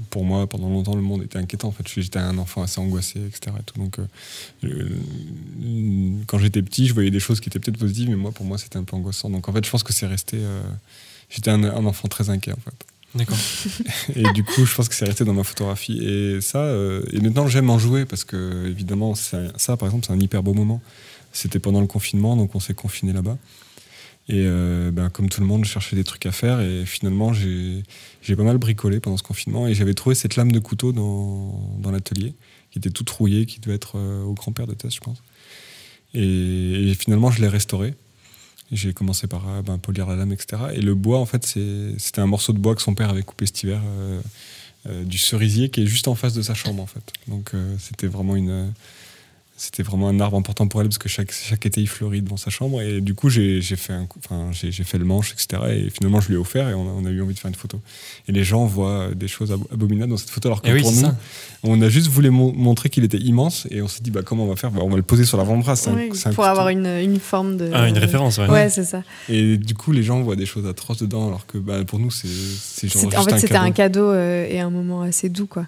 Speaker 5: pour moi pendant longtemps le monde était inquiétant en fait j'étais un enfant assez angoissé etc et tout donc euh, euh, quand j'étais petit je voyais des choses qui étaient peut-être positives mais moi pour moi c'était un peu angoissant donc en fait je pense que c'est resté euh, j'étais un, un enfant très inquiet en fait
Speaker 3: D'accord.
Speaker 5: et du coup, je pense que c'est resté dans ma photographie. Et ça, euh, et maintenant j'aime en jouer parce que, évidemment, ça, par exemple, c'est un hyper beau moment. C'était pendant le confinement, donc on s'est confiné là-bas. Et euh, ben, comme tout le monde, je cherchais des trucs à faire. Et finalement, j'ai pas mal bricolé pendant ce confinement. Et j'avais trouvé cette lame de couteau dans, dans l'atelier, qui était toute rouillée, qui devait être euh, au grand-père de Tess, je pense. Et, finalement, je l'ai restaurée. J'ai commencé par euh, ben, polir la lame, etc. Et le bois, en fait, c'était un morceau de bois que son père avait coupé cet hiver, du cerisier qui est juste en face de sa chambre, en fait. Donc, c'était vraiment une, c'était vraiment un arbre important pour elle parce que chaque, chaque été il fleurit devant sa chambre et du coup j'ai j'ai fait un coup- enfin j'ai j'ai fait le manche etc et finalement je lui ai offert et on a, on a eu envie de faire une photo et les gens voient des choses abo- abominables dans cette photo alors que
Speaker 3: Et oui,
Speaker 5: pour nous
Speaker 3: ça.
Speaker 5: on a juste voulu mon- montrer qu'il était immense et on s'est dit bah comment on va faire? Bah, on va le poser sur l'avant-bras
Speaker 6: Oui, pour
Speaker 5: couteau.
Speaker 6: avoir une, une forme de.
Speaker 3: Ah, une référence, ouais.
Speaker 6: Ouais, c'est ça.
Speaker 5: et du coup les gens voient des choses atroces dedans alors que bah, pour nous c'est c'est genre
Speaker 6: En fait, c'était un
Speaker 5: cadeau.
Speaker 6: cadeau euh, et un moment assez doux, quoi.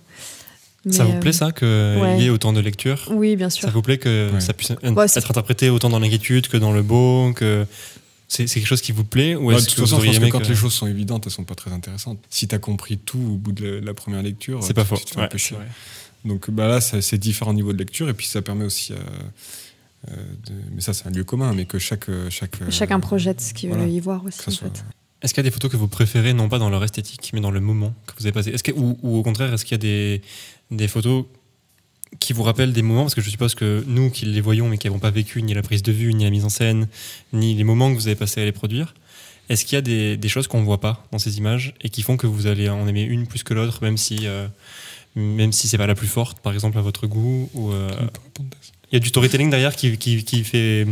Speaker 3: Ça vous
Speaker 6: euh,
Speaker 3: plaît ça qu'il
Speaker 6: ouais.
Speaker 3: y ait autant de lectures
Speaker 6: Oui, bien sûr.
Speaker 3: Ça vous plaît que
Speaker 5: Ouais.
Speaker 3: ça puisse
Speaker 6: Ouais,
Speaker 3: être interprété autant dans l'inquiétude que dans le beau que c'est c'est quelque chose qui vous plaît ou
Speaker 5: Bah,
Speaker 3: est-ce
Speaker 5: de toute
Speaker 3: que vous
Speaker 5: façon, je
Speaker 3: auriez
Speaker 5: pense que quand
Speaker 3: que-
Speaker 5: les choses sont évidentes, elles sont pas très intéressantes. Si t'as compris tout au bout de la, la première lecture,
Speaker 3: c'est pas
Speaker 5: tu-
Speaker 3: faux
Speaker 5: tu un peu chier. Donc bah là, c'est différents niveaux de lecture et puis ça permet aussi, euh, euh, de- mais ça c'est un lieu commun, mais que chaque chaque euh,
Speaker 6: Chacun projette ce qu'il
Speaker 5: voilà.
Speaker 6: veut y voir aussi, en
Speaker 5: soit-
Speaker 6: fait.
Speaker 3: Est-ce qu'il y a des photos que vous préférez, non pas dans leur esthétique, mais dans le moment que vous avez passé? Est-ce que, ou, ou au contraire, est-ce qu'il y a des, des photos qui vous rappellent des moments Parce que je suppose que nous qui les voyons, mais qui n'avons pas vécu ni la prise de vue, ni la mise en scène, ni les moments que vous avez passés à les produire, est-ce qu'il y a des, des choses qu'on ne voit pas dans ces images et qui font que vous allez en aimer une plus que l'autre, même si, euh, même si c'est pas la plus forte, par exemple, à votre goût ou, euh. Il y a du storytelling derrière qui, qui, qui fait,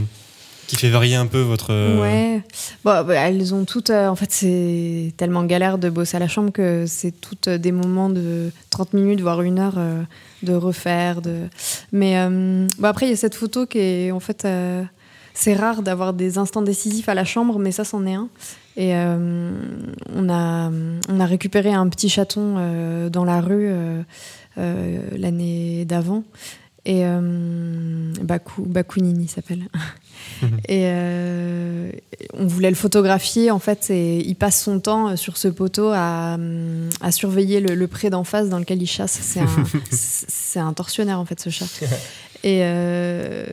Speaker 3: qui fait varier un peu votre. euh,
Speaker 6: Ouais. Bon, bah, elles ont toutes. euh, en fait, c'est tellement galère de bosser à la chambre que c'est toutes euh, des moments de 30 minutes, voire une heure de refaire. De... Mais bon, après, il y a cette photo qui est. En fait, c'est rare d'avoir des instants décisifs à la chambre, mais ça, c'en est un. Et on, a, on a récupéré un petit chaton dans la rue l'année d'avant. Et Bakou, Bakounini s'appelle. et euh, on voulait le photographier en fait. Et il passe son temps euh, sur ce poteau à, à surveiller le, le pré d'en face dans lequel il chasse. C'est un, c'est un tortionnaire en fait ce chat. Et, euh,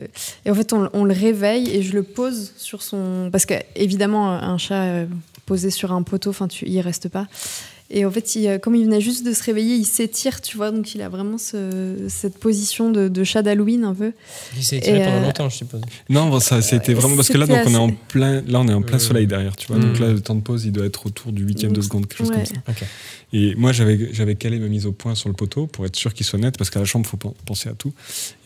Speaker 6: et en fait, on, on le réveille et je le pose sur son. Parce que, évidemment, un chat posé sur un poteau, enfin, tu, il reste pas. Et en fait, il, euh, comme il venait juste de se réveiller, il s'étire, tu vois, donc il a vraiment ce- cette position de, de chat d'Halloween un peu.
Speaker 4: Il s'est tiré
Speaker 6: Et,
Speaker 4: pendant
Speaker 6: euh,
Speaker 4: longtemps, je suppose.
Speaker 5: Non, bon, ça c'était vraiment parce que là, donc on est en plein, là on est en plein
Speaker 4: Euh,
Speaker 5: soleil derrière, tu vois. Donc là, le temps de pause, il doit être autour du huitième de seconde, quelque chose
Speaker 6: ouais.
Speaker 5: comme ça. Et moi, j'avais j'avais calé ma mise au point sur le poteau pour être sûr qu'il soit net, parce qu'à la chambre, il faut pen- penser à tout.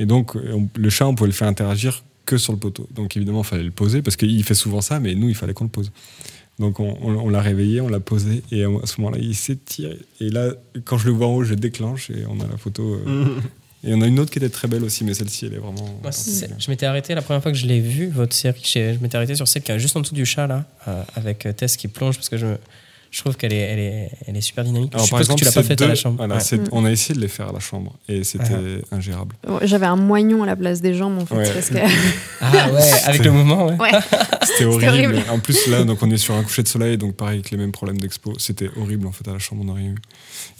Speaker 5: Et donc, on- le chat, on pouvait le faire interagir que sur le poteau. Donc, évidemment, il fallait le poser, parce qu'il fait souvent ça, mais nous, il fallait qu'on le pose. Donc, on, on- on l'a réveillé, on l'a posé, et à ce moment-là, il s'étire. Et là, quand je le vois en haut, je déclenche, et on a la photo. euh, Et on a une autre qui était très belle aussi, mais celle-ci, elle est vraiment.
Speaker 4: Moi, je m'étais arrêté la première fois que je l'ai vu, votre série. Je m'étais arrêté sur celle qui est juste en dessous du chat, là, euh, avec euh, Tess qui plonge, parce que je, je trouve qu'elle est, elle est, elle est super dynamique.
Speaker 5: Alors,
Speaker 4: je suppose que tu l'as pas faite à la chambre.
Speaker 5: voilà,
Speaker 4: Ouais.
Speaker 5: c'est-. On a essayé de les faire à la chambre, et c'était ingérable.
Speaker 6: J'avais un moignon à la place des jambes, en fait.
Speaker 5: Ouais.
Speaker 6: Parce que...
Speaker 4: Ah ouais, avec le mouvement, ouais.
Speaker 6: ouais.
Speaker 5: C'était horrible.
Speaker 6: horrible.
Speaker 5: En plus, là, donc on est sur un coucher de soleil, donc pareil, avec les mêmes problèmes d'expo. C'était horrible, en fait, à la chambre, on n'a rien eu.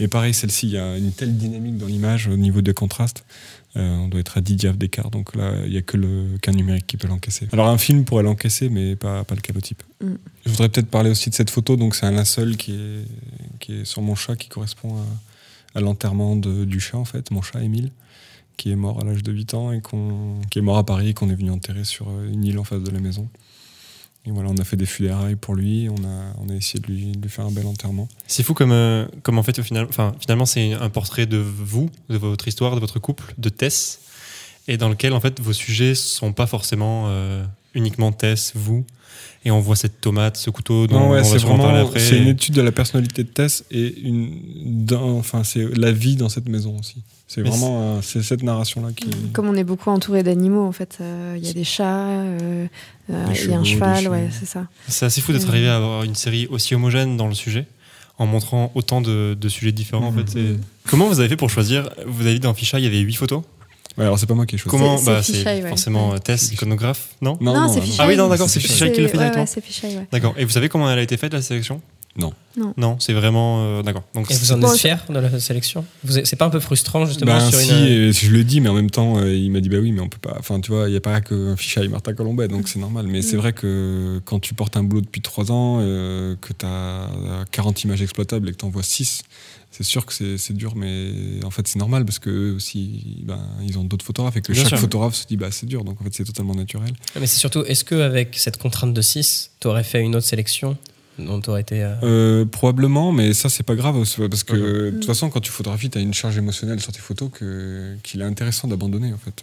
Speaker 5: Et pareil, celle-ci, il y a une telle dynamique dans l'image au niveau des contrastes. Euh, on doit être à 10 diaph d'écart, donc là, il n'y a que le qu'un numérique qui peut l'encaisser. Alors, un film pourrait l'encaisser, mais pas, pas le calotype.
Speaker 6: Mm.
Speaker 5: Je voudrais peut-être parler aussi de cette photo. Donc, c'est un linceul qui est, qui est sur mon chat, qui correspond à, à l'enterrement du chat, en fait, mon chat Émile, qui est mort à l'âge de 8 ans et qu'on, qui est mort à Paris et qu'on est venu enterrer sur euh, une île en face de la maison. On a fait des funérailles pour lui, on a, on a essayé de lui, de faire un bel enterrement.
Speaker 3: C'est fou comme, euh, comme en fait, au final, enfin, finalement, c'est un portrait de vous, de votre histoire, de votre couple, de Tess, et dans lequel, en fait, vos sujets sont pas forcément euh, uniquement Tess, vous, et on voit cette tomate, ce couteau dont
Speaker 5: Non, ouais,
Speaker 3: on va
Speaker 5: c'est
Speaker 3: sûrement parler
Speaker 5: vraiment
Speaker 3: après.
Speaker 5: c'est une étude de la personnalité de Tess et une, dans- enfin, c'est la vie dans cette maison aussi. C'est
Speaker 3: Mais
Speaker 5: vraiment c'est cette narration-là qui.
Speaker 6: Comme on est beaucoup entouré d'animaux, en fait, euh, il y a des chats, euh, euh, il y a un cheval, ouais, c'est ça.
Speaker 3: C'est assez fou d'être arrivé à avoir une série aussi homogène dans le sujet, en montrant autant de, de sujets différents. En
Speaker 5: Mhm.
Speaker 3: fait, c'est- Comment vous avez fait pour choisir Vous avez dit dans Ficha, il y avait huit photos.
Speaker 5: Ouais, alors c'est pas moi qui ai choisi.
Speaker 3: Comment
Speaker 6: c'est
Speaker 3: bah, C'est
Speaker 6: ouais.
Speaker 3: forcément
Speaker 6: Ouais.
Speaker 3: euh, Tess, iconographe, non
Speaker 6: Non, c'est
Speaker 5: non.
Speaker 6: Fichaille.
Speaker 3: Ah oui, non, d'accord,
Speaker 5: c'est
Speaker 3: c'est.
Speaker 5: Fichaille
Speaker 3: qui le fait
Speaker 6: ouais,
Speaker 3: directement.
Speaker 6: ouais, c'est Fichaille, ouais.
Speaker 3: D'accord. Et vous savez comment elle a été faite la sélection?
Speaker 5: Non.
Speaker 6: Non.
Speaker 3: Non, c'est vraiment euh, d'accord. Donc
Speaker 4: Et vous en
Speaker 6: Bon,
Speaker 4: êtes fier de la sélection? Vous êtes- C'est pas un peu frustrant, justement,
Speaker 5: Ben
Speaker 4: sur
Speaker 5: si,
Speaker 4: une.
Speaker 5: et je le dis, mais en même temps, euh, il m'a dit bah oui, mais on peut pas. Enfin, tu vois, il n'y a pas que Fichaille Martin Colombet, donc c'est normal. Mais c'est
Speaker 6: Mm.
Speaker 5: vrai que quand tu portes un boulot depuis 3 ans, euh, que tu as 40 images exploitables et que tu en vois 6, c'est sûr que c'est dur, mais en fait c'est normal parce que aussi, ben, ils ont d'autres photographes et que
Speaker 3: Bien
Speaker 5: chaque
Speaker 3: sûr.
Speaker 5: photographe se dit bah c'est dur, donc en fait c'est totalement naturel.
Speaker 4: Mais c'est surtout, est-ce qu'avec cette contrainte de 6, tu aurais fait une autre sélection dont tu aurais été. euh,
Speaker 5: Euh, probablement, mais ça c'est pas grave parce que de toute façon quand tu photographies, tu as une charge émotionnelle sur tes photos que qu'il est intéressant d'abandonner en fait,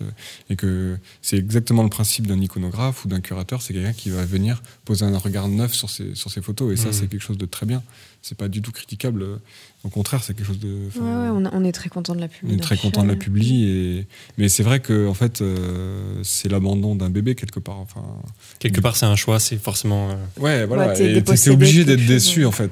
Speaker 5: et que c'est exactement le principe d'un iconographe ou d'un curateur, c'est quelqu'un qui va venir poser un regard neuf sur ses sur ses photos et ça
Speaker 3: Mhm.
Speaker 5: c'est quelque chose de très bien. C'est pas du tout critiquable, au contraire c'est quelque chose de.
Speaker 6: Ouais, ouais, on, a- on est très content de la
Speaker 5: on
Speaker 6: publier.
Speaker 5: est très content de la publie et mais c'est vrai que en fait euh, c'est l'abandon d'un bébé quelque part. Enfin
Speaker 3: Quelque part, c'est un choix, c'est forcément. euh,
Speaker 5: Ouais, voilà.
Speaker 6: Ouais, t'es
Speaker 5: et t'es
Speaker 6: dépossédé
Speaker 5: obligé d'être déçu, en fait.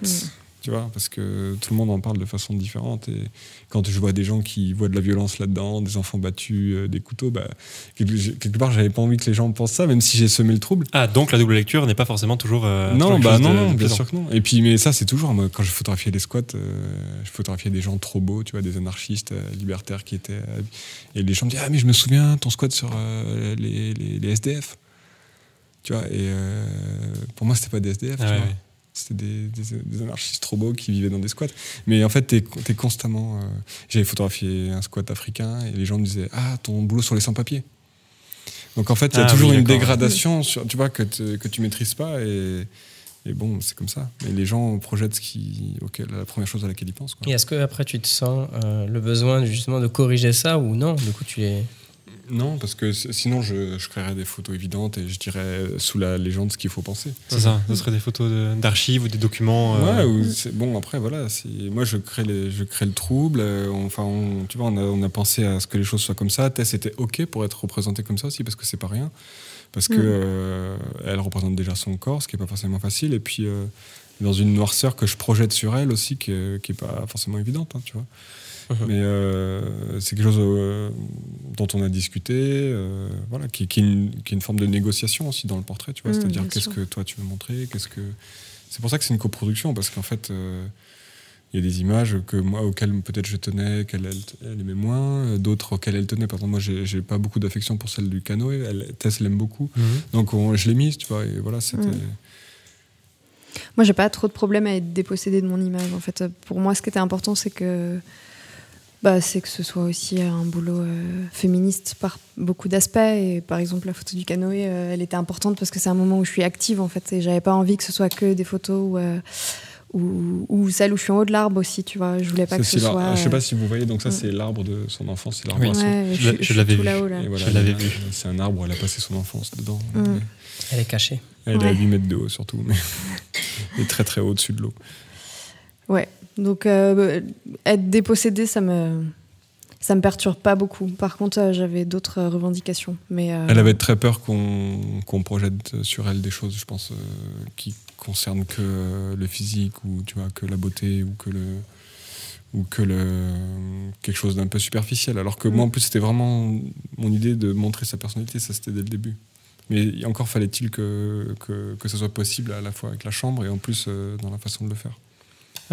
Speaker 5: Tu vois, parce que tout le monde en parle de façon différente. Et quand je vois des gens qui voient de la violence là-dedans, des enfants battus, euh, des couteaux, bah, quelque, part, j'avais pas envie que les gens pensent ça, même si j'ai semé le trouble.
Speaker 3: Ah, donc la double lecture n'est pas forcément toujours. euh,
Speaker 5: non,
Speaker 3: toujours
Speaker 5: bah non,
Speaker 3: de-
Speaker 5: non,
Speaker 3: de
Speaker 5: bien sûr que non. Et puis, mais ça, c'est toujours, moi, quand je photographiais les squats, euh, je photographiais des gens trop beaux, tu vois, des anarchistes euh, libertaires qui étaient. et les gens me disaient, ah, mais je me souviens, ton squat sur les, les, les SDF. Tu vois, et pour moi, c'était pas des SDF,
Speaker 3: Ah
Speaker 5: tu
Speaker 3: ouais,
Speaker 5: vois.
Speaker 3: ouais.
Speaker 5: C'était des, des- des anarchistes trop beaux qui vivaient dans des squats. Mais en fait, t'es es constamment. euh, J'avais photographié un squat africain et les gens me disaient Ah, ton boulot sur les sans-papiers. Donc en fait, il y a
Speaker 3: Ah
Speaker 5: toujours
Speaker 3: oui,
Speaker 5: une dégradation sur, tu vois, que, te- que tu maîtrises pas. Et, et bon, c'est comme ça. Mais les gens projettent ce qui, auquel, la première chose à laquelle ils pensent. quoi.
Speaker 4: Et est-ce que après tu te sens euh, le besoin justement de corriger ça ou non? Du coup, tu es.
Speaker 5: Non, parce que sinon, je, je créerais des photos évidentes et je dirais sous la légende ce qu'il faut penser.
Speaker 3: C'est ça, ce serait des photos de- d'archives ou des documents. euh,
Speaker 5: Ouais, ou c'est- bon après voilà, c'est- moi je crée les, je crée le trouble. euh, on- Enfin, on- tu vois, on a, on a pensé à ce que les choses soient comme ça. Tess était ok pour être représentée comme ça aussi parce que c'est pas rien, parce que
Speaker 6: Mm.
Speaker 5: euh, elle représente déjà son corps, ce qui est pas forcément facile, et puis euh, dans une noirceur que je projette sur elle aussi, qui est, qui est pas forcément évidente, hein, tu vois.
Speaker 4: Mhm.
Speaker 5: Mais euh, c'est quelque chose euh, dont on a discuté, euh, voilà, qui, qui est une, qui est une forme de négociation aussi dans le portrait, tu vois.
Speaker 6: Mm,
Speaker 5: C'est-à-dire qu'est-ce que toi tu veux montrer, qu'est-ce que. C'est pour ça que c'est une coproduction parce qu'en fait, il y a des images que moi auxquelles peut-être je tenais, qu'elle elle, aimait moins, d'autres auxquelles elle tenait. Par exemple, moi, j'ai pas beaucoup d'affection pour celle du canoë. Elle, Tess l'aime beaucoup,
Speaker 3: mhm.
Speaker 5: donc on- je l'ai mise, tu vois. Et voilà, c'était.
Speaker 6: Moi, j'ai pas trop de problème à être dépossédée de mon image. En fait, pour moi, ce qui était important, c'est que, bah, c'est que ce soit aussi un boulot euh, féministe par beaucoup d'aspects. Et par exemple, la photo du canoë, euh, elle était importante parce que c'est un moment où je suis active, en fait, et j'avais pas envie que ce soit que des photos où, euh, ou, ou celle où je suis en haut de l'arbre aussi, tu vois. Je voulais pas
Speaker 5: Ça,
Speaker 6: que ce soit.
Speaker 5: Je sais pas
Speaker 6: euh,
Speaker 5: si vous voyez, donc ça
Speaker 6: Mm.
Speaker 5: c'est l'arbre de son enfance, c'est l'arbre
Speaker 3: Oui.
Speaker 5: à son-
Speaker 6: ouais,
Speaker 3: Je l'avais vu.
Speaker 6: là-haut, là.
Speaker 5: Voilà,
Speaker 3: Je l'avais
Speaker 5: elle-
Speaker 3: vu.
Speaker 5: C'est un arbre où elle a passé son enfance dedans.
Speaker 6: Mm.
Speaker 5: Mais
Speaker 4: Elle est cachée.
Speaker 5: Elle est à
Speaker 6: Ouais.
Speaker 5: 8 mètres de haut surtout, mais elle est très très haut au-dessus de l'eau.
Speaker 6: Ouais. Donc, euh, être dépossédée, ça me. Ça me perturbe pas beaucoup. Par contre, euh, j'avais d'autres euh, revendications. Mais,
Speaker 5: Elle avait très peur qu'on projette sur elle des choses, je pense, qui concernent que le physique ou tu vois que la beauté ou que le ou que le quelque chose d'un peu superficiel. Alors que
Speaker 6: Mm.
Speaker 5: moi en plus c'était vraiment mon idée de montrer sa personnalité, ça c'était dès le début. Mais encore fallait-il que, que que ça soit possible à la fois avec la chambre et en plus dans la façon de le faire.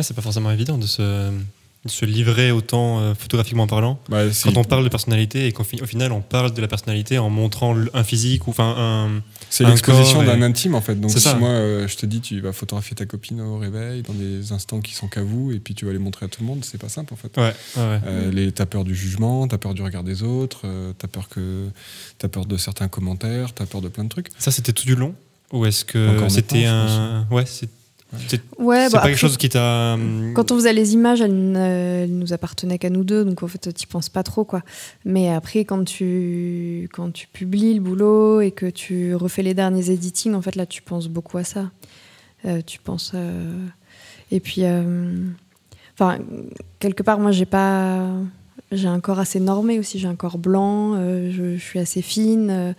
Speaker 3: C'est pas forcément évident de se, de se livrer autant euh, photographiquement parlant.
Speaker 5: Bah,
Speaker 3: Quand on parle de personnalité et qu'au fi- au final on parle de la personnalité en montrant un physique ou enfin un.
Speaker 5: C'est l'exposition
Speaker 3: et-
Speaker 5: d'un intime en fait. Donc si
Speaker 3: ça.
Speaker 5: moi euh, je te dis tu vas photographier ta copine au réveil dans des instants qui sont qu'à vous et puis tu vas les montrer à tout le monde, c'est pas simple en fait.
Speaker 3: Ouais, ouais.
Speaker 5: Euh, t'as peur du jugement, t'as peur du regard des autres, t'as peur que t'as peur de certains commentaires, t'as peur de plein de trucs.
Speaker 3: Ça c'était tout du long? Ou est-ce que c'était un. Ouais, c'est c'est-
Speaker 6: Ouais, bah,
Speaker 3: pas quelque chose qui t'a. hum,
Speaker 6: Quand on faisait les images, elles, ne- elles nous appartenaient qu'à nous deux, donc en fait, tu penses pas trop, quoi. Mais après, quand tu, quand tu publies le boulot et que tu refais les derniers editings, en fait, là, tu penses beaucoup à ça. Euh, tu penses. euh, Et puis, euh, enfin, quelque part, moi, j'ai pas. J'ai un corps assez normé aussi, j'ai un corps blanc, euh, je, je suis assez fine.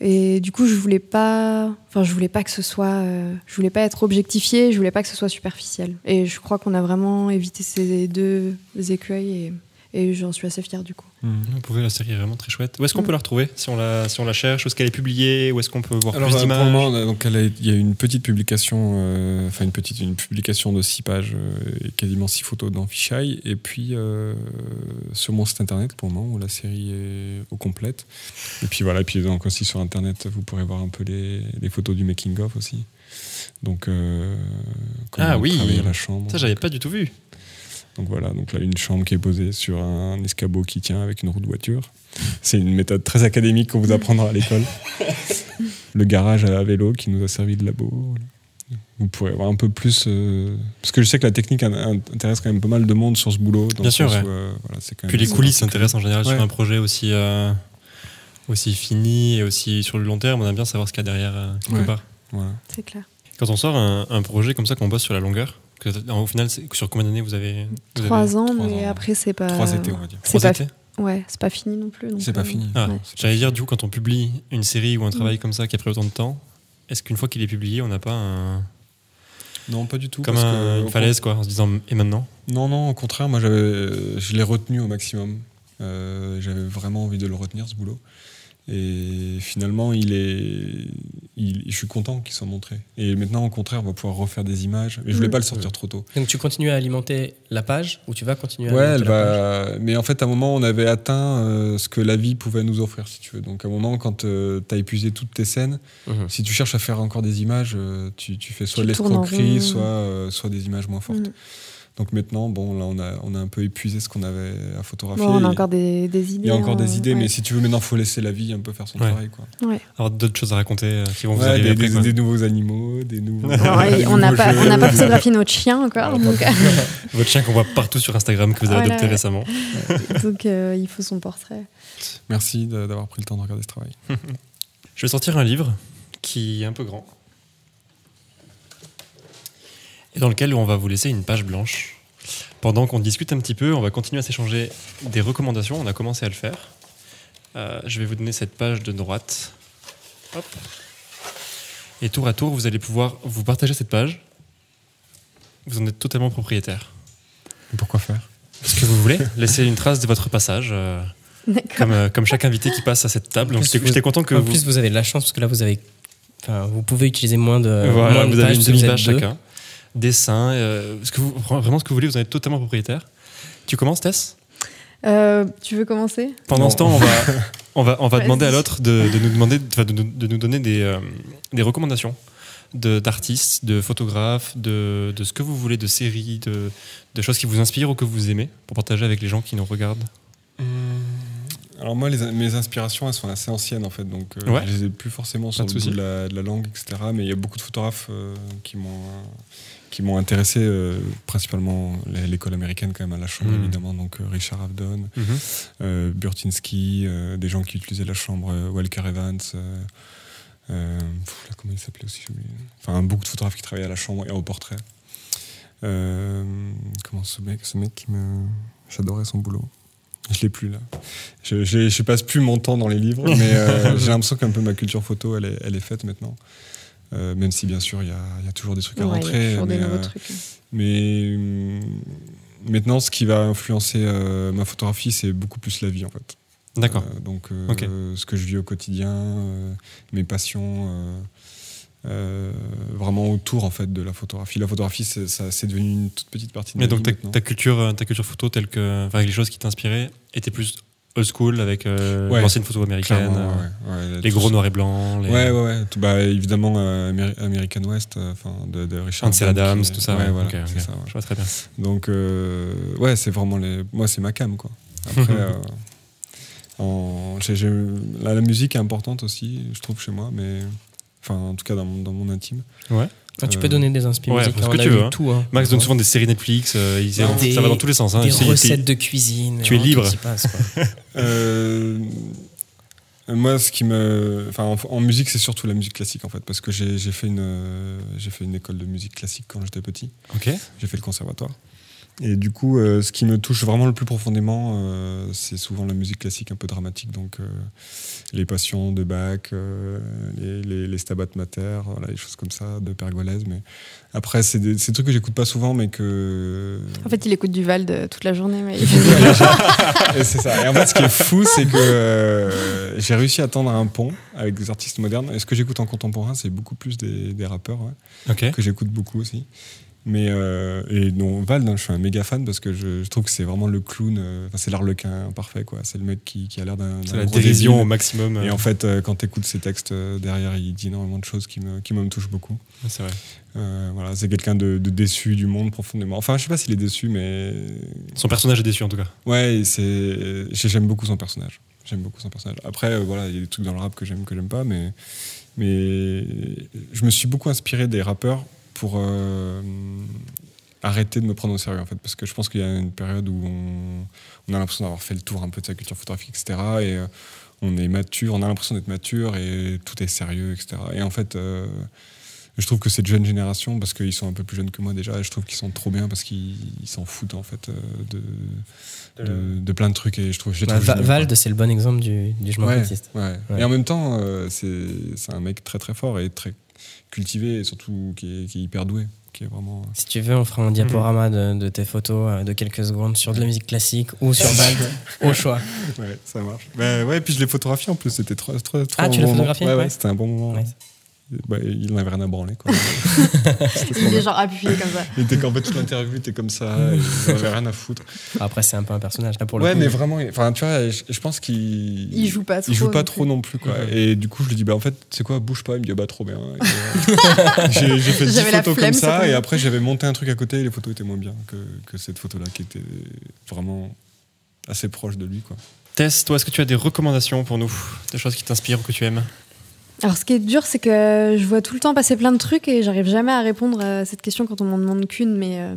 Speaker 6: Et du coup, je voulais pas, je voulais pas que ce soit, euh, je voulais pas être objectifiée, je voulais pas que ce soit superficiel. Et je crois qu'on a vraiment évité ces deux écueils et j'en suis assez fière du coup.
Speaker 3: Vous pouvez, la série est vraiment très chouette. Où est-ce qu'on
Speaker 6: Mm.
Speaker 3: peut la retrouver si on la, si on la cherche Où est-ce qu'elle est publiée Où est-ce qu'on peut voir
Speaker 5: Alors
Speaker 3: plus
Speaker 5: euh, pour le
Speaker 3: d'images
Speaker 5: moment, donc elle a- il y a une petite publication, euh, enfin une petite une publication de six pages euh, et quasiment six photos dans Fisheye et puis euh, sur mon site internet pour le moment où la série est au complète. Et puis voilà, et puis donc aussi sur internet vous pourrez voir un peu les, les photos du making of aussi. Donc euh, comment
Speaker 3: Ah oui.
Speaker 5: à la chambre.
Speaker 3: Ça, j'avais pas du tout vu.
Speaker 5: Donc voilà, donc là une chambre qui est posée sur un escabeau qui tient avec une roue de voiture. C'est une méthode très académique qu'on vous apprendra à l'école. Le garage à vélo qui nous a servi de labo. vous pourrez avoir un peu plus. euh, parce que je sais que la technique in- in- intéresse quand même pas mal de monde sur ce boulot. dans
Speaker 3: Bien sûr, ouais.
Speaker 5: où, euh, voilà,
Speaker 3: Puis les coulisses s'intéressent en général
Speaker 5: Ouais.
Speaker 3: sur un projet aussi, euh, aussi fini et aussi sur le long terme. On aime bien savoir ce qu'il y a derrière euh, quelque
Speaker 5: Ouais.
Speaker 3: part.
Speaker 5: Voilà.
Speaker 6: C'est clair.
Speaker 3: Quand on sort un, un projet comme ça qu'on bosse sur la longueur, que, au final, sur combien d'années vous avez
Speaker 6: Trois ans,
Speaker 5: trois
Speaker 6: mais
Speaker 5: ans.
Speaker 6: après, c'est pas.
Speaker 5: Trois étés, on va dire.
Speaker 6: C'est
Speaker 3: Trois
Speaker 6: pas,
Speaker 3: étés?
Speaker 6: Ouais, c'est pas fini non plus.
Speaker 5: C'est pas
Speaker 6: euh,
Speaker 5: fini.
Speaker 3: Ah,
Speaker 6: Ouais.
Speaker 3: J'allais dire, du coup, quand on publie une série ou un travail
Speaker 6: Mm.
Speaker 3: comme ça qui a pris autant de temps, est-ce qu'une fois qu'il est publié, on n'a pas un,
Speaker 5: Non, pas du tout.
Speaker 3: comme
Speaker 5: parce
Speaker 3: un-
Speaker 5: que,
Speaker 3: une falaise, quoi, en se disant et maintenant?
Speaker 5: Non, non, au contraire, moi j'avais, je l'ai retenu au maximum. Euh, j'avais vraiment envie de le retenir ce boulot. Et finalement, il est, il- je suis content qu'il soit montré. Et maintenant, au contraire, on va pouvoir refaire des images. Mais je voulais
Speaker 6: Mm.
Speaker 5: pas le sortir trop tôt.
Speaker 4: Donc tu continues à alimenter la page ou tu vas continuer à
Speaker 5: Ouais,
Speaker 4: alimenter
Speaker 5: elle
Speaker 4: la page?
Speaker 5: va. Mais en fait, à un moment, on avait atteint euh, ce que la vie pouvait nous offrir, si tu veux. Donc, à un moment, quand tu as épuisé toutes tes scènes,
Speaker 4: Mhm.
Speaker 5: si tu cherches à faire encore des images, euh, tu, tu fais soit l'escroquerie, soit, euh, soit des images moins fortes.
Speaker 6: Mm.
Speaker 5: Donc maintenant, bon, là, on a, on a un peu épuisé ce qu'on avait à photographier.
Speaker 6: Bon, on a
Speaker 5: Il-
Speaker 6: encore des, des idées.
Speaker 5: Il y a encore
Speaker 6: hein,
Speaker 5: des idées,
Speaker 6: ouais.
Speaker 5: mais si tu veux, maintenant, faut laisser la vie un peu faire son
Speaker 3: Ouais.
Speaker 5: travail. Quoi.
Speaker 3: avoir d'autres choses à raconter euh, qui vont vous arriver
Speaker 5: des,
Speaker 3: après,
Speaker 5: des-
Speaker 3: quoi.
Speaker 5: des nouveaux animaux, des nouveaux.
Speaker 6: Alors,
Speaker 5: des
Speaker 6: on n'a
Speaker 5: nouveaux
Speaker 6: pas,
Speaker 5: jeux.
Speaker 6: on n'a pas photographié notre chien encore, donc,
Speaker 3: Votre chien qu'on voit partout sur Instagram que vous avez
Speaker 6: Voilà,
Speaker 3: adopté récemment.
Speaker 6: donc euh, il faut son portrait.
Speaker 5: Merci de- d'avoir pris le temps de regarder ce travail.
Speaker 3: Je vais sortir un livre qui est un peu grand et dans lequel on va vous laisser une page blanche. Pendant qu'on discute un petit peu, on va continuer à s'échanger des recommandations. On a commencé à le faire. Euh, je vais vous donner cette page de droite. Hop. Et tour à tour, vous allez pouvoir vous partager cette page. Vous en êtes totalement propriétaire.
Speaker 5: Pourquoi faire?
Speaker 3: Ce que vous voulez, laissez une trace de votre passage, euh,
Speaker 6: D'accord.
Speaker 3: comme, euh, comme chaque invité qui passe à cette table. Donc j'étais
Speaker 4: vous-
Speaker 3: content que
Speaker 4: en
Speaker 3: vous,
Speaker 4: plus, vous avez de la chance parce que là, vous avez. Enfin, vous pouvez utiliser moins de.
Speaker 3: Voilà,
Speaker 4: moins de
Speaker 3: vous avez
Speaker 4: pages
Speaker 3: une
Speaker 4: vous
Speaker 3: demi-page
Speaker 4: deux.
Speaker 3: chacun. Dessin, euh, ce que vous, vraiment ce que vous voulez, vous en êtes totalement propriétaire. Tu commences, Tess?
Speaker 6: Euh, tu veux commencer?
Speaker 3: Pendant
Speaker 5: Non.
Speaker 3: ce temps, on va, on va, on va demander à l'autre de, de nous demander, enfin, de, nous- de nous donner des, euh, des recommandations d'artistes, de, photographes, de, de ce que vous voulez, de séries, de, de choses qui vous inspirent ou que vous aimez, pour partager avec les gens qui nous regardent.
Speaker 5: Alors moi, les- mes inspirations, elles sont assez anciennes en fait, donc euh,
Speaker 3: Ouais.
Speaker 5: je les ai plus forcément sur
Speaker 3: Pas
Speaker 5: le
Speaker 3: de
Speaker 5: bout de la, de la langue, etc. Mais il y a beaucoup de photographes euh, qui m'ont euh, qui m'ont intéressé, euh, principalement l'é- l'école américaine quand même à la chambre
Speaker 3: Mhm.
Speaker 5: évidemment, donc euh, Richard Avedon, euh, Burtinsky, euh, des gens qui utilisaient la chambre, Walker Evans. pff, là, comment il s'appelait aussi. Enfin, beaucoup de photographes qui travaillaient à la chambre et au portrait. Comment ce mec, ce mec qui me. J'adorais son boulot. Je l'ai plus là. Je, je, je passe plus mon temps dans les livres, mais j'ai l'impression qu'un peu ma culture photo, elle est, elle est faite maintenant. Euh, même si bien sûr il y a, il y a toujours des trucs à
Speaker 6: Ouais,
Speaker 5: rentrer.
Speaker 6: toujours
Speaker 5: mais,
Speaker 6: des
Speaker 5: euh,
Speaker 6: trucs.
Speaker 5: mais hum, maintenant, ce qui va influencer euh, ma photographie, c'est beaucoup plus la vie en fait.
Speaker 3: D'accord.
Speaker 5: Euh, donc, euh, ce que je vis au quotidien, euh, mes passions, euh, euh, vraiment autour en fait de la photographie. La photographie, c'est, ça, c'est devenu une toute petite partie de
Speaker 3: Mais
Speaker 5: ma
Speaker 3: donc
Speaker 5: vie
Speaker 3: ta, ta culture, ta culture photo, telle que, enfin, avec les choses qui t'inspiraient, était plus old school avec euh,
Speaker 5: Ouais.
Speaker 3: l'ancienne photo américaine, euh,
Speaker 5: ouais, ouais,
Speaker 3: les gros noirs et blancs, les
Speaker 5: Ouais, ouais, ouais. Tout- bah, évidemment, euh, American West, euh, enfin de, de Richard.
Speaker 3: Ansel Adams,
Speaker 5: qui
Speaker 3: tout ça.
Speaker 5: Ouais,
Speaker 3: ouais,
Speaker 5: voilà,
Speaker 3: ok,
Speaker 5: c'est
Speaker 3: ok.
Speaker 5: ça, ouais.
Speaker 3: Je vois très bien.
Speaker 5: Donc, euh, ouais, c'est vraiment les. Moi, c'est ma cam, quoi. Après, euh, en- j'ai- j'ai- la, la musique est importante aussi, je trouve, chez moi, mais. Enfin, en tout cas, dans mon, dans mon intime.
Speaker 4: Ah, tu
Speaker 5: Euh,
Speaker 4: peux donner des inspirations.
Speaker 3: ouais,
Speaker 4: on
Speaker 3: que
Speaker 4: a
Speaker 3: tu
Speaker 4: eu
Speaker 3: veux, hein.
Speaker 4: tout. hein.
Speaker 3: Max donne souvent des séries Netflix, euh,
Speaker 4: Non,
Speaker 3: ça va dans tous les sens. Hein.
Speaker 4: des recettes de cuisine.
Speaker 3: Tu es
Speaker 4: vraiment,
Speaker 3: libre.
Speaker 4: passe, quoi.
Speaker 5: Euh, moi, ce qui me. Enfin, en, en musique, c'est surtout la musique classique, en fait, parce que j'ai fait, une, euh, j'ai fait une école de musique classique quand j'étais petit.
Speaker 3: Ok.
Speaker 5: J'ai fait le conservatoire. Et du coup, euh, ce qui me touche vraiment le plus profondément, euh, c'est souvent la musique classique un peu dramatique. Donc, euh, les passions de Bach, euh, les, les, les Stabat Mater, voilà, les choses comme ça, de Pergolèse. Mais après, c'est des, c'est des trucs que j'écoute pas souvent, mais que.
Speaker 6: En fait, il écoute du Val de toute la journée, mais
Speaker 5: Et c'est ça. Et en fait, ce qui est fou, c'est que euh, j'ai réussi à tendre un pont avec des artistes modernes. Et ce que j'écoute en contemporain, c'est beaucoup plus des, des rappeurs, ouais, que j'écoute beaucoup aussi. Mais euh, et non, Val, hein, je suis un méga fan parce que je, je trouve que c'est vraiment le clown. euh, c'est l'arlequin parfait, quoi. C'est le mec qui, qui a l'air d'un.
Speaker 3: C'est la dérision au maximum.
Speaker 5: Et
Speaker 3: euh,
Speaker 5: en fait, euh, quand tu écoutes ses textes euh, derrière, il dit énormément de choses qui me, qui me touchent beaucoup.
Speaker 3: C'est vrai.
Speaker 5: Voilà, c'est quelqu'un de, de déçu du monde profondément. Enfin, je sais pas s'il est déçu, mais
Speaker 3: Son personnage est déçu en tout cas.
Speaker 5: Ouais, c'est j'aime beaucoup son personnage. J'aime beaucoup son personnage. Après, voilà, il y a des trucs dans le rap que j'aime que j'aime pas, mais mais je me suis beaucoup inspiré des rappeurs pour euh, arrêter de me prendre au sérieux en fait parce que je pense qu'il y a une période où on, on a l'impression d'avoir fait le tour un peu de sa culture photographique etc et euh, on est mature on a l'impression d'être mature et tout est sérieux etc et en fait euh, je trouve que cette jeune génération parce qu'ils sont un peu plus jeunes que moi déjà je trouve qu'ils sont trop bien parce qu'ils ils s'en foutent en fait de, de, de plein de trucs et je trouve, je
Speaker 4: Bah,
Speaker 5: trouve
Speaker 4: Va-
Speaker 5: géniaux,
Speaker 4: Vald, c'est le bon exemple du, du je m'en
Speaker 5: Ouais,
Speaker 4: foutiste.
Speaker 5: ouais.
Speaker 4: Ouais.
Speaker 5: Et en même temps, euh, c'est c'est un mec très très fort et très cultivé et surtout qui est, qui est hyper doué. Qui est vraiment.
Speaker 4: Si tu veux, on fera un diaporama de, de tes photos euh, de quelques secondes sur de la musique classique ou sur Vald, au choix.
Speaker 5: Ouais, ça marche. Bah, ouais, puis je l'ai photographié en plus, c'était trop, trop, trop
Speaker 4: Ah,
Speaker 5: un
Speaker 4: tu
Speaker 5: bon
Speaker 4: l'as photographié
Speaker 5: Ouais, ouais,
Speaker 4: Ouais.
Speaker 5: c'était un bon moment.
Speaker 4: Ouais.
Speaker 5: Bah, il n'avait rien à branler. Quoi.
Speaker 6: Il est genre appuyé comme ça.
Speaker 5: Il était qu'en fait toute l'interview était comme ça, il n'avait rien à foutre.
Speaker 4: Après, c'est un peu un personnage. Là, pour le
Speaker 5: Ouais,
Speaker 4: coup.
Speaker 5: mais vraiment, il- enfin, tu vois, je, je pense qu'il.
Speaker 6: Il joue pas trop.
Speaker 5: Il joue pas
Speaker 6: non
Speaker 5: trop
Speaker 6: plus.
Speaker 5: non plus, quoi. Et du coup, je lui dis, bah en fait, c'est quoi, bouge pas. Il me dit, bah trop bien. Euh, j'ai fait 10
Speaker 6: J'avais la
Speaker 5: photos
Speaker 6: flemme,
Speaker 5: comme
Speaker 6: ça
Speaker 5: et après, j'avais monté un truc à côté, et les photos étaient moins bien que, que cette photo-là, qui était vraiment assez proche de lui, quoi.
Speaker 3: Tess, toi, est-ce que tu as des recommandations pour nous? Des choses qui t'inspirent ou que tu aimes?
Speaker 6: Alors, ce qui est dur, c'est que je vois tout le temps passer plein de trucs et j'arrive jamais à répondre à cette question quand on m'en demande qu'une. Mais euh,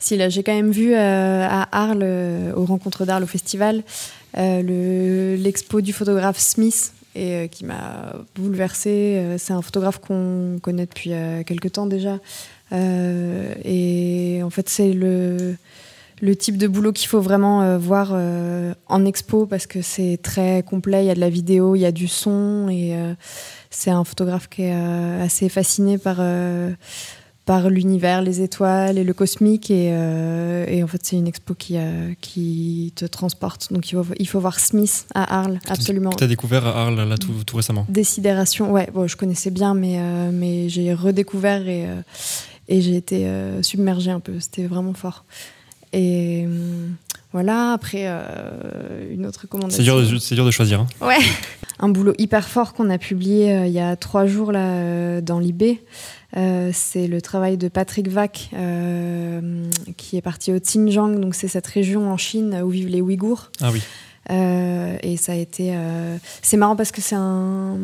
Speaker 6: si, là, j'ai quand même vu euh, à Arles, euh, aux rencontres d'Arles, au festival, le- l'expo du photographe Smith. Et qui m'a bouleversée. C'est un photographe qu'on connaît depuis quelques temps déjà. Et en fait, c'est le, le type de boulot qu'il faut vraiment euh, voir euh, en expo parce que c'est très complet. Il y a de la vidéo, il y a du son et euh, c'est un photographe qui est assez fasciné par, par l'univers, les étoiles et le cosmique. Et, et en fait, c'est une expo qui, qui te transporte. Donc il faut, il faut voir Smith à Arles, absolument.
Speaker 3: Tu as découvert à Arles là tout, tout récemment.
Speaker 6: Décidération, ouais, bon, je connaissais bien, mais, mais j'ai redécouvert et, et j'ai été submergée un peu. C'était vraiment fort. Et hum, voilà, après, euh, une autre recommandation.
Speaker 3: C'est dur, de- c'est dur de choisir. hein.
Speaker 6: Ouais. Un boulot hyper fort qu'on a publié euh, il y a trois jours là, euh, dans l'IB. Euh, c'est le travail de Patrick Vac euh, qui est parti au Xinjiang, donc c'est cette région en Chine où vivent les Ouïghours.
Speaker 3: Ah oui.
Speaker 6: Euh, et ça a été. euh, C'est marrant parce que c'est un,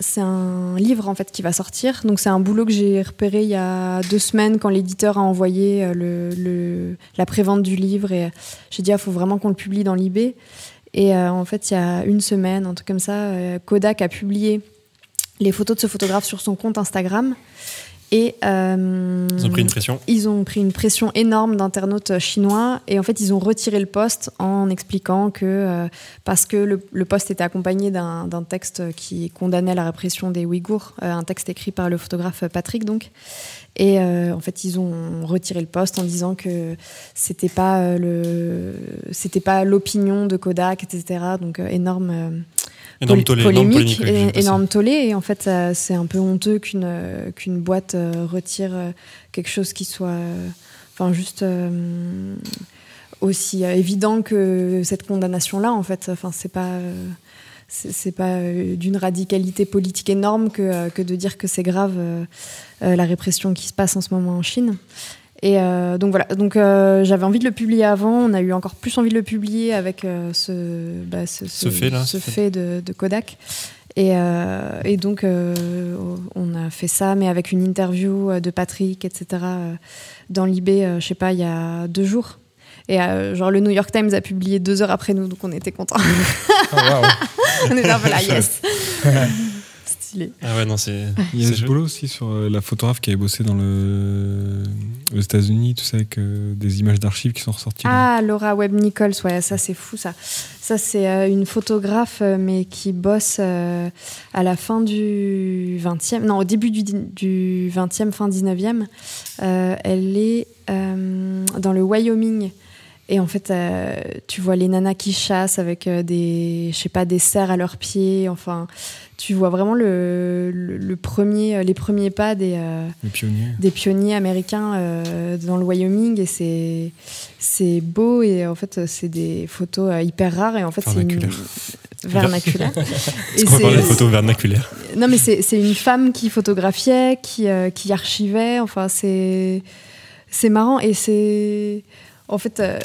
Speaker 6: c'est un livre en fait qui va sortir. Donc c'est un boulot que j'ai repéré il y a deux semaines quand l'éditeur a envoyé euh, le, le- la prévente du livre. Et j'ai dit, il faut vraiment qu'on le publie dans l'IB. Et en fait, il y a une semaine, un truc comme ça, Kodak a publié les photos de ce photographe sur son compte Instagram. Et euh,
Speaker 3: Ils ont pris une pression.
Speaker 6: ils ont pris une pression énorme d'internautes chinois et en fait ils ont retiré le post en expliquant que euh, parce que le, le post était accompagné d'un texte qui condamnait la répression des Ouïghours, euh, un texte écrit par le photographe Patrick donc. Et euh, en fait ils ont retiré le post en disant que c'était pas euh, le c'était pas l'opinion de Kodak etc. Donc euh, énorme euh,
Speaker 3: Énorme tollé, énorme
Speaker 6: polémique, et- énorme tollé. Et en fait, c'est un peu honteux qu'une qu'une boîte euh, retire euh, quelque chose qui soit, euh, enfin, juste aussi évident que cette condamnation-là. En fait, enfin, c'est pas. c'est pas d'une radicalité politique énorme que, que de dire que c'est grave euh, la répression qui se passe en ce moment en Chine. Et euh, donc voilà, donc euh, j'avais envie de le publier avant. On a eu encore plus envie de le publier avec euh, ce, bah, ce,
Speaker 3: Ce fait-là,
Speaker 6: ce
Speaker 3: ce fait.
Speaker 6: fait de, de Kodak. Et, et donc on a fait ça, mais avec une interview de Patrick, etc. dans l'IB, je sais pas, il y a deux jours. Et genre le New York Times a publié deux heures après nous, donc on était contents.
Speaker 4: Oh, waouh.
Speaker 6: on était un peu là, yes. Stylé.
Speaker 3: Ah ouais, non, c'est.
Speaker 5: Il y a
Speaker 3: c'est
Speaker 5: ce boulot aussi sur euh, la photographe qui avait bossé dans le, aux États-Unis, tout ça, avec euh, des images d'archives qui sont ressorties. là.
Speaker 6: Ah, Laura Webb Nichols, ouais, ça c'est fou ça. Ça c'est euh, une photographe, mais qui bosse euh, à la fin du 20e, non, au début du, du 20e, fin 19e. Euh, elle est euh, dans le Wyoming. Et en fait, euh, tu vois les nanas qui chassent avec euh, des, je sais pas, des cerfs à leurs pieds. Enfin, tu vois vraiment le, le, le premier, les premiers pas des, euh,
Speaker 5: pionniers.
Speaker 6: des pionniers américains euh, dans le Wyoming et c'est c'est beau et en fait c'est des photos euh, hyper rares et en fait c'est une
Speaker 3: Vernaculaire. Est-ce qu'on va parler de photos vernaculaires
Speaker 6: non mais c'est c'est une femme qui photographiait, qui euh, qui archivait. Enfin c'est c'est marrant et c'est En fait, euh,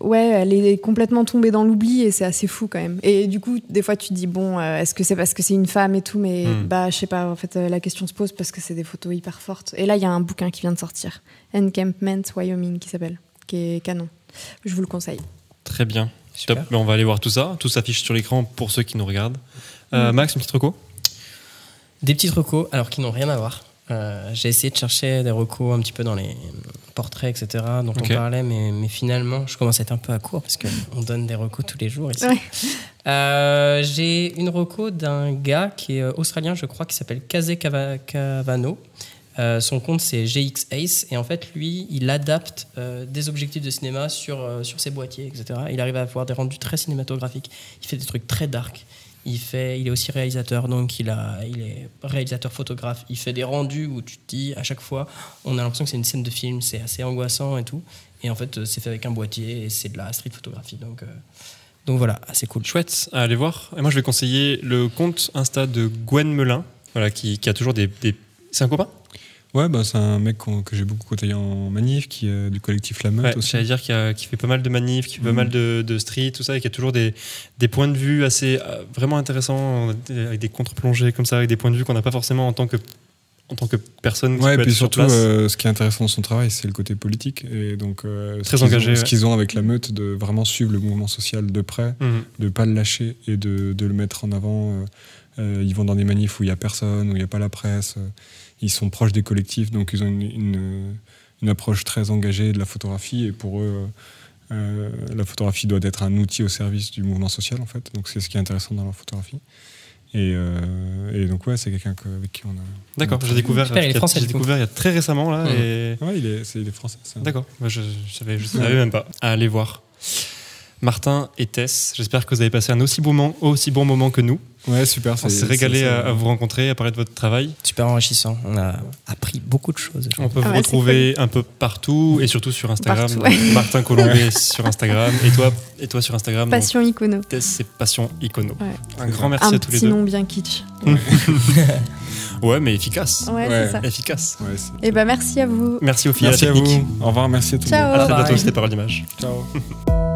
Speaker 6: ouais, elle est complètement tombée dans l'oubli et c'est assez fou quand même. Et du coup, des fois, tu te dis bon, euh, est-ce que c'est parce que c'est une femme et tout, mais
Speaker 3: Hmm.
Speaker 6: bah, je sais pas. En fait, euh, la question se pose parce que c'est des photos hyper fortes. Et là, il y a un bouquin qui vient de sortir, Encampment Wyoming, qui s'appelle, qui est canon. Je vous le conseille.
Speaker 3: Très bien.
Speaker 4: Super.
Speaker 3: Top. Ben, on va aller voir tout ça. Tout s'affiche sur l'écran pour ceux qui nous regardent. Euh,
Speaker 6: Mm.
Speaker 3: Max, une petite reco?
Speaker 4: Des petites recos, alors qui n'ont rien à voir. Euh, J'ai essayé de chercher des recos un petit peu dans les portraits, etc., dont on parlait, mais, mais finalement, je commence à être un peu à court parce qu'on donne des recos tous les jours ici.
Speaker 6: Ouais.
Speaker 4: Euh, J'ai une reco d'un gars qui est euh, australien, je crois, qui s'appelle Kaze Cava- Cavano. Euh, son compte c'est GX Ace et en fait lui il adapte euh, des objectifs de cinéma sur, euh, sur ses boîtiers etc. Il arrive à avoir des rendus très cinématographiques. Il fait des trucs très dark. Il, fait, il est aussi réalisateur, donc il, a, il est réalisateur photographe. Il fait des rendus où tu te dis à chaque fois, on a l'impression que c'est une scène de film, c'est assez angoissant et tout. Et en fait, euh, c'est fait avec un boîtier et c'est de la street photographie. Donc, euh, donc voilà, assez cool.
Speaker 3: Chouette à aller voir. Et moi, je vais conseiller le compte Insta de Gwen Melin, voilà, qui, qui a toujours des. des- C'est un copain?
Speaker 5: Ouais, bah, c'est un mec que j'ai beaucoup côtoyé en manif, qui est du collectif La Meute
Speaker 3: Ouais,
Speaker 5: aussi.
Speaker 3: Dire qu'il y a- qui fait pas mal de manifs, qui fait pas
Speaker 5: Mhm.
Speaker 3: mal de, de street, tout ça, et qui a toujours des, des points de vue assez euh, vraiment intéressants, euh, avec des contre-plongées comme ça, avec des points de vue qu'on n'a pas forcément en tant que, en tant que personne qui
Speaker 5: Ouais, et puis
Speaker 3: sur
Speaker 5: surtout, euh, ce qui est intéressant dans son travail, c'est le côté politique. Et donc, euh,
Speaker 3: Très
Speaker 5: ce qu'ils ont-
Speaker 3: engagé,
Speaker 5: Ce
Speaker 3: ouais.
Speaker 5: qu'ils ont avec la meute, de vraiment suivre le mouvement social de près,
Speaker 3: Mhm.
Speaker 5: de pas le lâcher et de, de le mettre en avant. euh, euh, ils vont dans des manifs où il y a personne, où il n'y a pas la presse. Ils sont proches des collectifs, donc ils ont une, une, une approche très engagée de la photographie. Et pour eux, euh, euh, la photographie doit être un outil au service du mouvement social, en fait. Donc c'est ce qui est intéressant dans la photographie. Et, euh, et donc ouais, c'est quelqu'un que- avec qui on a.
Speaker 3: D'accord, j'ai découvert,
Speaker 4: Super, il est
Speaker 3: il y a-
Speaker 4: français,
Speaker 3: j'ai découvert il y a très récemment là.
Speaker 4: Mhm.
Speaker 3: Et...
Speaker 5: Ouais, il est, c'est, il est français.
Speaker 3: D'accord, Moi, je, je savais, je savais même pas. À aller voir. Martin et Tess, j'espère que vous avez passé un aussi bon moment, aussi bon moment que nous.
Speaker 5: Ouais, super.
Speaker 3: On s'est régalé à, à vous rencontrer, à parler de votre travail.
Speaker 4: Super enrichissant. On a appris beaucoup de choses.
Speaker 3: On peut
Speaker 6: Ah
Speaker 3: vous
Speaker 6: ouais,
Speaker 3: retrouver un peu partout et surtout sur Instagram.
Speaker 6: Partout,
Speaker 3: Donc,
Speaker 6: ouais.
Speaker 3: Martin Colombet sur Instagram et toi, et toi sur Instagram. donc,
Speaker 6: Passion icono.
Speaker 3: Tess, c'est Passion Icono.
Speaker 6: Ouais.
Speaker 3: Un grand merci
Speaker 6: un
Speaker 3: à tous les
Speaker 6: petit
Speaker 3: deux.
Speaker 6: nom bien kitsch.
Speaker 3: Ouais, mais efficace.
Speaker 6: Ouais,
Speaker 5: Ouais.
Speaker 6: c'est ça.
Speaker 3: Efficace.
Speaker 6: Et bah merci à vous.
Speaker 3: Merci aux filles
Speaker 5: Merci
Speaker 3: à
Speaker 5: vous. Au revoir, merci à tout le
Speaker 6: Ciao.
Speaker 5: monde.
Speaker 3: À très bientôt, c'était Parole d'Image.
Speaker 5: Ciao.